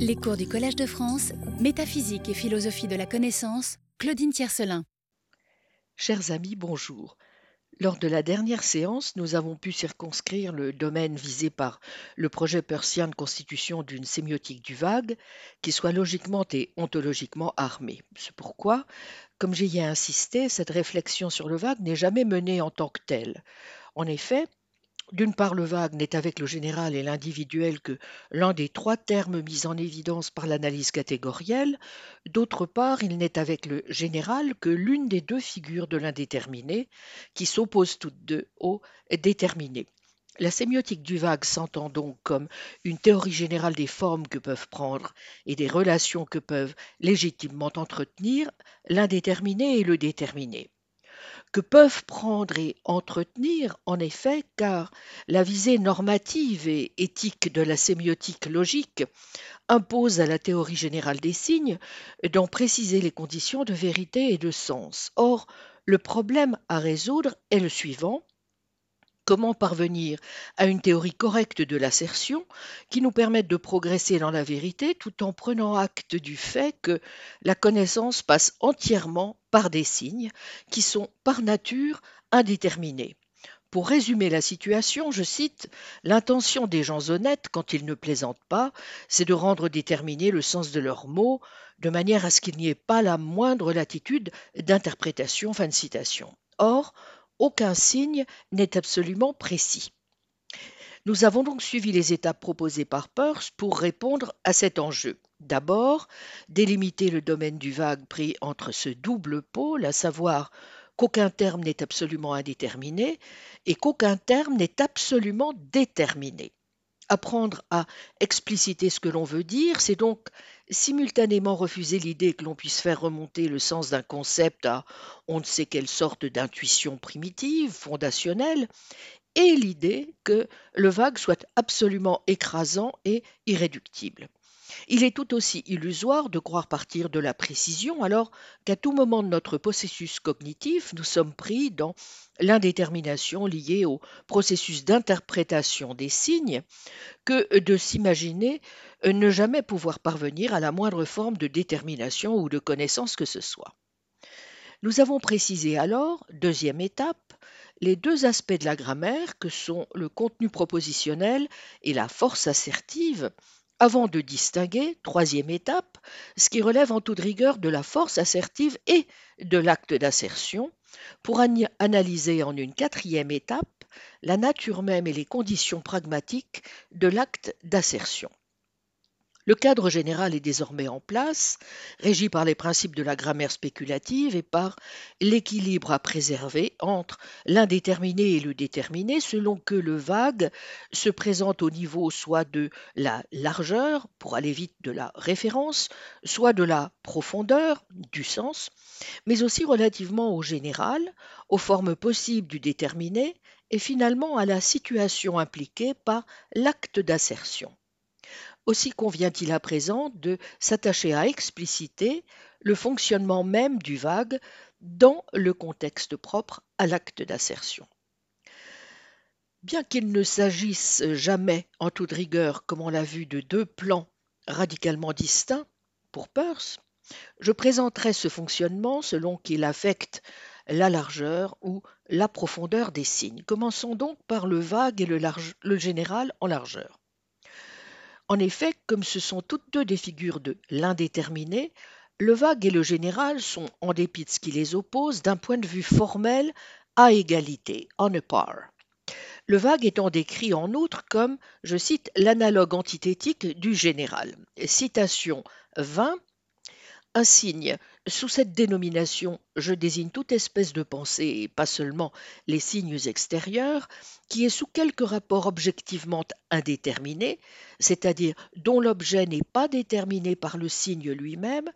Les cours du Collège de France, Métaphysique et philosophie de la connaissance, Claudine Tiercelin. Chers amis, bonjour. Lors de la dernière séance, nous avons pu circonscrire le domaine visé par le projet persien de constitution d'une sémiotique du vague qui soit logiquement et ontologiquement armée. C'est pourquoi, comme j'y ai insisté, cette réflexion sur le vague n'est jamais menée en tant que telle. En effet, d'une part, le vague n'est avec le général et l'individuel que l'un des trois termes mis en évidence par l'analyse catégorielle. D'autre part, il n'est avec le général que l'une des deux figures de l'indéterminé, qui s'opposent toutes deux au déterminé. La sémiotique du vague s'entend donc comme une théorie générale des formes que peuvent prendre et des relations que peuvent légitimement entretenir l'indéterminé et le déterminé que peuvent prendre et entretenir, en effet, car la visée normative et éthique de la sémiotique logique impose à la théorie générale des signes d'en préciser les conditions de vérité et de sens. Or, le problème à résoudre est le suivant. Comment parvenir à une théorie correcte de l'assertion qui nous permette de progresser dans la vérité tout en prenant acte du fait que la connaissance passe entièrement par des signes qui sont par nature indéterminés pour résumer la situation, je cite, L'intention des gens honnêtes, quand ils ne plaisantent pas, c'est de rendre déterminé le sens de leurs mots, de manière à ce qu'il n'y ait pas la moindre latitude d'interprétation. Fin de citation. Or, aucun signe n'est absolument précis. Nous avons donc suivi les étapes proposées par Peirce pour répondre à cet enjeu. D'abord, délimiter le domaine du vague pris entre ce double pôle, à savoir qu'aucun terme n'est absolument indéterminé et qu'aucun terme n'est absolument déterminé. Apprendre à expliciter ce que l'on veut dire, c'est donc simultanément refuser l'idée que l'on puisse faire remonter le sens d'un concept à on ne sait quelle sorte d'intuition primitive, fondationnelle, et l'idée que le vague soit absolument écrasant et irréductible. Il est tout aussi illusoire de croire partir de la précision alors qu'à tout moment de notre processus cognitif, nous sommes pris dans l'indétermination liée au processus d'interprétation des signes que de s'imaginer ne jamais pouvoir parvenir à la moindre forme de détermination ou de connaissance que ce soit. Nous avons précisé alors, deuxième étape, les deux aspects de la grammaire que sont le contenu propositionnel et la force assertive, avant de distinguer, troisième étape, ce qui relève en toute rigueur de la force assertive et de l'acte d'assertion, pour analyser en une quatrième étape la nature même et les conditions pragmatiques de l'acte d'assertion. Le cadre général est désormais en place, régi par les principes de la grammaire spéculative et par l'équilibre à préserver entre l'indéterminé et le déterminé selon que le vague se présente au niveau soit de la largeur, pour aller vite de la référence, soit de la profondeur, du sens, mais aussi relativement au général, aux formes possibles du déterminé et finalement à la situation impliquée par l'acte d'assertion. Aussi convient-il à présent de s'attacher à expliciter le fonctionnement même du vague dans le contexte propre à l'acte d'assertion. Bien qu'il ne s'agisse jamais, en toute rigueur, comme on l'a vu, de deux plans radicalement distincts, pour Peirce, je présenterai ce fonctionnement selon qu'il affecte la largeur ou la profondeur des signes. Commençons donc par le vague et le, le général en largeur. En effet, comme ce sont toutes deux des figures de l'indéterminé, le vague et le général sont, en dépit de ce qui les oppose, d'un point de vue formel, à égalité, on a par. Le vague étant décrit en outre comme, je cite, l'analogue antithétique du général. Citation 20 un signe. Sous cette dénomination, je désigne toute espèce de pensée, et pas seulement les signes extérieurs, qui est sous quelque rapport objectivement indéterminé, c'est-à-dire dont l'objet n'est pas déterminé par le signe lui-même,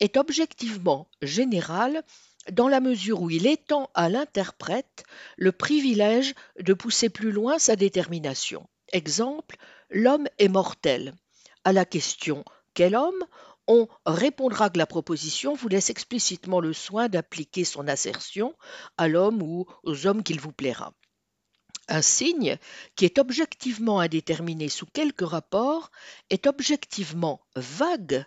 est objectivement général dans la mesure où il étend à l'interprète le privilège de pousser plus loin sa détermination. Exemple, l'homme est mortel. À la question quel homme? On répondra que la proposition vous laisse explicitement le soin d'appliquer son assertion à l'homme ou aux hommes qu'il vous plaira. Un signe qui est objectivement indéterminé sous quelque rapport est objectivement vague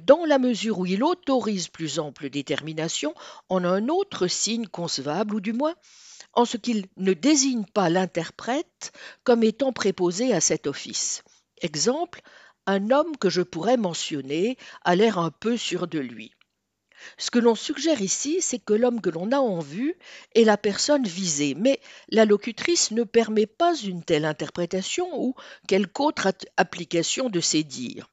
dans la mesure où il autorise plus ample détermination en un autre signe concevable ou du moins en ce qu'il ne désigne pas l'interprète comme étant préposé à cet office. Exemple, un homme que je pourrais mentionner a l'air un peu sûr de lui. Ce que l'on suggère ici, c'est que l'homme que l'on a en vue est la personne visée, mais la locutrice ne permet pas une telle interprétation ou quelque autre application de ses dires.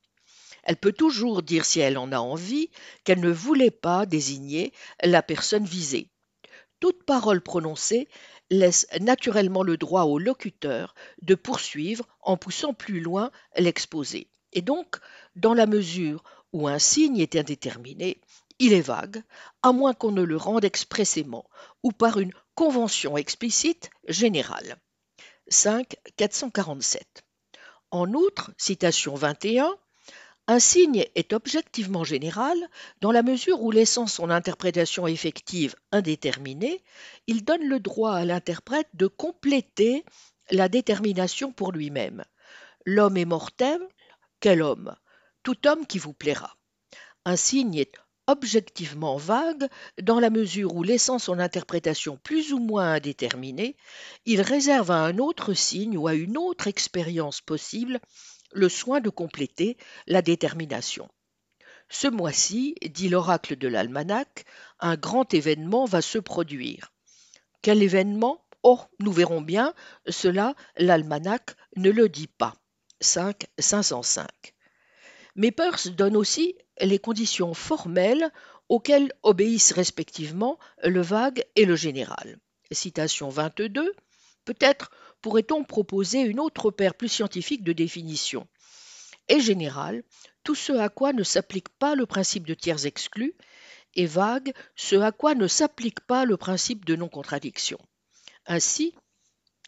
Elle peut toujours dire si elle en a envie qu'elle ne voulait pas désigner la personne visée. Toute parole prononcée laisse naturellement le droit au locuteur de poursuivre en poussant plus loin l'exposé. Et donc, dans la mesure où un signe est indéterminé, il est vague, à moins qu'on ne le rende expressément ou par une convention explicite générale. 5. 447. En outre, citation 21, un signe est objectivement général dans la mesure où laissant son interprétation effective indéterminée, il donne le droit à l'interprète de compléter la détermination pour lui-même. L'homme est mortel, quel homme? Tout homme qui vous plaira. Un signe est objectivement vague dans la mesure où, laissant son interprétation plus ou moins indéterminée, il réserve à un autre signe ou à une autre expérience possible le soin de compléter la détermination. Ce mois-ci, dit l'oracle de l'almanach, un grand événement va se produire. Quel événement? Oh, nous verrons bien, cela l'almanach ne le dit pas. 5 505. Mais Peirce donne aussi les conditions formelles auxquelles obéissent respectivement le vague et le général. Citation 22. Peut-être pourrait-on proposer une autre paire plus scientifique de définitions. Et général, tout ce à quoi ne s'applique pas le principe de tiers exclus, et vague, ce à quoi ne s'applique pas le principe de non-contradiction. Ainsi,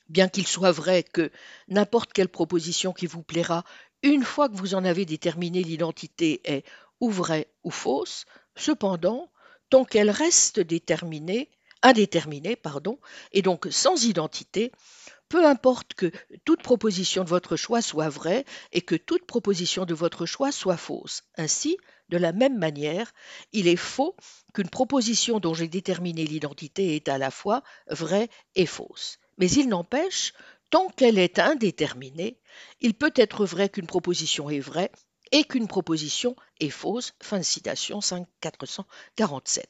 bien qu'il soit vrai que n'importe quelle proposition qui vous plaira une fois que vous en avez déterminé l'identité est ou vraie ou fausse, cependant, tant qu'elle reste déterminée, indéterminée, pardon, et donc sans identité, peu importe que toute proposition de votre choix soit vraie et que toute proposition de votre choix soit fausse. Ainsi, de la même manière, il est faux qu'une proposition dont j'ai déterminé l'identité est à la fois vraie et fausse. Mais il n'empêche Tant qu'elle est indéterminée, il peut être vrai qu'une proposition est vraie et qu'une proposition est fausse. Fin de citation 5447.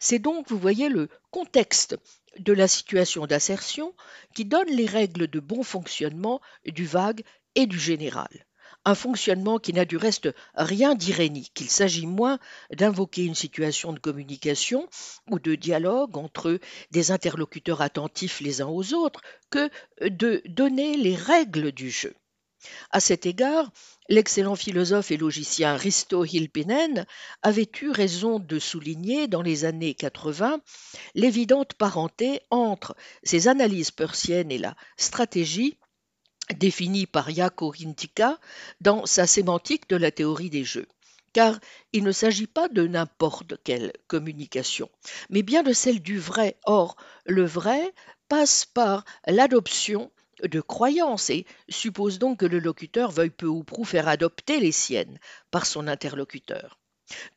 C'est donc, vous voyez, le contexte de la situation d'assertion qui donne les règles de bon fonctionnement du vague et du général un fonctionnement qui n'a du reste rien d'irénique. Il s'agit moins d'invoquer une situation de communication ou de dialogue entre des interlocuteurs attentifs les uns aux autres que de donner les règles du jeu. À cet égard, l'excellent philosophe et logicien Risto Hilpinen avait eu raison de souligner dans les années 80 l'évidente parenté entre ses analyses persiennes et la stratégie défini par Jaakko Hintikka dans sa sémantique de la théorie des jeux. Car il ne s'agit pas de n'importe quelle communication, mais bien de celle du vrai. Or, le vrai passe par l'adoption de croyances et suppose donc que le locuteur veuille peu ou prou faire adopter les siennes par son interlocuteur.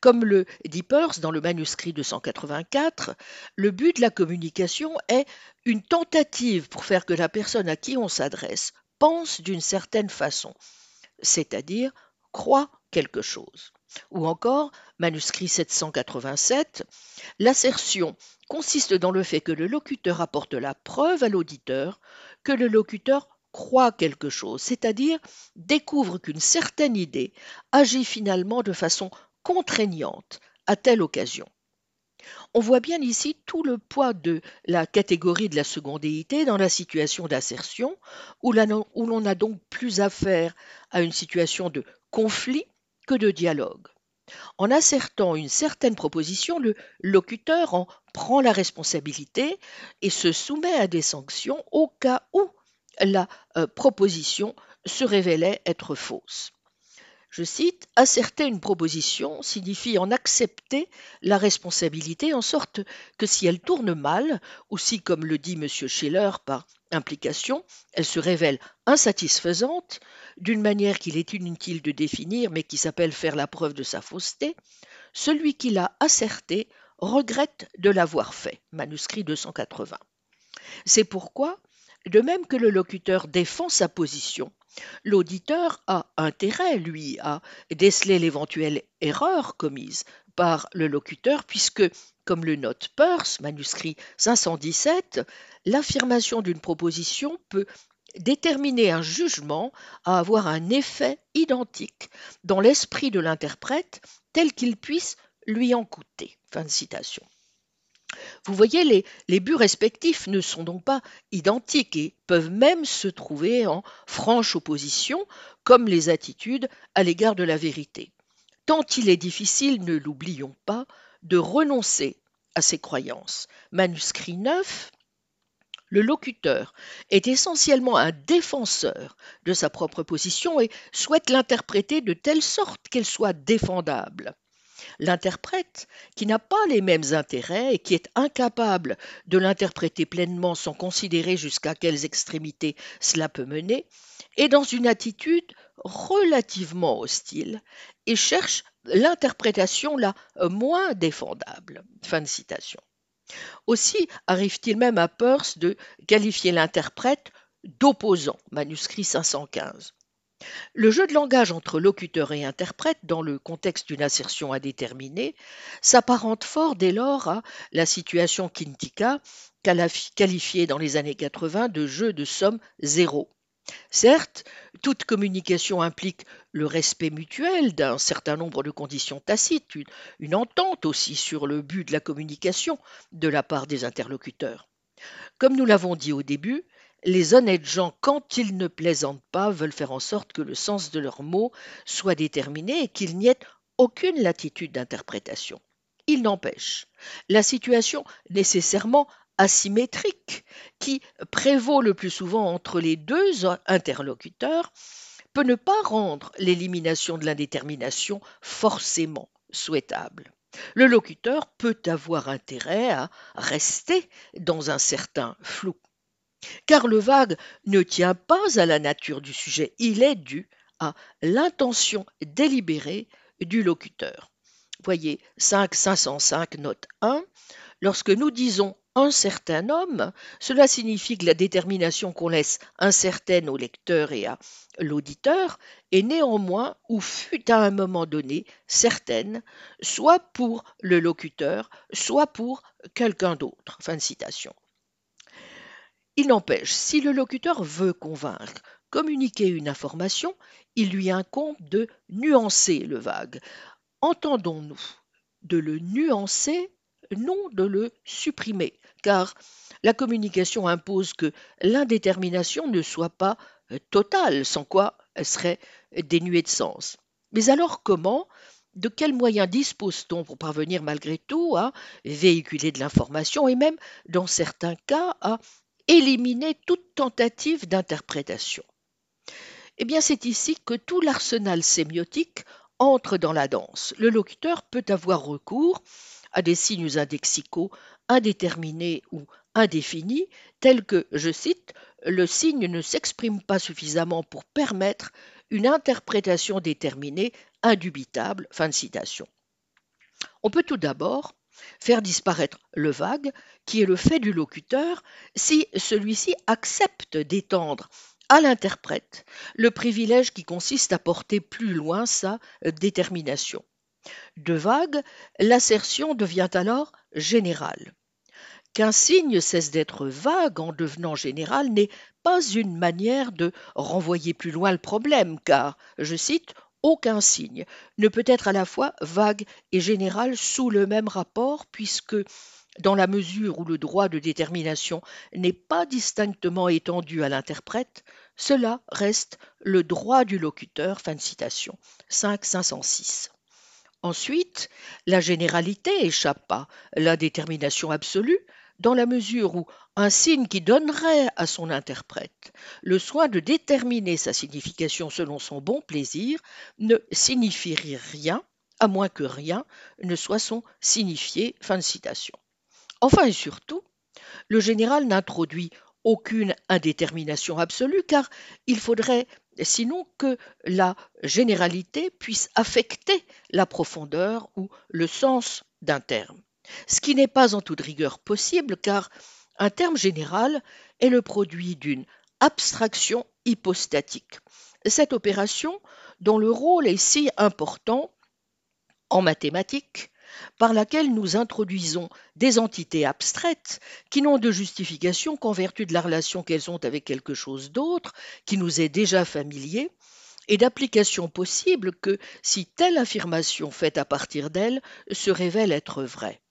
Comme le dit Peirce dans le manuscrit de 184, le but de la communication est une tentative pour faire que la personne à qui on s'adresse pense d'une certaine façon, c'est-à-dire croit quelque chose. Ou encore, manuscrit 787, l'assertion consiste dans le fait que le locuteur apporte la preuve à l'auditeur que le locuteur croit quelque chose, c'est-à-dire découvre qu'une certaine idée agit finalement de façon contraignante à telle occasion. On voit bien ici tout le poids de la catégorie de la secondéité dans la situation d'assertion, où l'on n'a donc plus affaire à une situation de conflit que de dialogue. En assertant une certaine proposition, le locuteur en prend la responsabilité et se soumet à des sanctions au cas où la euh, proposition se révélait être fausse. Je cite, asserter une proposition signifie en accepter la responsabilité en sorte que si elle tourne mal, ou si, comme le dit M. Schiller par implication, elle se révèle insatisfaisante, d'une manière qu'il est inutile de définir mais qui s'appelle faire la preuve de sa fausseté, celui qui l'a asserté regrette de l'avoir fait. Manuscrit 280. C'est pourquoi, de même que le locuteur défend sa position, L'auditeur a intérêt, lui, à déceler l'éventuelle erreur commise par le locuteur, puisque, comme le note Peirce, manuscrit 517, l'affirmation d'une proposition peut déterminer un jugement à avoir un effet identique dans l'esprit de l'interprète tel qu'il puisse lui en coûter. Fin de citation. Vous voyez, les, buts respectifs ne sont donc pas identiques et peuvent même se trouver en franche opposition, comme les attitudes à l'égard de la vérité. Tant il est difficile, ne l'oublions pas, de renoncer à ses croyances. Manuscrit 9, le locuteur est essentiellement un défenseur de sa propre position et souhaite l'interpréter de telle sorte qu'elle soit défendable. L'interprète, qui n'a pas les mêmes intérêts et qui est incapable de l'interpréter pleinement sans considérer jusqu'à quelles extrémités cela peut mener, est dans une attitude relativement hostile et cherche l'interprétation la moins défendable. Fin de citation. Aussi arrive-t-il même à Peirce de qualifier l'interprète d'opposant, manuscrit 515. Le jeu de langage entre locuteur et interprète, dans le contexte d'une assertion indéterminée, s'apparente fort dès lors à la situation Kintika, qualifiée dans les années 80 de jeu de somme zéro. Certes, toute communication implique le respect mutuel d'un certain nombre de conditions tacites, une, entente aussi sur le but de la communication de la part des interlocuteurs. Comme nous l'avons dit au début, les honnêtes gens, quand ils ne plaisantent pas, veulent faire en sorte que le sens de leurs mots soit déterminé et qu'il n'y ait aucune latitude d'interprétation. Il n'empêche, la situation nécessairement asymétrique qui prévaut le plus souvent entre les deux interlocuteurs peut ne pas rendre l'élimination de l'indétermination forcément souhaitable. Le locuteur peut avoir intérêt à rester dans un certain flou car le vague ne tient pas à la nature du sujet, il est dû à l'intention délibérée du locuteur. Voyez 5 505 note 1. Lorsque nous disons un certain homme, cela signifie que la détermination qu'on laisse incertaine au lecteur et à l'auditeur est néanmoins ou fut à un moment donné certaine, soit pour le locuteur, soit pour quelqu'un d'autre. Fin de citation. Il n'empêche, si le locuteur veut convaincre, communiquer une information, il lui incombe de nuancer le vague. Entendons-nous de le nuancer, non de le supprimer, car la communication impose que l'indétermination ne soit pas euh, totale, sans quoi elle serait dénuée de sens. Mais alors comment de quels moyens dispose-t-on pour parvenir malgré tout à véhiculer de l'information et même, dans certains cas, à éliminer toute tentative d'interprétation. Eh bien, c'est ici que tout l'arsenal sémiotique entre dans la danse. Le locuteur peut avoir recours à des signes indexicaux indéterminés ou indéfinis, tels que, je cite, le signe ne s'exprime pas suffisamment pour permettre une interprétation déterminée, indubitable. Fin de citation. On peut tout d'abord faire disparaître le vague, qui est le fait du locuteur, si celui-ci accepte d'étendre à l'interprète le privilège qui consiste à porter plus loin sa détermination. De vague, l'assertion devient alors générale. Qu'un signe cesse d'être vague en devenant général n'est pas une manière de renvoyer plus loin le problème, car, je cite, aucun signe ne peut être à la fois vague et général sous le même rapport, puisque, dans la mesure où le droit de détermination n'est pas distinctement étendu à l'interprète, cela reste le droit du locuteur. Fin de citation. 5 506. Ensuite, la généralité échappe à la détermination absolue, dans la mesure où un signe qui donnerait à son interprète le soin de déterminer sa signification selon son bon plaisir ne signifierait rien, à moins que rien ne soit son signifié. Enfin et surtout, le général n'introduit aucune indétermination absolue car il faudrait sinon que la généralité puisse affecter la profondeur ou le sens d'un terme. Ce qui n'est pas en toute rigueur possible car un terme général est le produit d'une abstraction hypostatique. Cette opération, dont le rôle est si important en mathématiques, par laquelle nous introduisons des entités abstraites qui n'ont de justification qu'en vertu de la relation qu'elles ont avec quelque chose d'autre qui nous est déjà familier, et d'application possible que si telle affirmation faite à partir d'elle se révèle être vraie.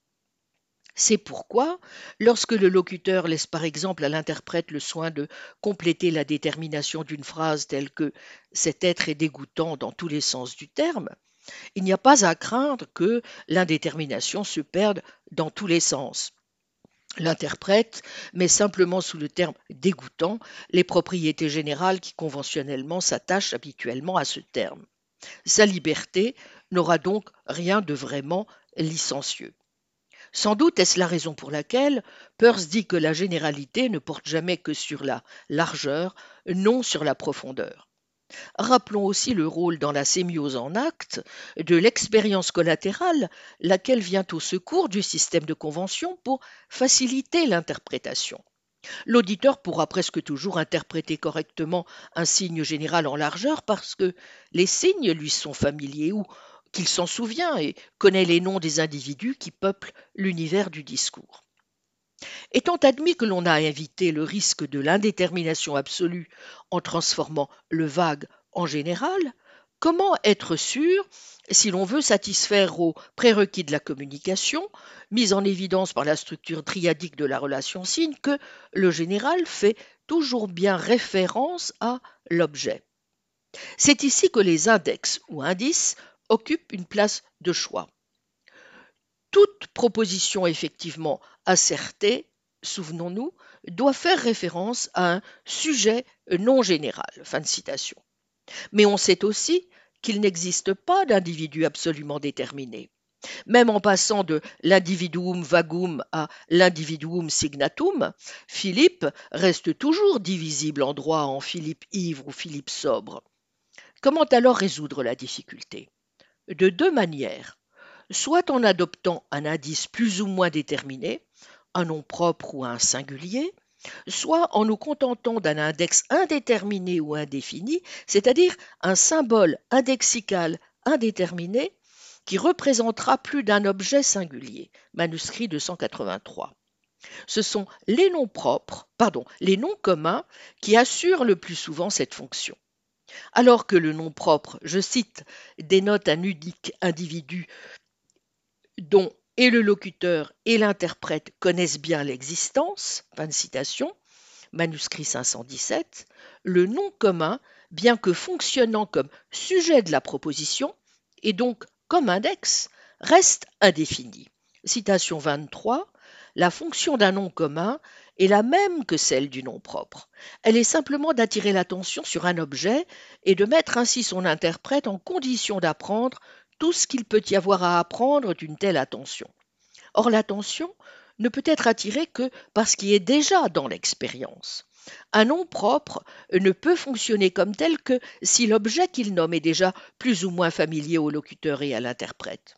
C'est pourquoi, lorsque le locuteur laisse par exemple à l'interprète le soin de compléter la détermination d'une phrase telle que cet être est dégoûtant dans tous les sens du terme, il n'y a pas à craindre que l'indétermination se perde dans tous les sens. L'interprète met simplement sous le terme dégoûtant les propriétés générales qui conventionnellement s'attachent habituellement à ce terme. Sa liberté n'aura donc rien de vraiment licencieux. Sans doute est-ce la raison pour laquelle Peirce dit que la généralité ne porte jamais que sur la largeur, non sur la profondeur. Rappelons aussi le rôle dans la sémiose en acte de l'expérience collatérale, laquelle vient au secours du système de convention pour faciliter l'interprétation. L'auditeur pourra presque toujours interpréter correctement un signe général en largeur parce que les signes lui sont familiers ou qu'il s'en souvient et connaît les noms des individus qui peuplent l'univers du discours. Étant admis que l'on a invité le risque de l'indétermination absolue en transformant le vague en général, comment être sûr, si l'on veut satisfaire aux prérequis de la communication, mis en évidence par la structure triadique de la relation signe, que le général fait toujours bien référence à l'objet? C'est ici que les index ou indices occupent une place de choix. Toute proposition effectivement assertée, souvenons-nous, doit faire référence à un sujet non général. Fin de citation. Mais on sait aussi qu'il n'existe pas d'individu absolument déterminé. Même en passant de l'individuum vagum à l'individuum signatum, Philippe reste toujours divisible en droit en Philippe ivre ou Philippe sobre. Comment alors résoudre la difficulté? De deux manières, soit en adoptant un indice plus ou moins déterminé, un nom propre ou un singulier, soit en nous contentant d'un index indéterminé ou indéfini, c'est-à-dire un symbole indexical indéterminé qui représentera plus d'un objet singulier. Manuscrit 283. Ce sont les noms propres, pardon, les noms communs qui assurent le plus souvent cette fonction. Alors que le nom propre, je cite, dénote un unique individu dont et le locuteur et l'interprète connaissent bien l'existence, manuscrit 517, le nom commun, bien que fonctionnant comme sujet de la proposition, et donc comme index, reste indéfini. Citation 23, la fonction d'un nom commun est la même que celle du nom propre. Elle est simplement d'attirer l'attention sur un objet et de mettre ainsi son interprète en condition d'apprendre tout ce qu'il peut y avoir à apprendre d'une telle attention. Or l'attention ne peut être attirée que par ce qui est déjà dans l'expérience. Un nom propre ne peut fonctionner comme tel que si l'objet qu'il nomme est déjà plus ou moins familier au locuteur et à l'interprète.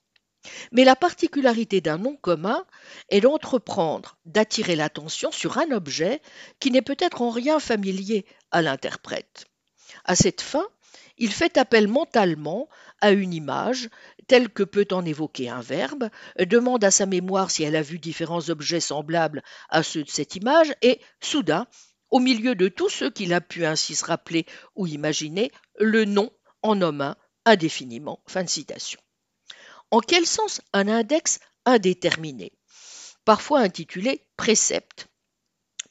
Mais la particularité d'un nom commun est d'entreprendre d'attirer l'attention sur un objet qui n'est peut-être en rien familier à l'interprète. À cette fin, il fait appel mentalement à une image, telle que peut en évoquer un verbe, demande à sa mémoire si elle a vu différents objets semblables à ceux de cette image, et soudain, au milieu de tous ceux qu'il a pu ainsi se rappeler ou imaginer, le nom en nomme un indéfiniment. Fin de citation. En quel sens un index indéterminé, parfois intitulé précepte,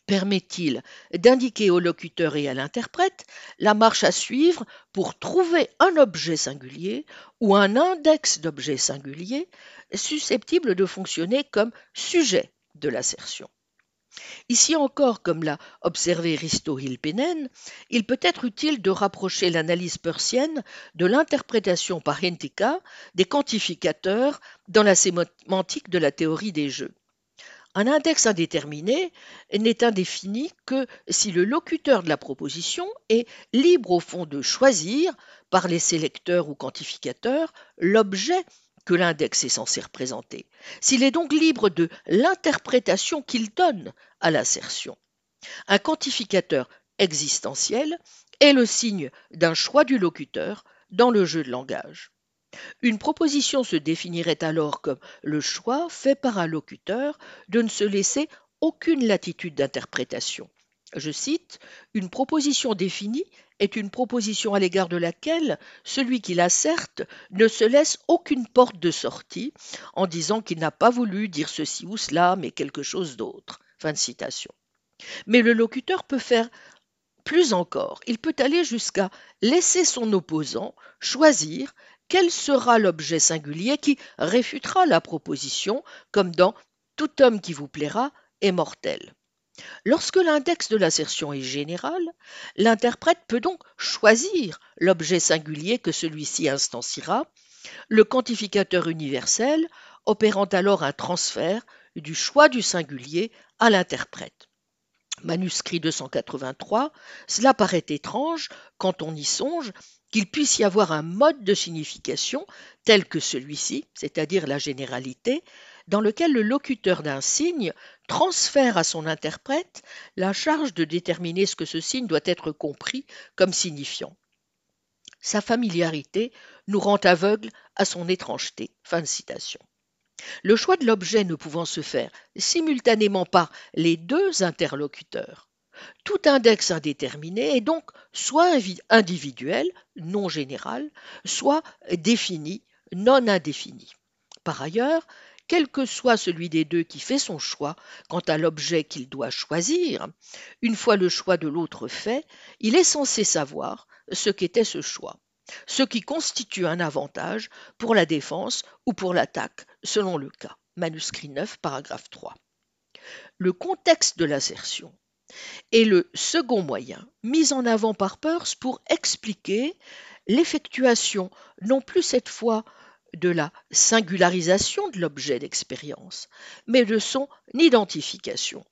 permet-il d'indiquer au locuteur et à l'interprète la marche à suivre pour trouver un objet singulier ou un index d'objets singuliers susceptible de fonctionner comme sujet de l'assertion? Ici encore, comme l'a observé Risto Hilpenen, il peut être utile de rapprocher l'analyse persienne de l'interprétation par Hentika des quantificateurs dans la sémantique de la théorie des jeux. Un index indéterminé n'est indéfini que si le locuteur de la proposition est libre au fond de choisir, par les sélecteurs ou quantificateurs, l'objet que l'index est censé représenter, s'il est donc libre de l'interprétation qu'il donne à l'assertion. Un quantificateur existentiel est le signe d'un choix du locuteur dans le jeu de langage. Une proposition se définirait alors comme le choix fait par un locuteur de ne se laisser aucune latitude d'interprétation. Je cite, Une proposition définie est une proposition à l'égard de laquelle celui qui l'asserte ne se laisse aucune porte de sortie en disant qu'il n'a pas voulu dire ceci ou cela, mais quelque chose d'autre. Fin de citation. Mais le locuteur peut faire plus encore, il peut aller jusqu'à laisser son opposant choisir quel sera l'objet singulier qui réfutera la proposition, comme dans Tout homme qui vous plaira est mortel. Lorsque l'index de l'assertion est général, l'interprète peut donc choisir l'objet singulier que celui-ci instanciera, le quantificateur universel opérant alors un transfert du choix du singulier à l'interprète. Manuscrit 283, cela paraît étrange quand on y songe qu'il puisse y avoir un mode de signification tel que celui-ci, c'est-à-dire la généralité, dans lequel le locuteur d'un signe transfère à son interprète la charge de déterminer ce que ce signe doit être compris comme signifiant. Sa familiarité nous rend aveugles à son étrangeté. Fin citation. Le choix de l'objet ne pouvant se faire simultanément par les deux interlocuteurs, tout index indéterminé est donc soit individuel, non général, soit défini, non indéfini. Par ailleurs, quel que soit celui des deux qui fait son choix quant à l'objet qu'il doit choisir, une fois le choix de l'autre fait, il est censé savoir ce qu'était ce choix, ce qui constitue un avantage pour la défense ou pour l'attaque, selon le cas. Manuscrit 9, paragraphe 3. Le contexte de l'assertion est le second moyen mis en avant par Peirce pour expliquer l'effectuation, non plus cette fois de la singularisation de l'objet d'expérience, mais de son identification.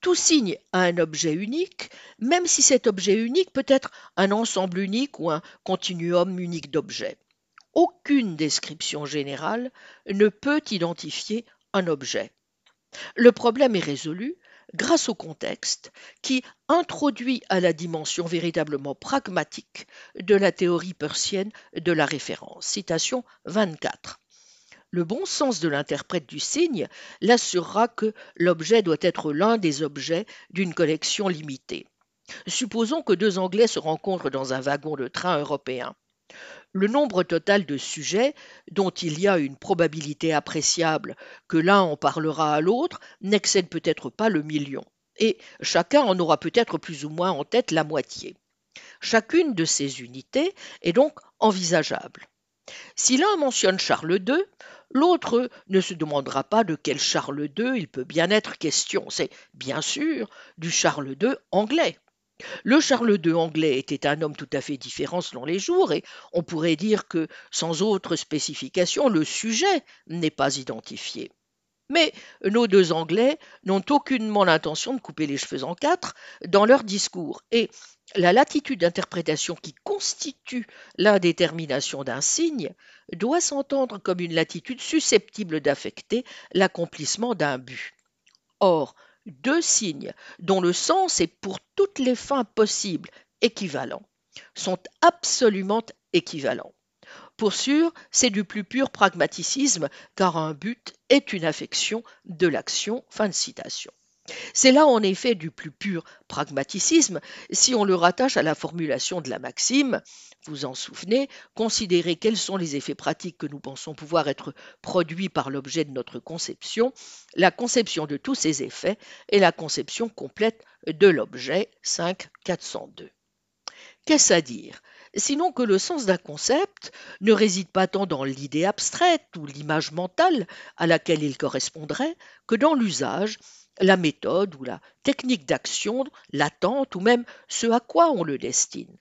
Tout signe a un objet unique, même si cet objet unique peut être un ensemble unique ou un continuum unique d'objets. Aucune description générale ne peut identifier un objet. Le problème est résolu grâce au contexte qui introduit à la dimension véritablement pragmatique de la théorie persienne de la référence. Citation 24. Le bon sens de l'interprète du signe l'assurera que l'objet doit être l'un des objets d'une collection limitée. Supposons que deux Anglais se rencontrent dans un wagon de train européen le nombre total de sujets dont il y a une probabilité appréciable que l'un en parlera à l'autre n'excède peut-être pas le million, et chacun en aura peut-être plus ou moins en tête la moitié. Chacune de ces unités est donc envisageable. Si l'un mentionne Charles II, l'autre ne se demandera pas de quel Charles II il peut bien être question. C'est bien sûr du Charles II anglais. Le Charles II anglais était un homme tout à fait différent selon les jours, et on pourrait dire que, sans autre spécification, le sujet n'est pas identifié. Mais nos deux Anglais n'ont aucunement l'intention de couper les cheveux en quatre dans leur discours, et la latitude d'interprétation qui constitue l'indétermination d'un signe doit s'entendre comme une latitude susceptible d'affecter l'accomplissement d'un but. Or, deux signes dont le sens est pour toutes les fins possibles équivalent, sont absolument équivalents. Pour sûr, c'est du plus pur pragmaticisme, car un but est une affection de l'action. Fin de citation. C'est là en effet du plus pur pragmaticisme si on le rattache à la formulation de la maxime, vous en souvenez, considérer quels sont les effets pratiques que nous pensons pouvoir être produits par l'objet de notre conception, la conception de tous ces effets et la conception complète de l'objet 5402. Qu'est-ce à dire? Sinon que le sens d'un concept ne réside pas tant dans l'idée abstraite ou l'image mentale à laquelle il correspondrait que dans l'usage la méthode ou la technique d'action, l'attente ou même ce à quoi on le destine.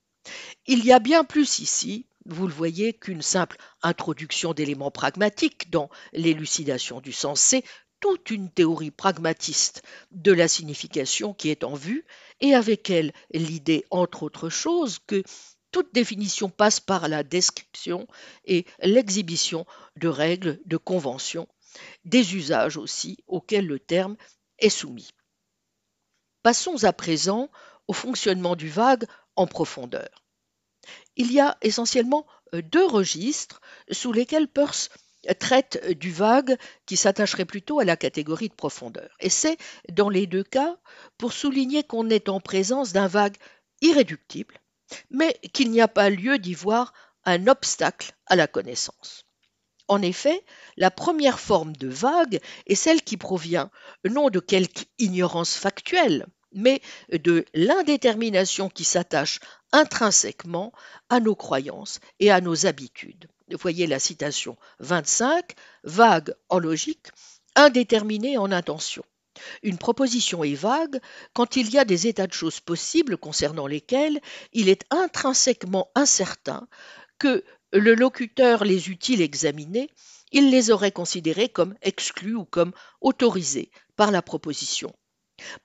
Il y a bien plus ici, vous le voyez, qu'une simple introduction d'éléments pragmatiques dans l'élucidation du sens. C'est toute une théorie pragmatiste de la signification qui est en vue, et avec elle l'idée, entre autres choses, que toute définition passe par la description et l'exhibition de règles, de conventions, des usages aussi auxquels le terme est soumis. Passons à présent au fonctionnement du vague en profondeur. Il y a essentiellement euh, deux registres sous lesquels Peirce traite du vague qui s'attacherait plutôt à la catégorie de profondeur. Et c'est, dans les deux cas, pour souligner qu'on est en présence d'un vague irréductible, mais qu'il n'y a pas lieu d'y voir un obstacle à la connaissance. En effet, la première forme de vague est celle qui provient non de quelque ignorance factuelle, mais de l'indétermination qui s'attache intrinsèquement à nos croyances et à nos habitudes. Voyez la citation 25, vague en logique, indéterminée en intention. Une proposition est vague quand il y a des états de choses possibles concernant lesquels il est intrinsèquement incertain que le locuteur les eût-il examinés, il les aurait considérés comme exclus ou comme autorisés par la proposition.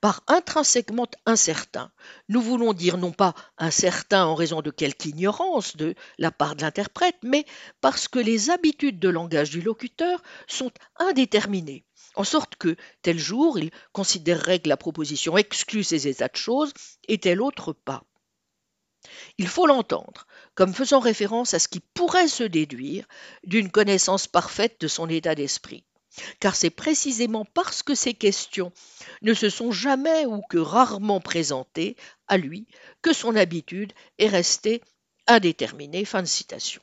Par intrinsèquement incertain, nous voulons dire non pas incertain en raison de quelque ignorance de la part de l'interprète, mais parce que les habitudes de langage du locuteur sont indéterminées, en sorte que tel jour il considérerait que la proposition exclut ces états de choses et tel autre pas. Il faut l'entendre comme faisant référence à ce qui pourrait se déduire d'une connaissance parfaite de son état d'esprit car c'est précisément parce que ces questions ne se sont jamais ou que rarement présentées à lui que son habitude est restée indéterminée. Fin de citation.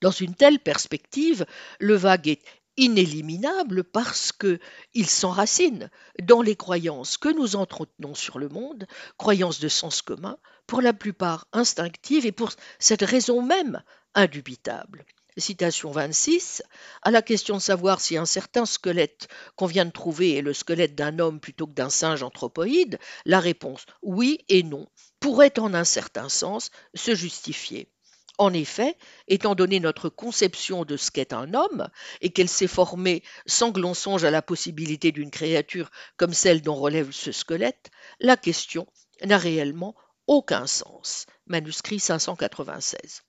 Dans une telle perspective, le vague est inéliminable parce que il s'enracine dans les croyances que nous entretenons sur le monde, croyances de sens commun, pour la plupart instinctives et pour cette raison même indubitable citation 26, à la question de savoir si un certain squelette qu'on vient de trouver est le squelette d'un homme plutôt que d'un singe anthropoïde, la réponse oui et non pourrait en un certain sens se justifier. En effet, étant donné notre conception de ce qu'est un homme, et qu'elle s'est formée sans que l'on songe à la possibilité d'une créature comme celle dont relève ce squelette, la question n'a réellement aucun sens. Manuscrit 596.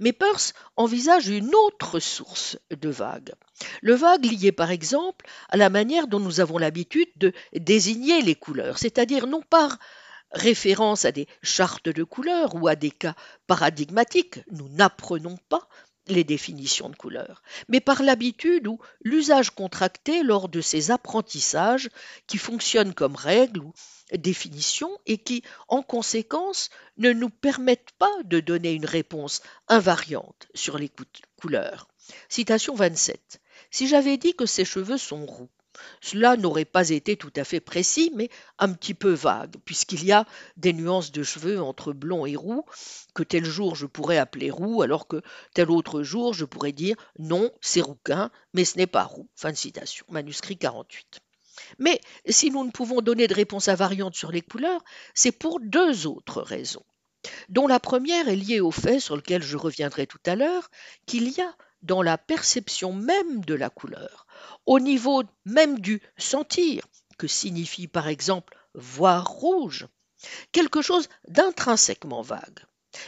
Mais Peirce envisage une autre source de vagues. Le vague lié par exemple à la manière dont nous avons l'habitude de désigner les couleurs, c'est-à-dire non par référence à des chartes de couleurs ou à des cas paradigmatiques, nous n'apprenons pas les définitions de couleurs, mais par l'habitude ou l'usage contracté lors de ces apprentissages qui fonctionnent comme règles ou définitions et qui, en conséquence, ne nous permettent pas de donner une réponse invariante sur les couleurs. Citation 27. Si j'avais dit que ses cheveux sont roux, cela n'aurait pas été tout à fait précis, mais un petit peu vague, puisqu'il y a des nuances de cheveux entre blond et roux, que tel jour je pourrais appeler roux, alors que tel autre jour je pourrais dire non, c'est rouquin, mais ce n'est pas roux. Fin de citation. Manuscrit 48. Mais si nous ne pouvons donner de réponse invariante sur les couleurs, c'est pour deux autres raisons, dont la première est liée au fait sur lequel je reviendrai tout à l'heure, qu'il y a dans la perception même de la couleur, au niveau même du sentir, que signifie par exemple voir rouge, quelque chose d'intrinsèquement vague.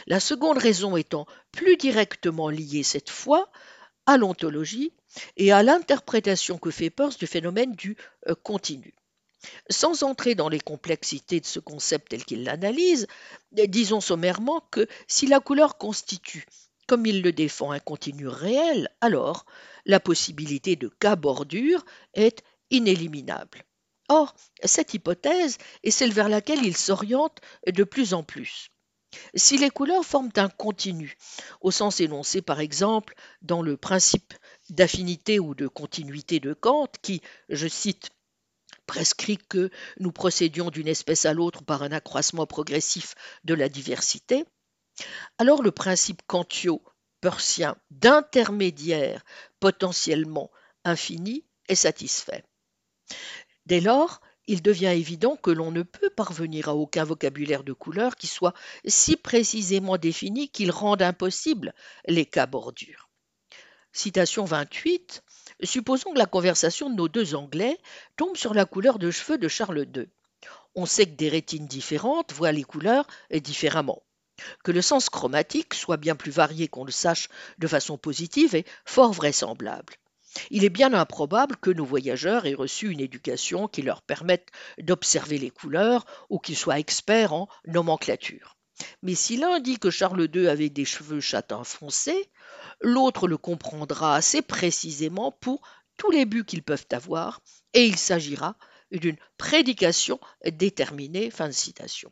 La seconde raison étant plus directement liée cette fois à l'ontologie et à l'interprétation que fait Peirce du phénomène du euh, continu. Sans entrer dans les complexités de ce concept tel qu'il l'analyse, disons sommairement que si la couleur constitue, comme il le défend, un continu réel, alors la possibilité de cas bordure est inéliminable. Or, cette hypothèse est celle vers laquelle il s'oriente de plus en plus. Si les couleurs forment un continu, au sens énoncé par exemple dans le principe d'affinité ou de continuité de Kant, qui, je cite, prescrit que nous procédions d'une espèce à l'autre par un accroissement progressif de la diversité, alors le principe kantio-persien d'intermédiaire potentiellement infini est satisfait. Dès lors, il devient évident que l'on ne peut parvenir à aucun vocabulaire de couleur qui soit si précisément défini qu'il rende impossible les cas bordures. Citation 28. Supposons que la conversation de nos deux Anglais tombe sur la couleur de cheveux de Charles II. On sait que des rétines différentes voient les couleurs différemment. Que le sens chromatique soit bien plus varié qu'on le sache de façon positive est fort vraisemblable. Il est bien improbable que nos voyageurs aient reçu une éducation qui leur permette d'observer les couleurs ou qu'ils soient experts en nomenclature. Mais si l'un dit que Charles II avait des cheveux châtains foncés, l'autre le comprendra assez précisément pour tous les buts qu'ils peuvent avoir, et il s'agira d'une prédication déterminée. Fin de citation.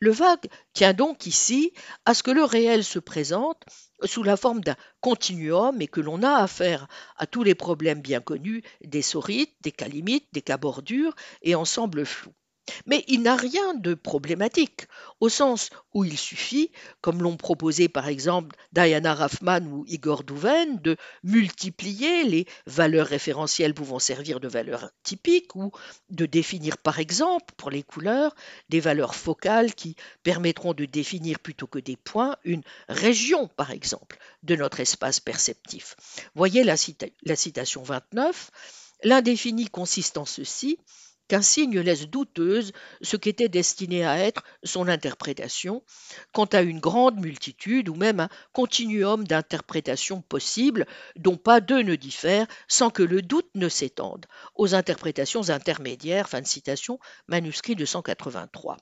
Le vague tient donc ici à ce que le réel se présente sous la forme d'un continuum et que l'on a affaire à tous les problèmes bien connus des saurites, des calimites, des cas bordures et ensembles flous. Mais il n'a rien de problématique, au sens où il suffit, comme l'ont proposé par exemple Diana Raffman ou Igor Douven, de multiplier les valeurs référentielles pouvant servir de valeurs typiques ou de définir par exemple, pour les couleurs, des valeurs focales qui permettront de définir plutôt que des points une région, par exemple, de notre espace perceptif. Voyez la, citation 29. L'indéfini consiste en ceci qu'un signe laisse douteuse ce qu'était destiné à être son interprétation, quant à une grande multitude ou même un continuum d'interprétations possibles dont pas deux ne diffèrent sans que le doute ne s'étende aux interprétations intermédiaires. Fin de citation, manuscrit 283.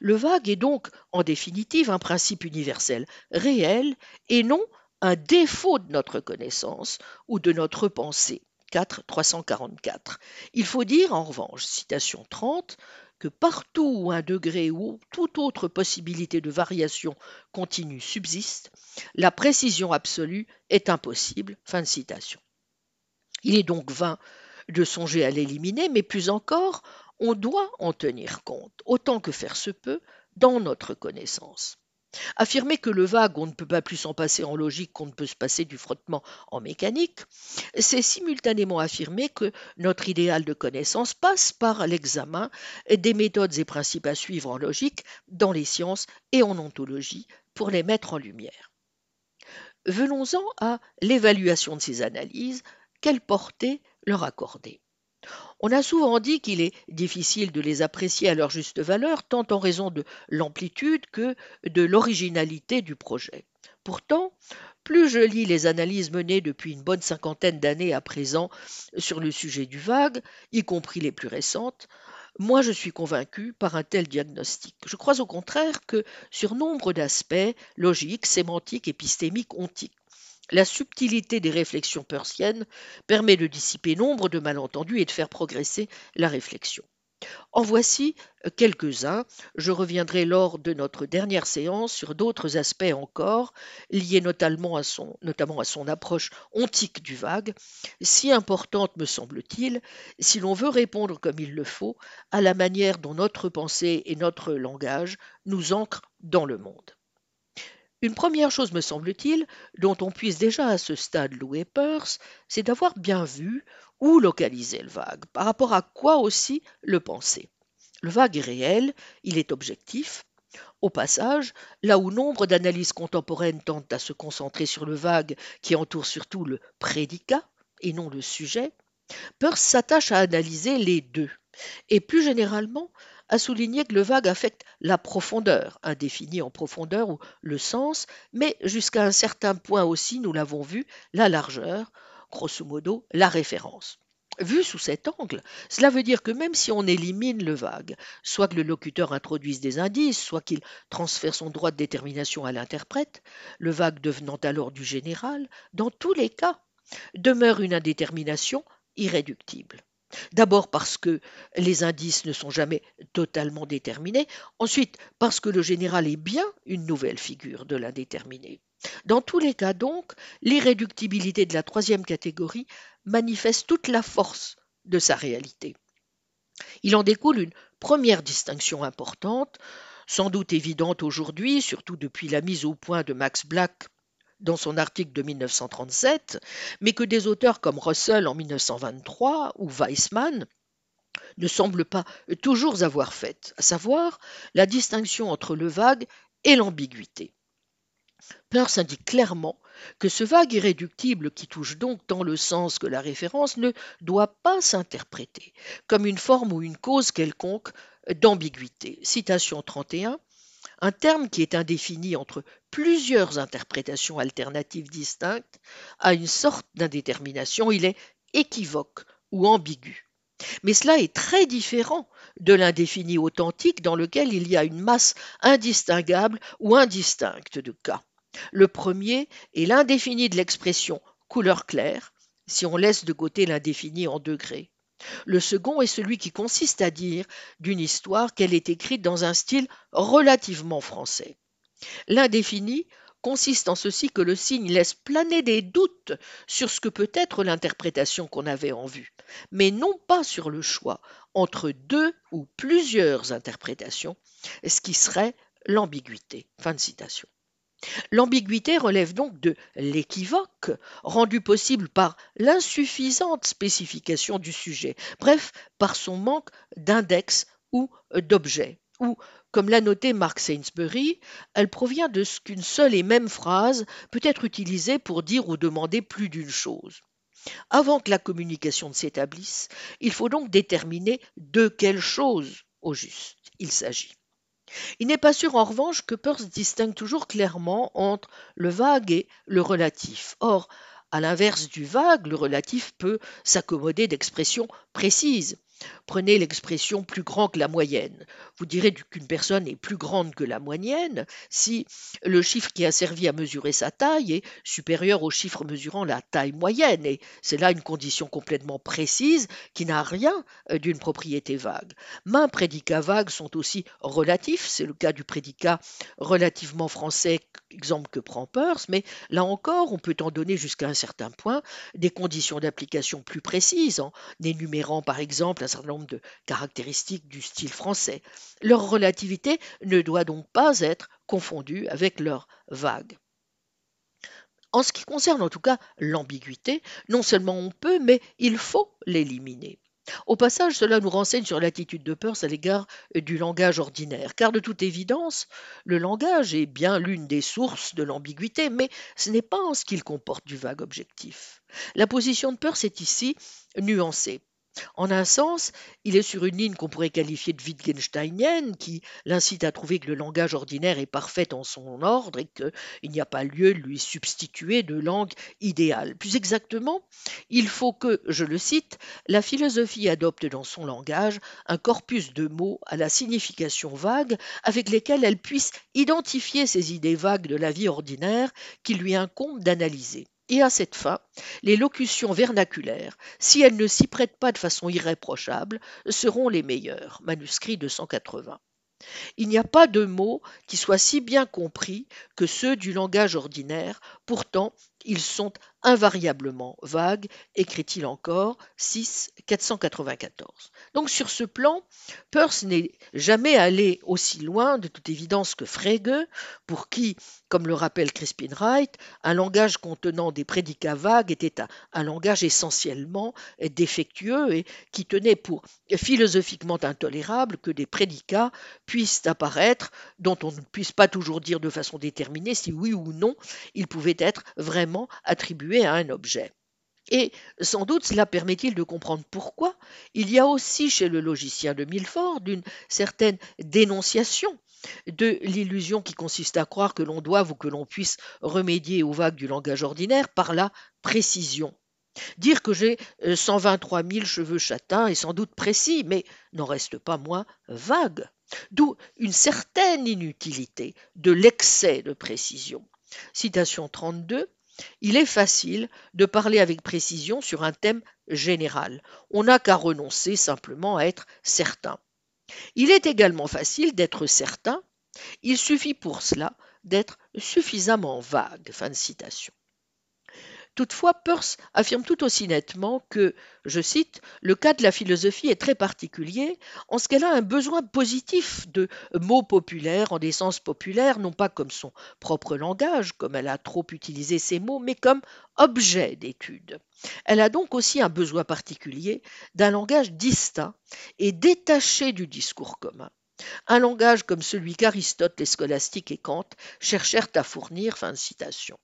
Le vague est donc, en définitive, un principe universel réel et non un défaut de notre connaissance ou de notre pensée. 344. Il faut dire, en revanche, citation 30, que partout où un degré ou toute autre possibilité de variation continue subsiste, la précision absolue est impossible. Fin citation. Il est donc vain de songer à l'éliminer, mais plus encore, on doit en tenir compte, autant que faire se peut, dans notre connaissance. Affirmer que le vague, on ne peut pas plus s'en passer en logique qu'on ne peut se passer du frottement en mécanique, c'est simultanément affirmer que notre idéal de connaissance passe par l'examen des méthodes et principes à suivre en logique dans les sciences et en ontologie pour les mettre en lumière. Venons-en à l'évaluation de ces analyses, quelle portée leur accorder? On a souvent dit qu'il est difficile de les apprécier à leur juste valeur, tant en raison de l'amplitude que de l'originalité du projet. Pourtant, plus je lis les analyses menées depuis une bonne cinquantaine d'années à présent sur le sujet du vague, y compris les plus récentes, moins je suis convaincu par un tel diagnostic. Je crois au contraire que, sur nombre d'aspects, logiques, sémantiques, épistémiques, ontiques, la subtilité des réflexions persiennes permet de dissiper nombre de malentendus et de faire progresser la réflexion. En voici quelques-uns. Je reviendrai lors de notre dernière séance sur d'autres aspects encore, liés notamment à, son, notamment à son approche ontique du vague, si importante me semble-t-il, si l'on veut répondre comme il le faut à la manière dont notre pensée et notre langage nous ancrent dans le monde. Une première chose, me semble-t-il, dont on puisse déjà à ce stade louer Peirce, c'est d'avoir bien vu où localiser le vague, par rapport à quoi aussi le penser. Le vague est réel, il est objectif. Au passage, là où nombre d'analyses contemporaines tentent à se concentrer sur le vague qui entoure surtout le prédicat et non le sujet, Peirce s'attache à analyser les deux, et plus généralement a souligné que le vague affecte la profondeur, indéfinie en profondeur ou le sens, mais jusqu'à un certain point aussi, nous l'avons vu, la largeur, grosso modo la référence. Vu sous cet angle, cela veut dire que même si on élimine le vague, soit que le locuteur introduise des indices, soit qu'il transfère son droit de détermination à l'interprète, le vague devenant alors du général, dans tous les cas, demeure une indétermination irréductible. D'abord parce que les indices ne sont jamais totalement déterminés, ensuite parce que le général est bien une nouvelle figure de l'indéterminé. Dans tous les cas donc, l'irréductibilité de la troisième catégorie manifeste toute la force de sa réalité. Il en découle une première distinction importante, sans doute évidente aujourd'hui, surtout depuis la mise au point de Max Black dans son article de 1937, mais que des auteurs comme Russell en 1923 ou Weissmann ne semble pas toujours avoir faite, à savoir la distinction entre le vague et l'ambiguïté. Peirce indique clairement que ce vague irréductible qui touche donc tant le sens que la référence ne doit pas s'interpréter comme une forme ou une cause quelconque d'ambiguïté. Citation 31. Un terme qui est indéfini entre plusieurs interprétations alternatives distinctes a une sorte d'indétermination, il est équivoque ou ambigu. Mais cela est très différent de l'indéfini authentique dans lequel il y a une masse indistinguable ou indistincte de cas. Le premier est l'indéfini de l'expression couleur claire, si on laisse de côté l'indéfini en degrés. Le second est celui qui consiste à dire d'une histoire qu'elle est écrite dans un style relativement français. L'indéfini consiste en ceci que le signe laisse planer des doutes sur ce que peut être l'interprétation qu'on avait en vue, mais non pas sur le choix entre deux ou plusieurs interprétations, ce qui serait l'ambiguïté. Fin de citation. L'ambiguïté relève donc de l'équivoque, rendu possible par l'insuffisante spécification du sujet, bref, par son manque d'index ou d'objet, ou, comme l'a noté Mark Sainsbury, elle provient de ce qu'une seule et même phrase peut être utilisée pour dire ou demander plus d'une chose. Avant que la communication ne s'établisse, il faut donc déterminer de quelle chose au juste il s'agit. Il n'est pas sûr en revanche que Peirce distingue toujours clairement entre le vague et le relatif. Or, à l'inverse du vague, le relatif peut s'accommoder d'expressions précises. Prenez l'expression plus grand que la moyenne. Vous direz qu'une personne est plus grande que la moyenne si le chiffre qui a servi à mesurer sa taille est supérieur au chiffre mesurant la taille moyenne. Et c'est là une condition complètement précise qui n'a rien euh, d'une propriété vague. Mains prédicats vagues sont aussi relatifs. C'est le cas du prédicat relativement français, exemple que prend Peirce. Mais là encore, on peut en donner jusqu'à un certain point des conditions d'application plus précises en énumérant par exemple un certain nombre de caractéristiques du style français. Leur relativité ne doit donc pas être confondue avec leur vague. En ce qui concerne en tout cas l'ambiguïté, non seulement on peut, mais il faut l'éliminer. Au passage, cela nous renseigne sur l'attitude de Peirce à l'égard du langage ordinaire, car de toute évidence, le langage est bien l'une des sources de l'ambiguïté, mais ce n'est pas en ce qu'il comporte du vague objectif. La position de Peirce est ici nuancée. En un sens, il est sur une ligne qu'on pourrait qualifier de Wittgensteinienne, qui l'incite à trouver que le langage ordinaire est parfait en son ordre et qu'il n'y a pas lieu de lui substituer de langue idéale. Plus exactement, il faut que, je le cite, la philosophie adopte dans son langage un corpus de mots à la signification vague avec lesquels elle puisse identifier ces idées vagues de la vie ordinaire qu'il lui incombe d'analyser. Et à cette fin, les locutions vernaculaires, si elles ne s'y prêtent pas de façon irréprochable, seront les meilleures. Manuscrit 280. Il n'y a pas de mots qui soient si bien compris que ceux du langage ordinaire, pourtant ils sont invariablement vagues, écrit-il encore 6 494. Donc sur ce plan, Peirce n'est jamais allé aussi loin de toute évidence que Frege, pour qui, comme le rappelle Crispin Wright, un langage contenant des prédicats vagues était un, un langage essentiellement défectueux et qui tenait pour philosophiquement intolérable que des prédicats puissent apparaître dont on ne puisse pas toujours dire de façon déterminée si oui ou non ils pouvaient être vraiment attribués à un objet. Et sans doute cela permet-il de comprendre pourquoi il y a aussi chez le logicien de Milford une certaine dénonciation de l'illusion qui consiste à croire que l'on doive ou que l'on puisse remédier aux vagues du langage ordinaire par la précision. Dire que j'ai 123 euh, 000 cheveux châtains est sans doute précis, mais n'en reste pas moins vague. D'où une certaine inutilité de l'excès de précision. Citation 32. Il est facile de parler avec précision sur un thème général. On n'a qu'à renoncer simplement à être certain. Il est également facile d'être certain. Il suffit pour cela d'être suffisamment vague. Fin de citation. Toutefois, Peirce affirme tout aussi nettement que, je cite, le cas de la philosophie est très particulier en ce qu'elle a un besoin positif de mots populaires en des sens populaires, non pas comme son propre langage, comme elle a trop utilisé ces mots, mais comme objet d'étude. Elle a donc aussi un besoin particulier d'un langage distinct et détaché du discours commun. Un langage comme celui qu'Aristote, les scolastiques et Kant cherchèrent à fournir. Fin citation.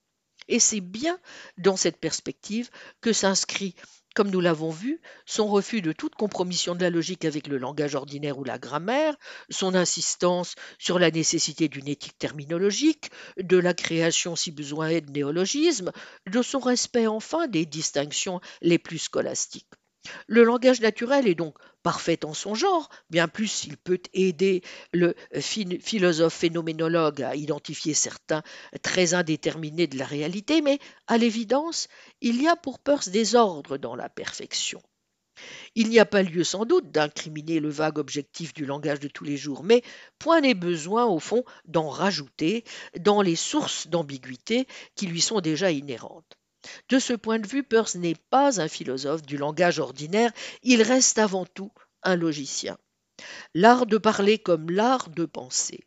Et c'est bien dans cette perspective que s'inscrit, comme nous l'avons vu, son refus de toute compromission de la logique avec le langage ordinaire ou la grammaire, son insistance sur la nécessité d'une éthique terminologique, de la création si besoin est de néologismes, de son respect enfin des distinctions les plus scolastiques. Le langage naturel est donc parfait en son genre, bien plus s'il peut aider le philosophe phénoménologue à identifier certains traits indéterminés de la réalité, mais à l'évidence, il y a pour Peirce des ordres dans la perfection. Il n'y a pas lieu sans doute d'incriminer le vague objectif du langage de tous les jours, mais point n'est besoin au fond d'en rajouter dans les sources d'ambiguïté qui lui sont déjà inhérentes. De ce point de vue, Peirce n'est pas un philosophe du langage ordinaire, il reste avant tout un logicien. L'art de parler comme l'art de penser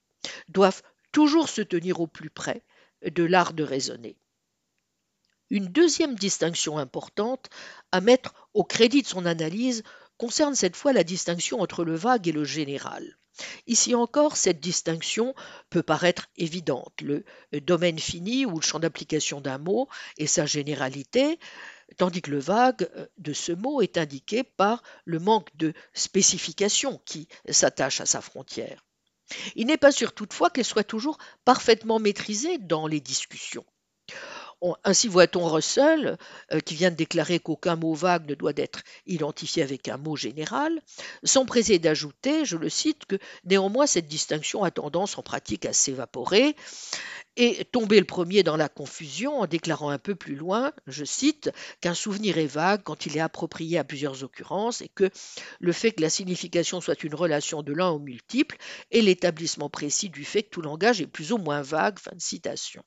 doivent toujours se tenir au plus près de l'art de raisonner. Une deuxième distinction importante à mettre au crédit de son analyse concerne cette fois la distinction entre le vague et le général. Ici encore, cette distinction peut paraître évidente. Le domaine fini ou le champ d'application d'un mot et sa généralité, tandis que le vague de ce mot est indiqué par le manque de spécification qui s'attache à sa frontière. Il n'est pas sûr toutefois qu'elle soit toujours parfaitement maîtrisée dans les discussions ainsi voit-on Russell, euh, qui vient de déclarer qu'aucun mot vague ne doit être identifié avec un mot général, s'empresser d'ajouter, je le cite, que néanmoins cette distinction a tendance en pratique à s'évaporer et tomber le premier dans la confusion en déclarant un peu plus loin, je cite, qu'un souvenir est vague quand il est approprié à plusieurs occurrences et que le fait que la signification soit une relation de l'un au multiple est l'établissement précis du fait que tout langage est plus ou moins vague. Fin de citation.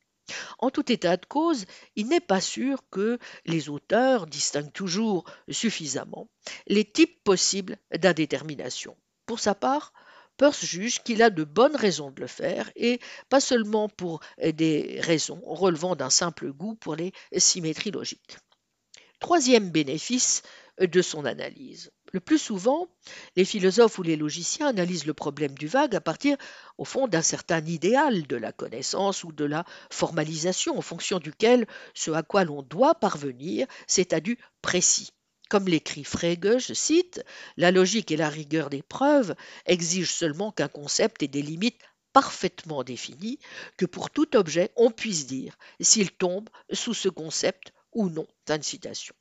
En tout état de cause, il n'est pas sûr que les auteurs distinguent toujours suffisamment les types possibles d'indétermination. Pour sa part, Peirce juge qu'il a de bonnes raisons de le faire, et pas seulement pour des raisons relevant d'un simple goût pour les symétries logiques. Troisième bénéfice de son analyse. Le plus souvent, les philosophes ou les logiciens analysent le problème du vague à partir, au fond, d'un certain idéal de la connaissance ou de la formalisation, en fonction duquel ce à quoi l'on doit parvenir, c'est à du précis. Comme l'écrit Frege, je cite, La logique et la rigueur des preuves exigent seulement qu'un concept ait des limites parfaitement définies, que pour tout objet on puisse dire s'il tombe sous ce concept ou non. citation.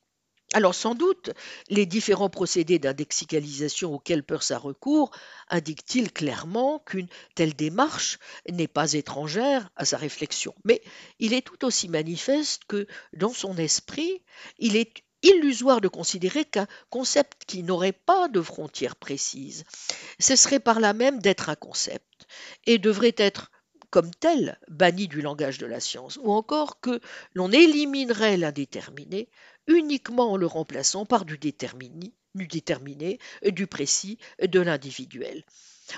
Alors sans doute, les différents procédés d'indexicalisation auxquels Peirce a recours indiquent-ils clairement qu'une telle démarche n'est pas étrangère à sa réflexion. Mais il est tout aussi manifeste que dans son esprit, il est illusoire de considérer qu'un concept qui n'aurait pas de frontières précises cesserait par là même d'être un concept et devrait être comme tel banni du langage de la science, ou encore que l'on éliminerait l'indéterminé uniquement en le remplaçant par du déterminé, du déterminé, du précis, de l'individuel.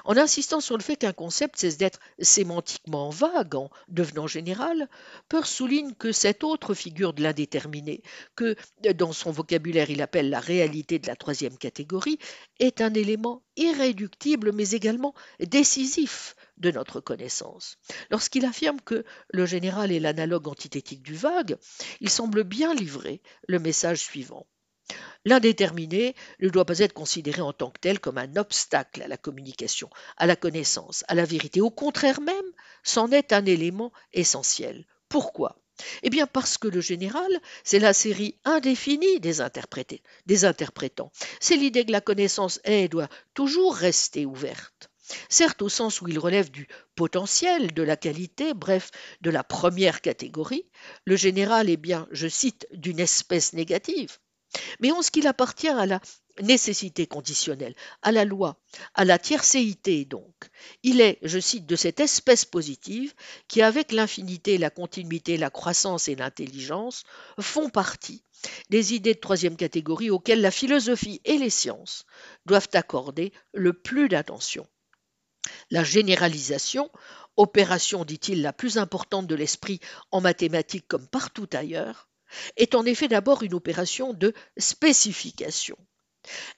En insistant sur le fait qu'un concept cesse d'être sémantiquement vague en devenant général, Peirce souligne que cette autre figure de l'indéterminé, que dans son vocabulaire il appelle la réalité de la troisième catégorie, est un élément irréductible mais également décisif de notre connaissance. Lorsqu'il affirme que le général est l'analogue antithétique du vague, il semble bien livrer le message suivant. L'indéterminé ne doit pas être considéré en tant que tel comme un obstacle à la communication, à la connaissance, à la vérité. Au contraire même, c'en est un élément essentiel. Pourquoi? Eh bien parce que le général, c'est la série indéfinie des, des interprétants. C'est l'idée que la connaissance est et doit toujours rester ouverte. Certes au sens où il relève du potentiel, de la qualité, bref, de la première catégorie, le général est bien, je cite, d'une espèce négative. Mais en ce qu'il appartient à la nécessité conditionnelle, à la loi, à la tiercéité donc. Il est, je cite, de cette espèce positive qui, avec l'infinité, la continuité, la croissance et l'intelligence, font partie des idées de troisième catégorie auxquelles la philosophie et les sciences doivent accorder le plus d'attention. La généralisation, opération, dit-il, la plus importante de l'esprit en mathématiques comme partout ailleurs, est en effet d'abord une opération de spécification.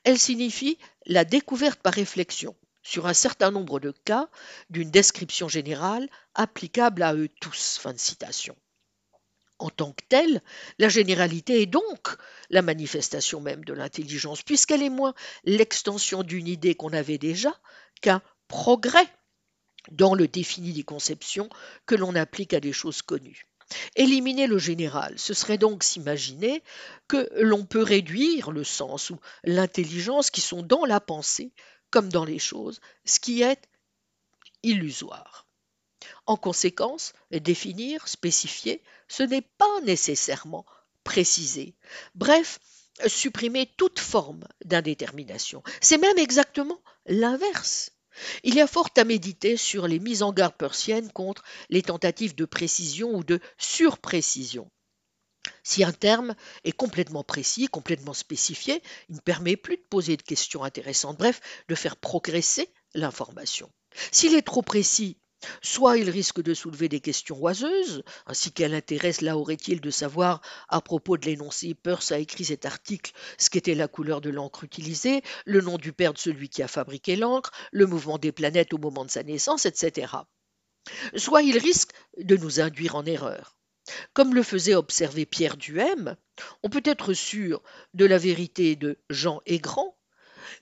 Elle signifie la découverte par réflexion, sur un certain nombre de cas, d'une description générale applicable à eux tous. Fin de citation. En tant que telle, la généralité est donc la manifestation même de l'intelligence, puisqu'elle est moins l'extension d'une idée qu'on avait déjà qu'un progrès dans le défini des conceptions que l'on applique à des choses connues. Éliminer le général, ce serait donc s'imaginer que l'on peut réduire le sens ou l'intelligence qui sont dans la pensée comme dans les choses, ce qui est illusoire. En conséquence, définir, spécifier, ce n'est pas nécessairement préciser. Bref, supprimer toute forme d'indétermination. C'est même exactement l'inverse. Il y a fort à méditer sur les mises en garde persiennes contre les tentatives de précision ou de surprécision. Si un terme est complètement précis, complètement spécifié, il ne permet plus de poser de questions intéressantes, bref, de faire progresser l'information. S'il est trop précis, Soit il risque de soulever des questions oiseuses, ainsi quel intérêt là aurait-il de savoir à propos de l'énoncé Peirce a écrit cet article ce qu'était la couleur de l'encre utilisée, le nom du père de celui qui a fabriqué l'encre, le mouvement des planètes au moment de sa naissance, etc. Soit il risque de nous induire en erreur. Comme le faisait observer Pierre Duhem, on peut être sûr de la vérité de Jean Aigrand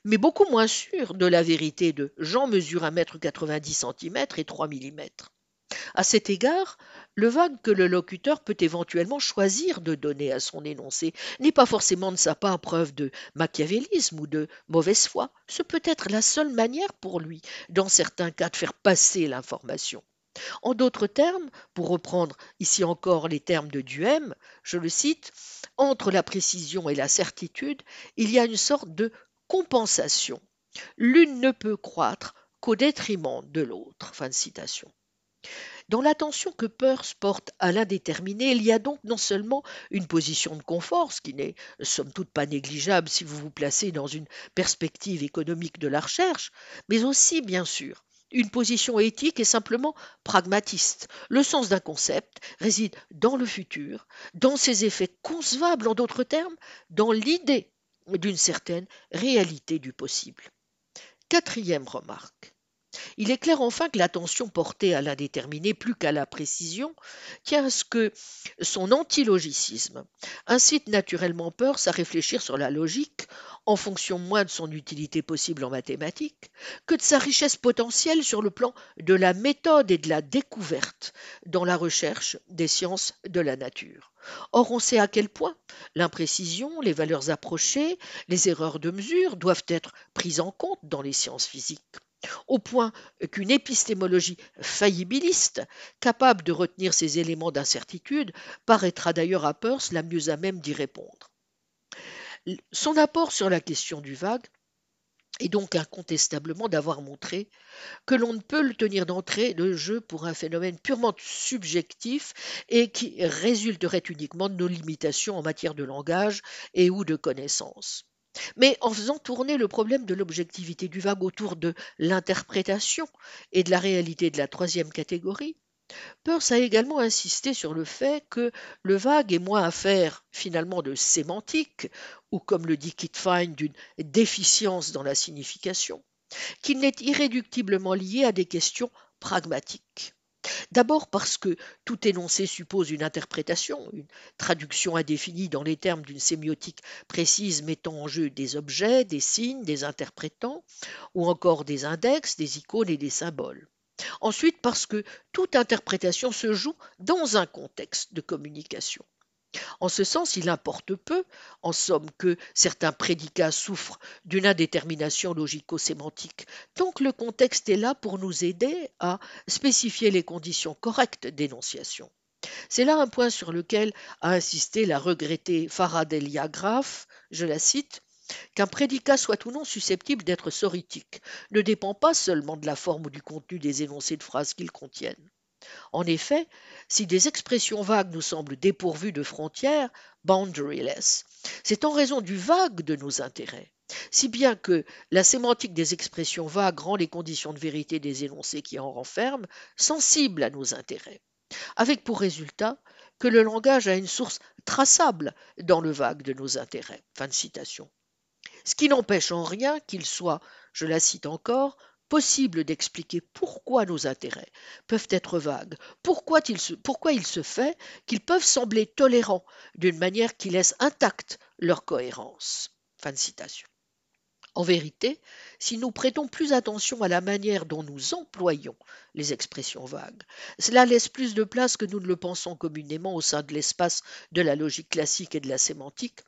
mais beaucoup moins sûr de la vérité de Jean mesure 1,90 m et 3 mm. À cet égard, le vague que le locuteur peut éventuellement choisir de donner à son énoncé n'est pas forcément de sa part preuve de machiavélisme ou de mauvaise foi. Ce peut être la seule manière pour lui, dans certains cas, de faire passer l'information. En d'autres termes, pour reprendre ici encore les termes de Duhem, je le cite, entre la précision et la certitude, il y a une sorte de compensation. L'une ne peut croître qu'au détriment de l'autre. Fin de citation. Dans l'attention que Peirce porte à l'indéterminé, il y a donc non seulement une position de confort, ce qui n'est somme toute pas négligeable si vous vous placez dans une perspective économique de la recherche, mais aussi, bien sûr, une position éthique et simplement pragmatiste. Le sens d'un concept réside dans le futur, dans ses effets concevables, en d'autres termes, dans l'idée d'une certaine réalité du possible. Quatrième remarque. Il est clair enfin que l'attention portée à l'indéterminé plus qu'à la précision tient à ce que son antilogicisme incite naturellement Peirce à réfléchir sur la logique en fonction moins de son utilité possible en mathématiques que de sa richesse potentielle sur le plan de la méthode et de la découverte dans la recherche des sciences de la nature. Or, on sait à quel point l'imprécision, les valeurs approchées, les erreurs de mesure doivent être prises en compte dans les sciences physiques au point qu'une épistémologie faillibiliste, capable de retenir ces éléments d'incertitude, paraîtra d'ailleurs à Peirce la mieux à même d'y répondre. Son apport sur la question du vague est donc incontestablement d'avoir montré que l'on ne peut le tenir d'entrée de jeu pour un phénomène purement subjectif et qui résulterait uniquement de nos limitations en matière de langage et ou de connaissances. Mais en faisant tourner le problème de l'objectivité du vague autour de l'interprétation et de la réalité de la troisième catégorie, Peirce a également insisté sur le fait que le vague est moins affaire finalement de sémantique, ou comme le dit Kit Fine, d'une déficience dans la signification, qu'il n'est irréductiblement lié à des questions pragmatiques. D'abord parce que tout énoncé suppose une interprétation, une traduction indéfinie dans les termes d'une sémiotique précise mettant en jeu des objets, des signes, des interprétants, ou encore des index, des icônes et des symboles. Ensuite parce que toute interprétation se joue dans un contexte de communication. En ce sens, il importe peu, en somme, que certains prédicats souffrent d'une indétermination logico-sémantique, tant que le contexte est là pour nous aider à spécifier les conditions correctes d'énonciation. C'est là un point sur lequel a insisté la regrettée Graf, je la cite, Qu'un prédicat soit ou non susceptible d'être soritique ne dépend pas seulement de la forme ou du contenu des énoncés de phrases qu'ils contiennent. En effet, si des expressions vagues nous semblent dépourvues de frontières, boundaryless, c'est en raison du vague de nos intérêts, si bien que la sémantique des expressions vagues rend les conditions de vérité des énoncés qui en renferment sensibles à nos intérêts, avec pour résultat que le langage a une source traçable dans le vague de nos intérêts. Fin de citation. Ce qui n'empêche en rien qu'il soit, je la cite encore, possible d'expliquer pourquoi nos intérêts peuvent être vagues, pourquoi il se, fait qu'ils peuvent sembler tolérants d'une manière qui laisse intacte leur cohérence. En vérité, si nous prêtons plus attention à la manière dont nous employons les expressions vagues, cela laisse plus de place que nous ne le pensons communément au sein de l'espace de la logique classique et de la sémantique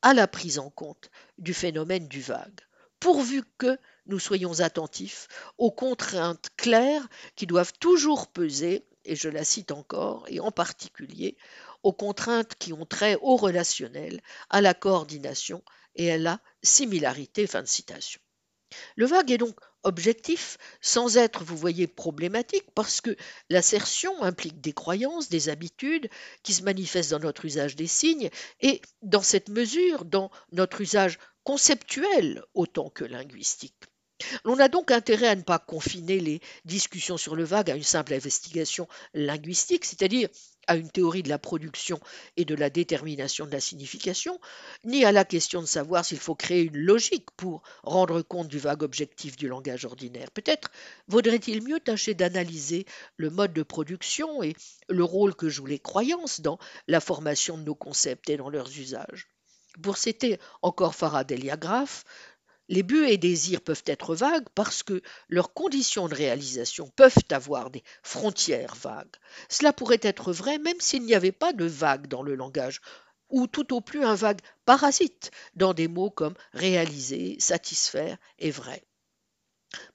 à la prise en compte du phénomène du vague, pourvu que nous soyons attentifs aux contraintes claires qui doivent toujours peser, et je la cite encore, et en particulier aux contraintes qui ont trait au relationnel, à la coordination et à la similarité. Fin de citation. Le vague est donc objectif sans être, vous voyez, problématique parce que l'assertion implique des croyances, des habitudes qui se manifestent dans notre usage des signes et dans cette mesure dans notre usage conceptuel autant que linguistique. On a donc intérêt à ne pas confiner les discussions sur le vague à une simple investigation linguistique, c'est-à-dire à une théorie de la production et de la détermination de la signification, ni à la question de savoir s'il faut créer une logique pour rendre compte du vague objectif du langage ordinaire. Peut-être vaudrait-il mieux tâcher d'analyser le mode de production et le rôle que jouent les croyances dans la formation de nos concepts et dans leurs usages. Pour citer encore Graff, les buts et désirs peuvent être vagues parce que leurs conditions de réalisation peuvent avoir des frontières vagues. Cela pourrait être vrai même s'il n'y avait pas de vague dans le langage, ou tout au plus un vague parasite dans des mots comme réaliser, satisfaire et vrai.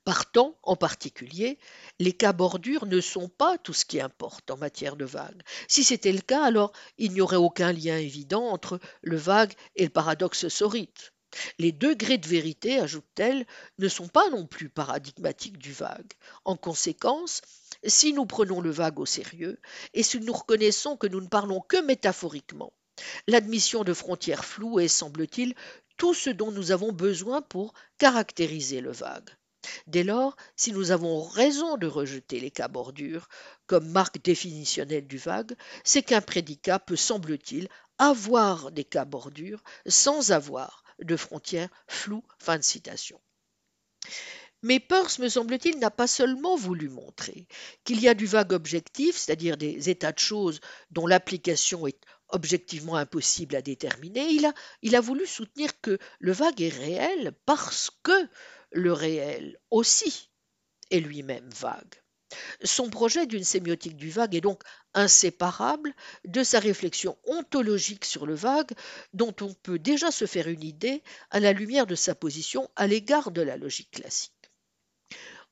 Partant, en particulier, les cas bordures ne sont pas tout ce qui importe en matière de vague. Si c'était le cas, alors il n'y aurait aucun lien évident entre le vague et le paradoxe sorite. Les degrés de vérité, ajoute-t-elle, ne sont pas non plus paradigmatiques du vague. En conséquence, si nous prenons le vague au sérieux, et si nous reconnaissons que nous ne parlons que métaphoriquement, l'admission de frontières floues est, semble-t-il, tout ce dont nous avons besoin pour caractériser le vague. Dès lors, si nous avons raison de rejeter les cas bordures comme marque définitionnelle du vague, c'est qu'un prédicat peut, semble-t-il, avoir des cas bordures sans avoir de frontières floues. Fin de citation. Mais Peirce, me semble-t-il, n'a pas seulement voulu montrer qu'il y a du vague objectif, c'est-à-dire des états de choses dont l'application est objectivement impossible à déterminer, il a, il a voulu soutenir que le vague est réel parce que le réel aussi est lui-même vague. Son projet d'une sémiotique du vague est donc inséparable de sa réflexion ontologique sur le vague, dont on peut déjà se faire une idée à la lumière de sa position à l'égard de la logique classique.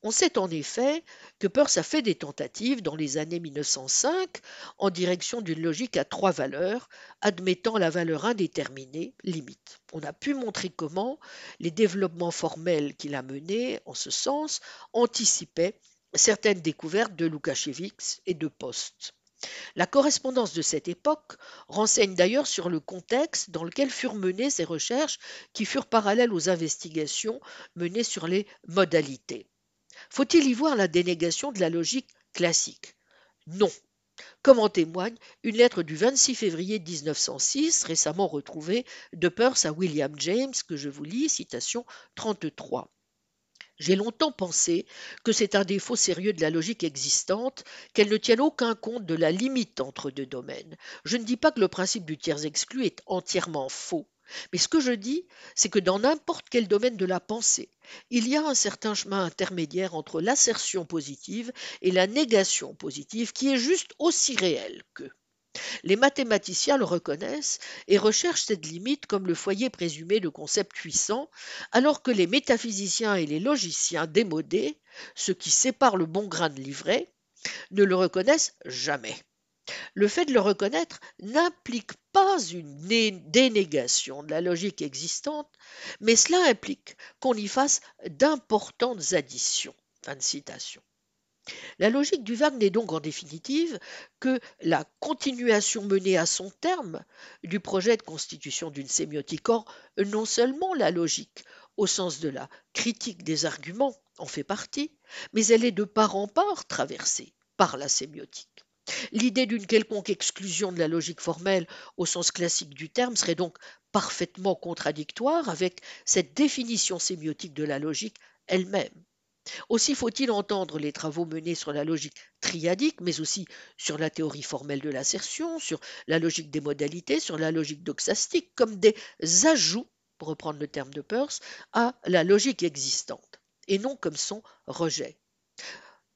On sait en effet que Peirce a fait des tentatives dans les années 1905 en direction d'une logique à trois valeurs, admettant la valeur indéterminée, limite. On a pu montrer comment les développements formels qu'il a menés en ce sens anticipaient certaines découvertes de Loukachevix et de Post. La correspondance de cette époque renseigne d'ailleurs sur le contexte dans lequel furent menées ces recherches qui furent parallèles aux investigations menées sur les modalités. Faut-il y voir la dénégation de la logique classique? Non. Comme en témoigne une lettre du 26 février 1906, récemment retrouvée, de Peirce à William James, que je vous lis, citation 33. J'ai longtemps pensé que c'est un défaut sérieux de la logique existante qu'elle ne tienne aucun compte de la limite entre deux domaines. Je ne dis pas que le principe du tiers exclu est entièrement faux, mais ce que je dis, c'est que dans n'importe quel domaine de la pensée, il y a un certain chemin intermédiaire entre l'assertion positive et la négation positive qui est juste aussi réel que. Les mathématiciens le reconnaissent et recherchent cette limite comme le foyer présumé de concepts puissants, alors que les métaphysiciens et les logiciens démodés, ceux qui séparent le bon grain de l'ivraie, ne le reconnaissent jamais. Le fait de le reconnaître n'implique pas une dénégation de la logique existante, mais cela implique qu'on y fasse d'importantes additions. Fin de citation. La logique du vague n'est donc en définitive que la continuation menée à son terme du projet de constitution d'une sémiotique. Or, non seulement la logique, au sens de la critique des arguments, en fait partie, mais elle est de part en part traversée par la sémiotique. L'idée d'une quelconque exclusion de la logique formelle au sens classique du terme serait donc parfaitement contradictoire avec cette définition sémiotique de la logique elle-même. Aussi faut-il entendre les travaux menés sur la logique triadique, mais aussi sur la théorie formelle de l'assertion, sur la logique des modalités, sur la logique doxastique, comme des ajouts, pour reprendre le terme de Peirce, à la logique existante, et non comme son rejet.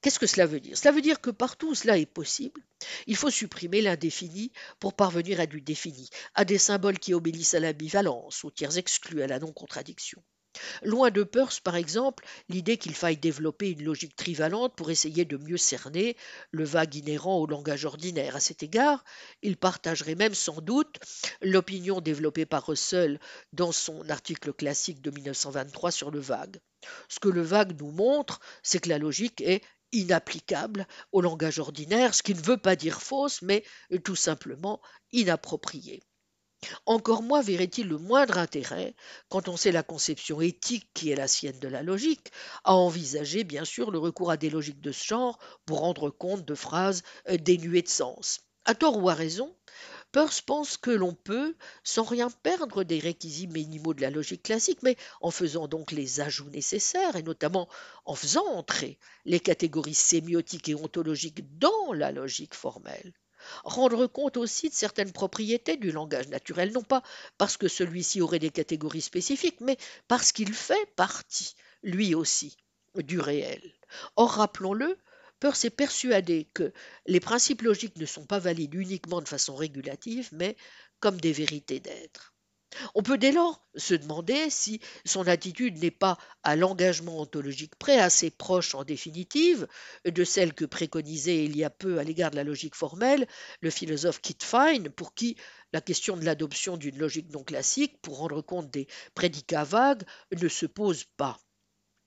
Qu'est-ce que cela veut dire? Cela veut dire que partout où cela est possible, il faut supprimer l'indéfini pour parvenir à du défini, à des symboles qui obéissent à l'ambivalence, aux tiers exclus, à la non-contradiction. Loin de Peirce, par exemple, l'idée qu'il faille développer une logique trivalente pour essayer de mieux cerner le vague inhérent au langage ordinaire. À cet égard, il partagerait même sans doute l'opinion développée par Russell dans son article classique de 1923 sur le vague. Ce que le vague nous montre, c'est que la logique est inapplicable au langage ordinaire, ce qui ne veut pas dire fausse, mais tout simplement inappropriée. Encore moins verrait-il le moindre intérêt, quand on sait la conception éthique qui est la sienne de la logique, à envisager bien sûr le recours à des logiques de ce genre pour rendre compte de phrases euh, dénuées de sens. À tort ou à raison, Peirce pense que l'on peut, sans rien perdre des réquisites minimaux de la logique classique, mais en faisant donc les ajouts nécessaires, et notamment en faisant entrer les catégories sémiotiques et ontologiques dans la logique formelle, rendre compte aussi de certaines propriétés du langage naturel, non pas parce que celui-ci aurait des catégories spécifiques, mais parce qu'il fait partie, lui aussi, du réel. Or, rappelons-le, Peirce est persuadé que les principes logiques ne sont pas valides uniquement de façon régulative, mais comme des vérités d'être. On peut dès lors se demander si son attitude n'est pas à l'engagement ontologique près assez proche en définitive de celle que préconisait il y a peu à l'égard de la logique formelle le philosophe Kit Fine, pour qui la question de l'adoption d'une logique non classique pour rendre compte des prédicats vagues ne se pose pas.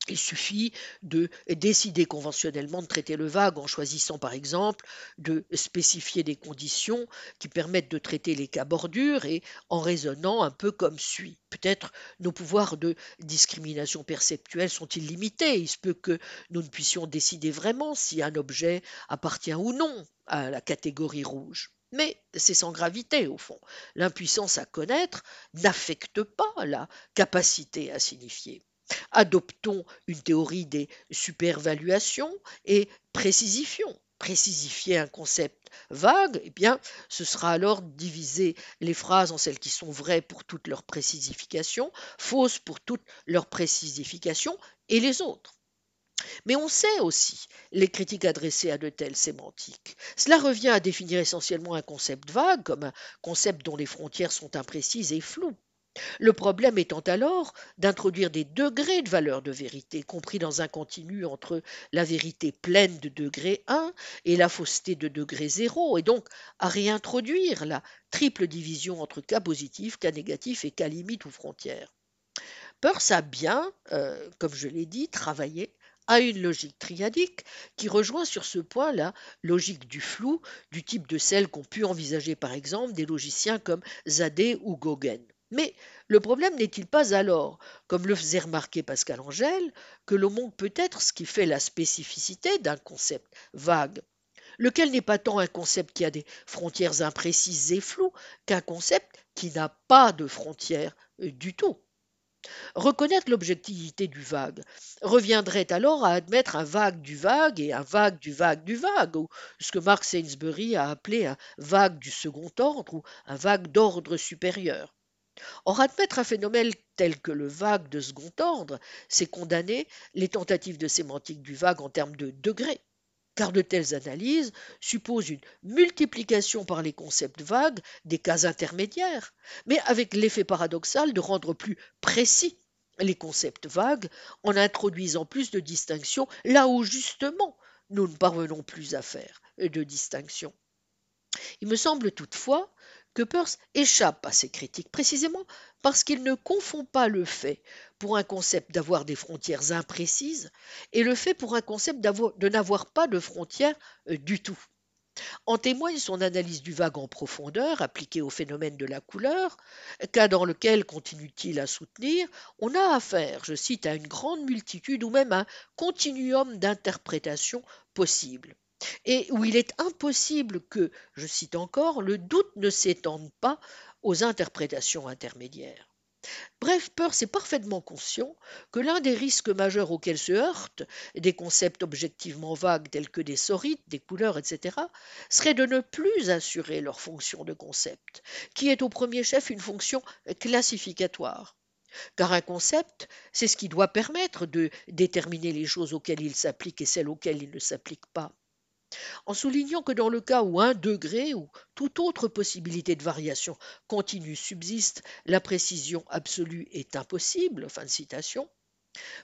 Il suffit de décider conventionnellement de traiter le vague en choisissant par exemple de spécifier des conditions qui permettent de traiter les cas bordures et en raisonnant un peu comme suit. Peut-être nos pouvoirs de discrimination perceptuelle sont-ils limités? Il se peut que nous ne puissions décider vraiment si un objet appartient ou non à la catégorie rouge. Mais c'est sans gravité au fond. L'impuissance à connaître n'affecte pas la capacité à signifier. Adoptons une théorie des supervaluations et précisifions. Précisifier un concept vague, eh bien, ce sera alors diviser les phrases en celles qui sont vraies pour toute leur précisification, fausses pour toute leur précisification, et les autres. Mais on sait aussi les critiques adressées à de telles sémantiques. Cela revient à définir essentiellement un concept vague comme un concept dont les frontières sont imprécises et floues. Le problème étant alors d'introduire des degrés de valeur de vérité, compris dans un continu entre la vérité pleine de degré 1 et la fausseté de degré 0, et donc à réintroduire la triple division entre cas positif, cas négatif et cas limite ou frontière. Peirce a bien, euh, comme je l'ai dit, travaillé à une logique triadique qui rejoint sur ce point la logique du flou, du type de celle qu'ont pu envisager par exemple des logiciens comme Zadé ou Gauguin. Mais le problème n'est-il pas alors, comme le faisait remarquer Pascal Angèle, que le monde peut être ce qui fait la spécificité d'un concept vague, lequel n'est pas tant un concept qui a des frontières imprécises et floues qu'un concept qui n'a pas de frontières euh, du tout. Reconnaître l'objectivité du vague reviendrait alors à admettre un vague du vague et un vague du vague du vague, ou ce que Mark Sainsbury a appelé un vague du second ordre ou un vague d'ordre supérieur. Or, admettre un phénomène tel que le vague de second ordre, c'est condamner les tentatives de sémantique du vague en termes de degrés, car de telles analyses supposent une multiplication par les concepts vagues des cas intermédiaires, mais avec l'effet paradoxal de rendre plus précis les concepts vagues en introduisant plus de distinctions là où justement nous ne parvenons plus à faire de distinction. Il me semble toutefois Peirce échappe à ces critiques précisément parce qu'il ne confond pas le fait pour un concept d'avoir des frontières imprécises et le fait pour un concept de n'avoir pas de frontières euh, du tout. En témoigne son analyse du vague en profondeur appliquée au phénomène de la couleur, cas dans lequel, continue-t-il à soutenir, on a affaire, je cite, à une grande multitude ou même un continuum d'interprétations possibles, et où il est impossible que, je cite encore, le doute ne s'étende pas aux interprétations intermédiaires. Bref, Peirce est parfaitement conscient que l'un des risques majeurs auxquels se heurtent des concepts objectivement vagues tels que des sorites, des couleurs, etc., serait de ne plus assurer leur fonction de concept, qui est au premier chef une fonction classificatoire. Car un concept, c'est ce qui doit permettre de déterminer les choses auxquelles il s'applique et celles auxquelles il ne s'applique pas en soulignant que dans le cas où un degré ou toute autre possibilité de variation continue subsiste, la précision absolue est impossible. Fin citation.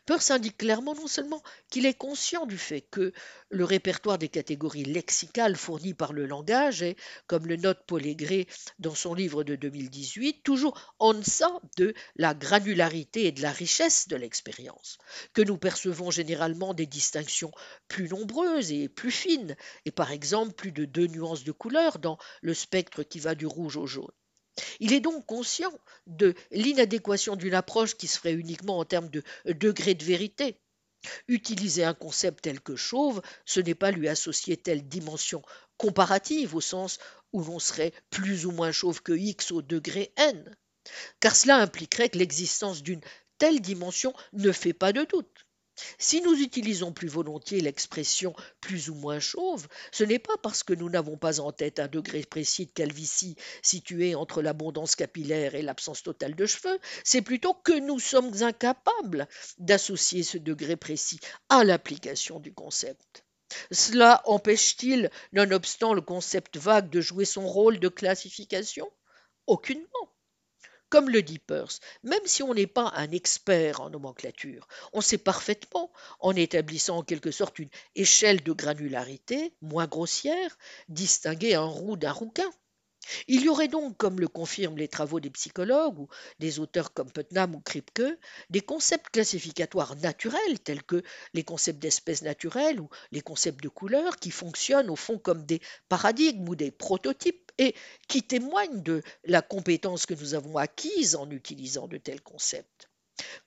Peirce indique clairement non seulement qu'il est conscient du fait que le répertoire des catégories lexicales fournies par le langage est, comme le note Paul Aigret dans son livre de 2018, toujours en deçà de la granularité et de la richesse de l'expérience, que nous percevons généralement des distinctions plus nombreuses et plus fines, et par exemple plus de deux nuances de couleur dans le spectre qui va du rouge au jaune. Il est donc conscient de l'inadéquation d'une approche qui se ferait uniquement en termes de degré de vérité. Utiliser un concept tel que chauve, ce n'est pas lui associer telle dimension comparative au sens où l'on serait plus ou moins chauve que x au degré n, car cela impliquerait que l'existence d'une telle dimension ne fait pas de doute. Si nous utilisons plus volontiers l'expression plus ou moins chauve, ce n'est pas parce que nous n'avons pas en tête un degré précis de calvitie situé entre l'abondance capillaire et l'absence totale de cheveux, c'est plutôt que nous sommes incapables d'associer ce degré précis à l'application du concept. Cela empêche-t-il, nonobstant le concept vague, de jouer son rôle de classification? Aucunement. Comme le dit Peirce, même si on n'est pas un expert en nomenclature, on sait parfaitement, en établissant en quelque sorte une échelle de granularité moins grossière, distinguer un roux d'un rouquin. Il y aurait donc, comme le confirment les travaux des psychologues ou des auteurs comme Putnam ou Kripke, des concepts classificatoires naturels tels que les concepts d'espèces naturelles ou les concepts de couleurs qui fonctionnent au fond comme des paradigmes ou des prototypes et qui témoignent de la compétence que nous avons acquise en utilisant de tels concepts.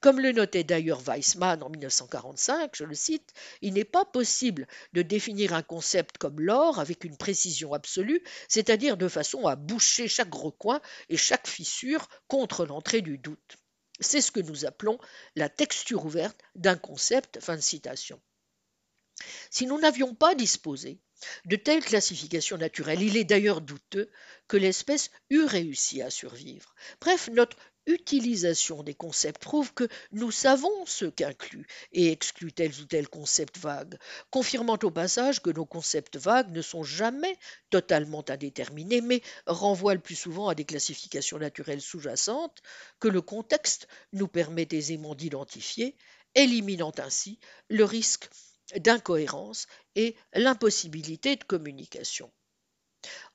Comme le notait d'ailleurs Weissmann en 1945, je le cite, il n'est pas possible de définir un concept comme l'or avec une précision absolue, c'est-à-dire de façon à boucher chaque recoin et chaque fissure contre l'entrée du doute. C'est ce que nous appelons la texture ouverte d'un concept. Fin de citation. Si nous n'avions pas disposé de telles classifications naturelles, il est d'ailleurs douteux que l'espèce eût réussi à survivre. Bref, notre utilisation des concepts prouve que nous savons ce qu'inclut et exclut tel ou tel concept vague, confirmant au passage que nos concepts vagues ne sont jamais totalement indéterminés, mais renvoient le plus souvent à des classifications naturelles sous-jacentes que le contexte nous permet aisément d'identifier, éliminant ainsi le risque d'incohérence et l'impossibilité de communication.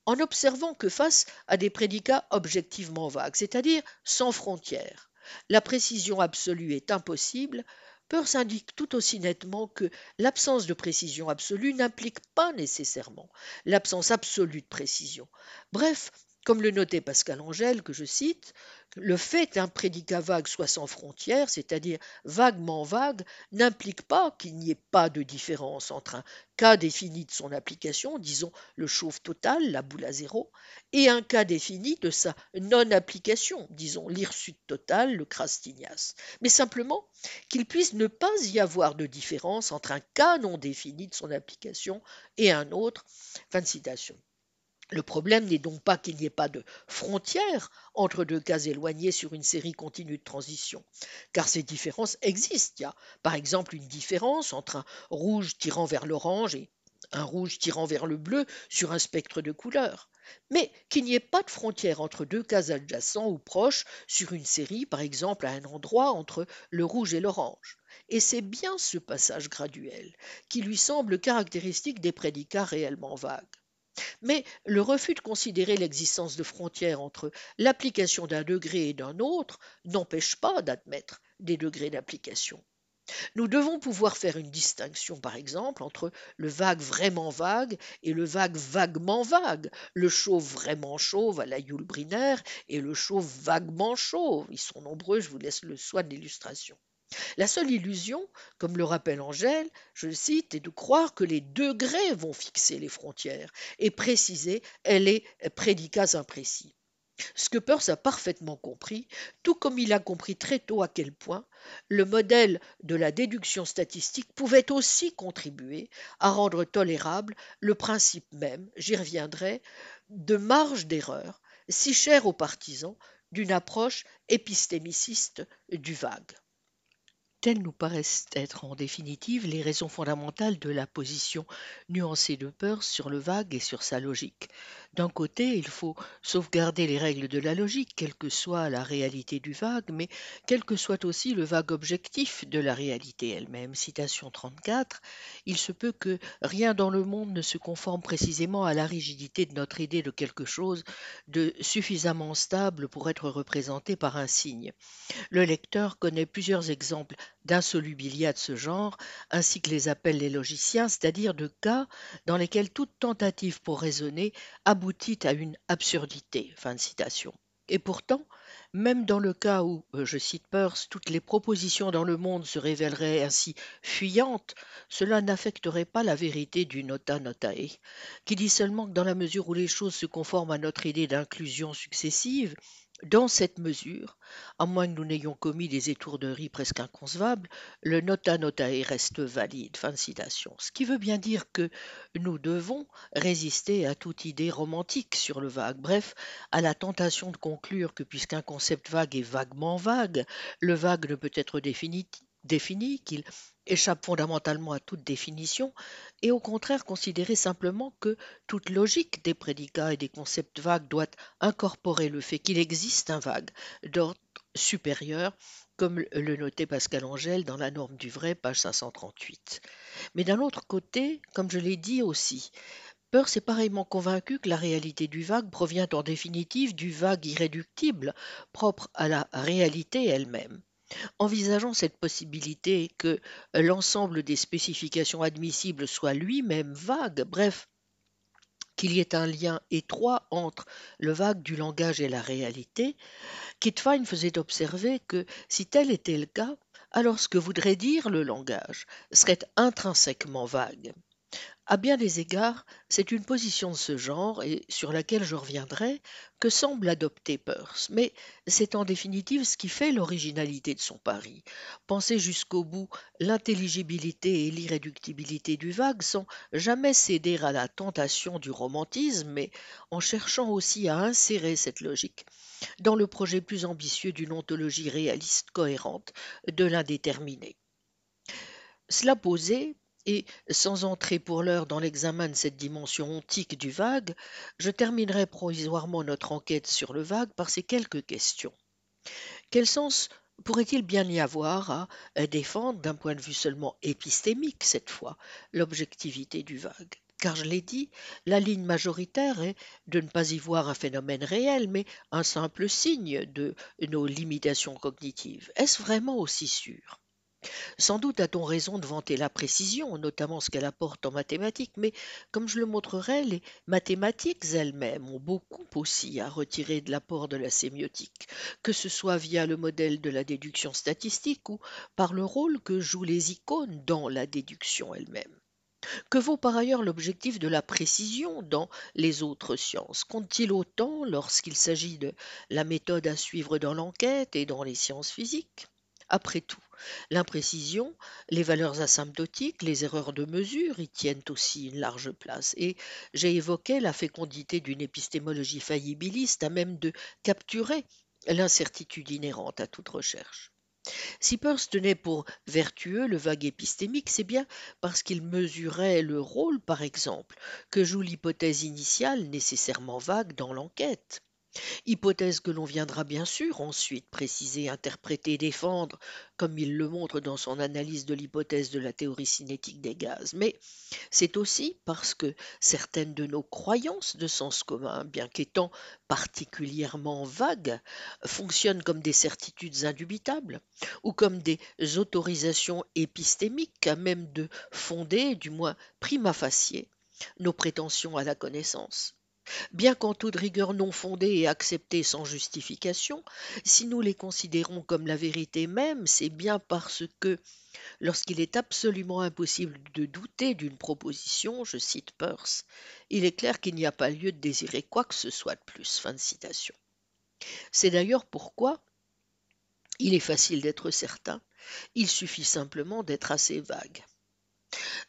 En observant que face à des prédicats objectivement vagues, c'est-à-dire sans frontières, la précision absolue est impossible, Peirce indique tout aussi nettement que l'absence de précision absolue n'implique pas nécessairement l'absence absolue de précision. Bref, comme le notait Pascal Angèle, que je cite, le fait qu'un prédicat vague soit sans frontières, c'est-à-dire vaguement vague, n'implique pas qu'il n'y ait pas de différence entre un cas défini de son application, disons le chauve total, la boule à zéro, et un cas défini de sa non-application, disons l'hirsute total, le crastignas, mais simplement qu'il puisse ne pas y avoir de différence entre un cas non défini de son application et un autre. Fin de citation. Le problème n'est donc pas qu'il n'y ait pas de frontière entre deux cas éloignés sur une série continue de transition, car ces différences existent. Il y a par exemple une différence entre un rouge tirant vers l'orange et un rouge tirant vers le bleu sur un spectre de couleurs, mais qu'il n'y ait pas de frontière entre deux cas adjacents ou proches sur une série, par exemple à un endroit entre le rouge et l'orange. Et c'est bien ce passage graduel qui lui semble caractéristique des prédicats réellement vagues. Mais le refus de considérer l'existence de frontières entre l'application d'un degré et d'un autre n'empêche pas d'admettre des degrés d'application. Nous devons pouvoir faire une distinction, par exemple, entre le vague vraiment vague et le vague vaguement vague, le chauve vraiment chauve à la Yul Brynner et le chauve vaguement chauve. Ils sont nombreux, je vous laisse le soin de l'illustration. La seule illusion, comme le rappelle Angèle, je le cite, est de croire que les degrés vont fixer les frontières et préciser les prédicats imprécis. Peirce a parfaitement compris, tout comme il a compris très tôt à quel point le modèle de la déduction statistique pouvait aussi contribuer à rendre tolérable le principe même, j'y reviendrai, de marge d'erreur, si cher aux partisans d'une approche épistémiciste du vague. Telles nous paraissent être en définitive les raisons fondamentales de la position nuancée de Peirce sur le vague et sur sa logique. D'un côté, il faut sauvegarder les règles de la logique, quelle que soit la réalité du vague, mais quel que soit aussi le vague objectif de la réalité elle-même. Citation 34. Il se peut que rien dans le monde ne se conforme précisément à la rigidité de notre idée de quelque chose de suffisamment stable pour être représenté par un signe. Le lecteur connaît plusieurs exemples d'insolubilia de ce genre, ainsi que les appellent les logiciens, c'est-à-dire de cas dans lesquels toute tentative pour raisonner aboutit à une absurdité. Et pourtant, même dans le cas où, euh, je cite Peirce, toutes les propositions dans le monde se révéleraient ainsi fuyantes, cela n'affecterait pas la vérité du nota notae, qui dit seulement que dans la mesure où les choses se conforment à notre idée d'inclusion successive, dans cette mesure, à moins que nous n'ayons commis des étourderies presque inconcevables, le nota notae reste valide. Fin de citation. Ce qui veut bien dire que nous devons résister à toute idée romantique sur le vague, bref, à la tentation de conclure que puisqu'un concept vague est vaguement vague, le vague ne peut être défini, défini qu'il échappe fondamentalement à toute définition, et au contraire considérer simplement que toute logique des prédicats et des concepts vagues doit incorporer le fait qu'il existe un vague d'ordre supérieur, comme le notait Pascal Angèle dans La norme du vrai, page 538. Mais d'un autre côté, comme je l'ai dit aussi, Peirce est pareillement convaincu que la réalité du vague provient en définitive du vague irréductible, propre à la réalité elle-même. Envisageant cette possibilité que l'ensemble des spécifications admissibles soit lui-même vague, bref, qu'il y ait un lien étroit entre le vague du langage et la réalité, Kitfine faisait observer que si tel était le cas, alors ce que voudrait dire le langage serait intrinsèquement vague. À bien des égards, c'est une position de ce genre, et sur laquelle je reviendrai, que semble adopter Peirce. Mais c'est en définitive ce qui fait l'originalité de son pari. Penser jusqu'au bout l'intelligibilité et l'irréductibilité du vague sans jamais céder à la tentation du romantisme, mais en cherchant aussi à insérer cette logique dans le projet plus ambitieux d'une ontologie réaliste cohérente de l'indéterminé. Cela posé, et sans entrer pour l'heure dans l'examen de cette dimension ontique du vague, je terminerai provisoirement notre enquête sur le vague par ces quelques questions. Quel sens pourrait-il bien y avoir à défendre, d'un point de vue seulement épistémique cette fois, l'objectivité du vague? Car je l'ai dit, la ligne majoritaire est de ne pas y voir un phénomène réel, mais un simple signe de nos limitations cognitives. Est-ce vraiment aussi sûr? Sans doute a-t-on raison de vanter la précision, notamment ce qu'elle apporte en mathématiques, mais comme je le montrerai, les mathématiques elles-mêmes ont beaucoup aussi à retirer de l'apport de la sémiotique, que ce soit via le modèle de la déduction statistique ou par le rôle que jouent les icônes dans la déduction elle-même. Que vaut par ailleurs l'objectif de la précision dans les autres sciences? Compte-t-il autant lorsqu'il s'agit de la méthode à suivre dans l'enquête et dans les sciences physiques? Après tout, l'imprécision, les valeurs asymptotiques, les erreurs de mesure y tiennent aussi une large place. Et j'ai évoqué la fécondité d'une épistémologie faillibiliste à même de capturer l'incertitude inhérente à toute recherche. Si Peirce tenait pour vertueux le vague épistémique, c'est bien parce qu'il mesurait le rôle, par exemple, que joue l'hypothèse initiale nécessairement vague dans l'enquête. Hypothèse que l'on viendra bien sûr ensuite préciser, interpréter, défendre, comme il le montre dans son analyse de l'hypothèse de la théorie cinétique des gaz. Mais c'est aussi parce que certaines de nos croyances de sens commun, bien qu'étant particulièrement vagues, fonctionnent comme des certitudes indubitables ou comme des autorisations épistémiques à même de fonder, du moins prima facie, nos prétentions à la connaissance. Bien qu'en toute rigueur non fondée et acceptée sans justification, si nous les considérons comme la vérité même, c'est bien parce que, lorsqu'il est absolument impossible de douter d'une proposition, je cite Peirce, il est clair qu'il n'y a pas lieu de désirer quoi que ce soit de plus. C'est d'ailleurs pourquoi il est facile d'être certain, il suffit simplement d'être assez vague.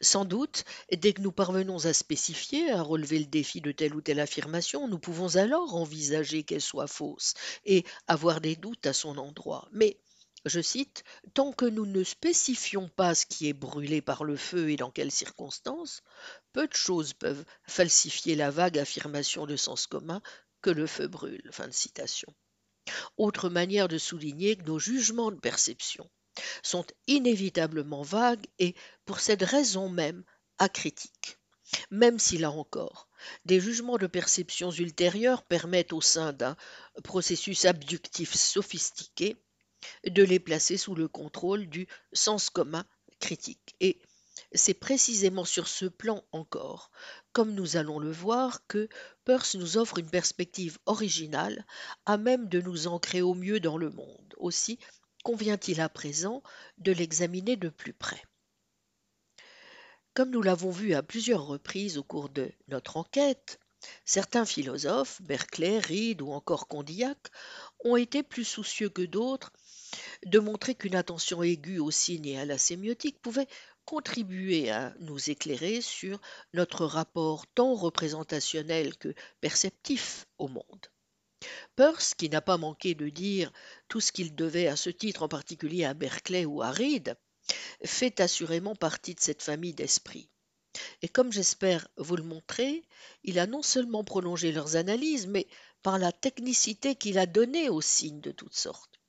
Sans doute, dès que nous parvenons à spécifier, à relever le défi de telle ou telle affirmation, nous pouvons alors envisager qu'elle soit fausse et avoir des doutes à son endroit. Mais, je cite, tant que nous ne spécifions pas ce qui est brûlé par le feu et dans quelles circonstances, peu de choses peuvent falsifier la vague affirmation de sens commun que le feu brûle. Autre manière de souligner que nos jugements de perception sont inévitablement vagues et, pour cette raison même, acritiques. Même si, là encore, des jugements de perceptions ultérieures permettent au sein d'un processus abductif sophistiqué de les placer sous le contrôle du sens commun critique. Et c'est précisément sur ce plan encore, comme nous allons le voir, que Peirce nous offre une perspective originale à même de nous ancrer au mieux dans le monde. Aussi, convient-il à présent de l'examiner de plus près? Comme nous l'avons vu à plusieurs reprises au cours de notre enquête, certains philosophes, Berkeley, Reed ou encore Condillac, ont été plus soucieux que d'autres de montrer qu'une attention aiguë aux signes et à la sémiotique pouvait contribuer à nous éclairer sur notre rapport tant représentationnel que perceptif au monde. Peirce, qui n'a pas manqué de dire tout ce qu'il devait à ce titre, en particulier à Berkeley ou à Reed, fait assurément partie de cette famille d'esprits. Et comme j'espère vous le montrer, il a non seulement prolongé leurs analyses, mais par la technicité qu'il a donnée aux signes de toutes sortes.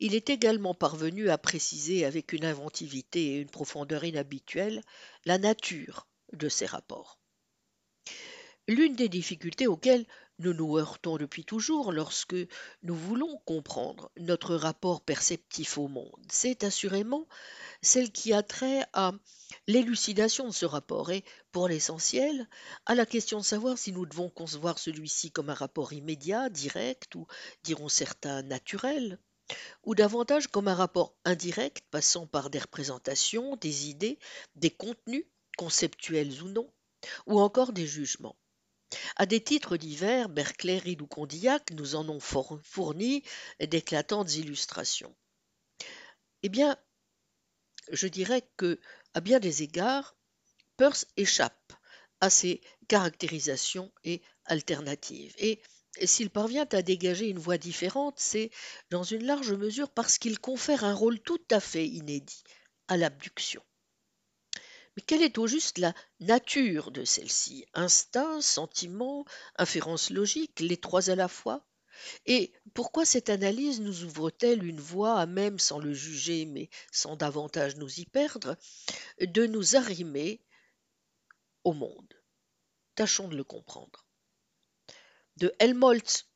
Il est également parvenu à préciser avec une inventivité et une profondeur inhabituelles la nature de ces rapports. L'une des difficultés auxquelles nous nous heurtons depuis toujours lorsque nous voulons comprendre notre rapport perceptif au monde. C'est assurément celle qui a trait à l'élucidation de ce rapport et, pour l'essentiel, à la question de savoir si nous devons concevoir celui-ci comme un rapport immédiat, direct ou, diront certains, naturel, ou davantage comme un rapport indirect passant par des représentations, des idées, des contenus, conceptuels ou non, ou encore des jugements. À des titres divers, Berkeley, Reed ou Condillac nous en ont fourni d'éclatantes illustrations. Eh bien, je dirais que, à bien des égards, Peirce échappe à ces caractérisations et alternatives. Et s'il parvient à dégager une voie différente, c'est dans une large mesure parce qu'il confère un rôle tout à fait inédit à l'abduction. Mais quelle est au juste la nature de celle-ci? Instinct, sentiment, inférence logique, les trois à la fois? Et pourquoi cette analyse nous ouvre-t-elle une voie à même, sans le juger, mais sans davantage nous y perdre, de nous arrimer au monde? Tâchons de le comprendre. De Helmholtz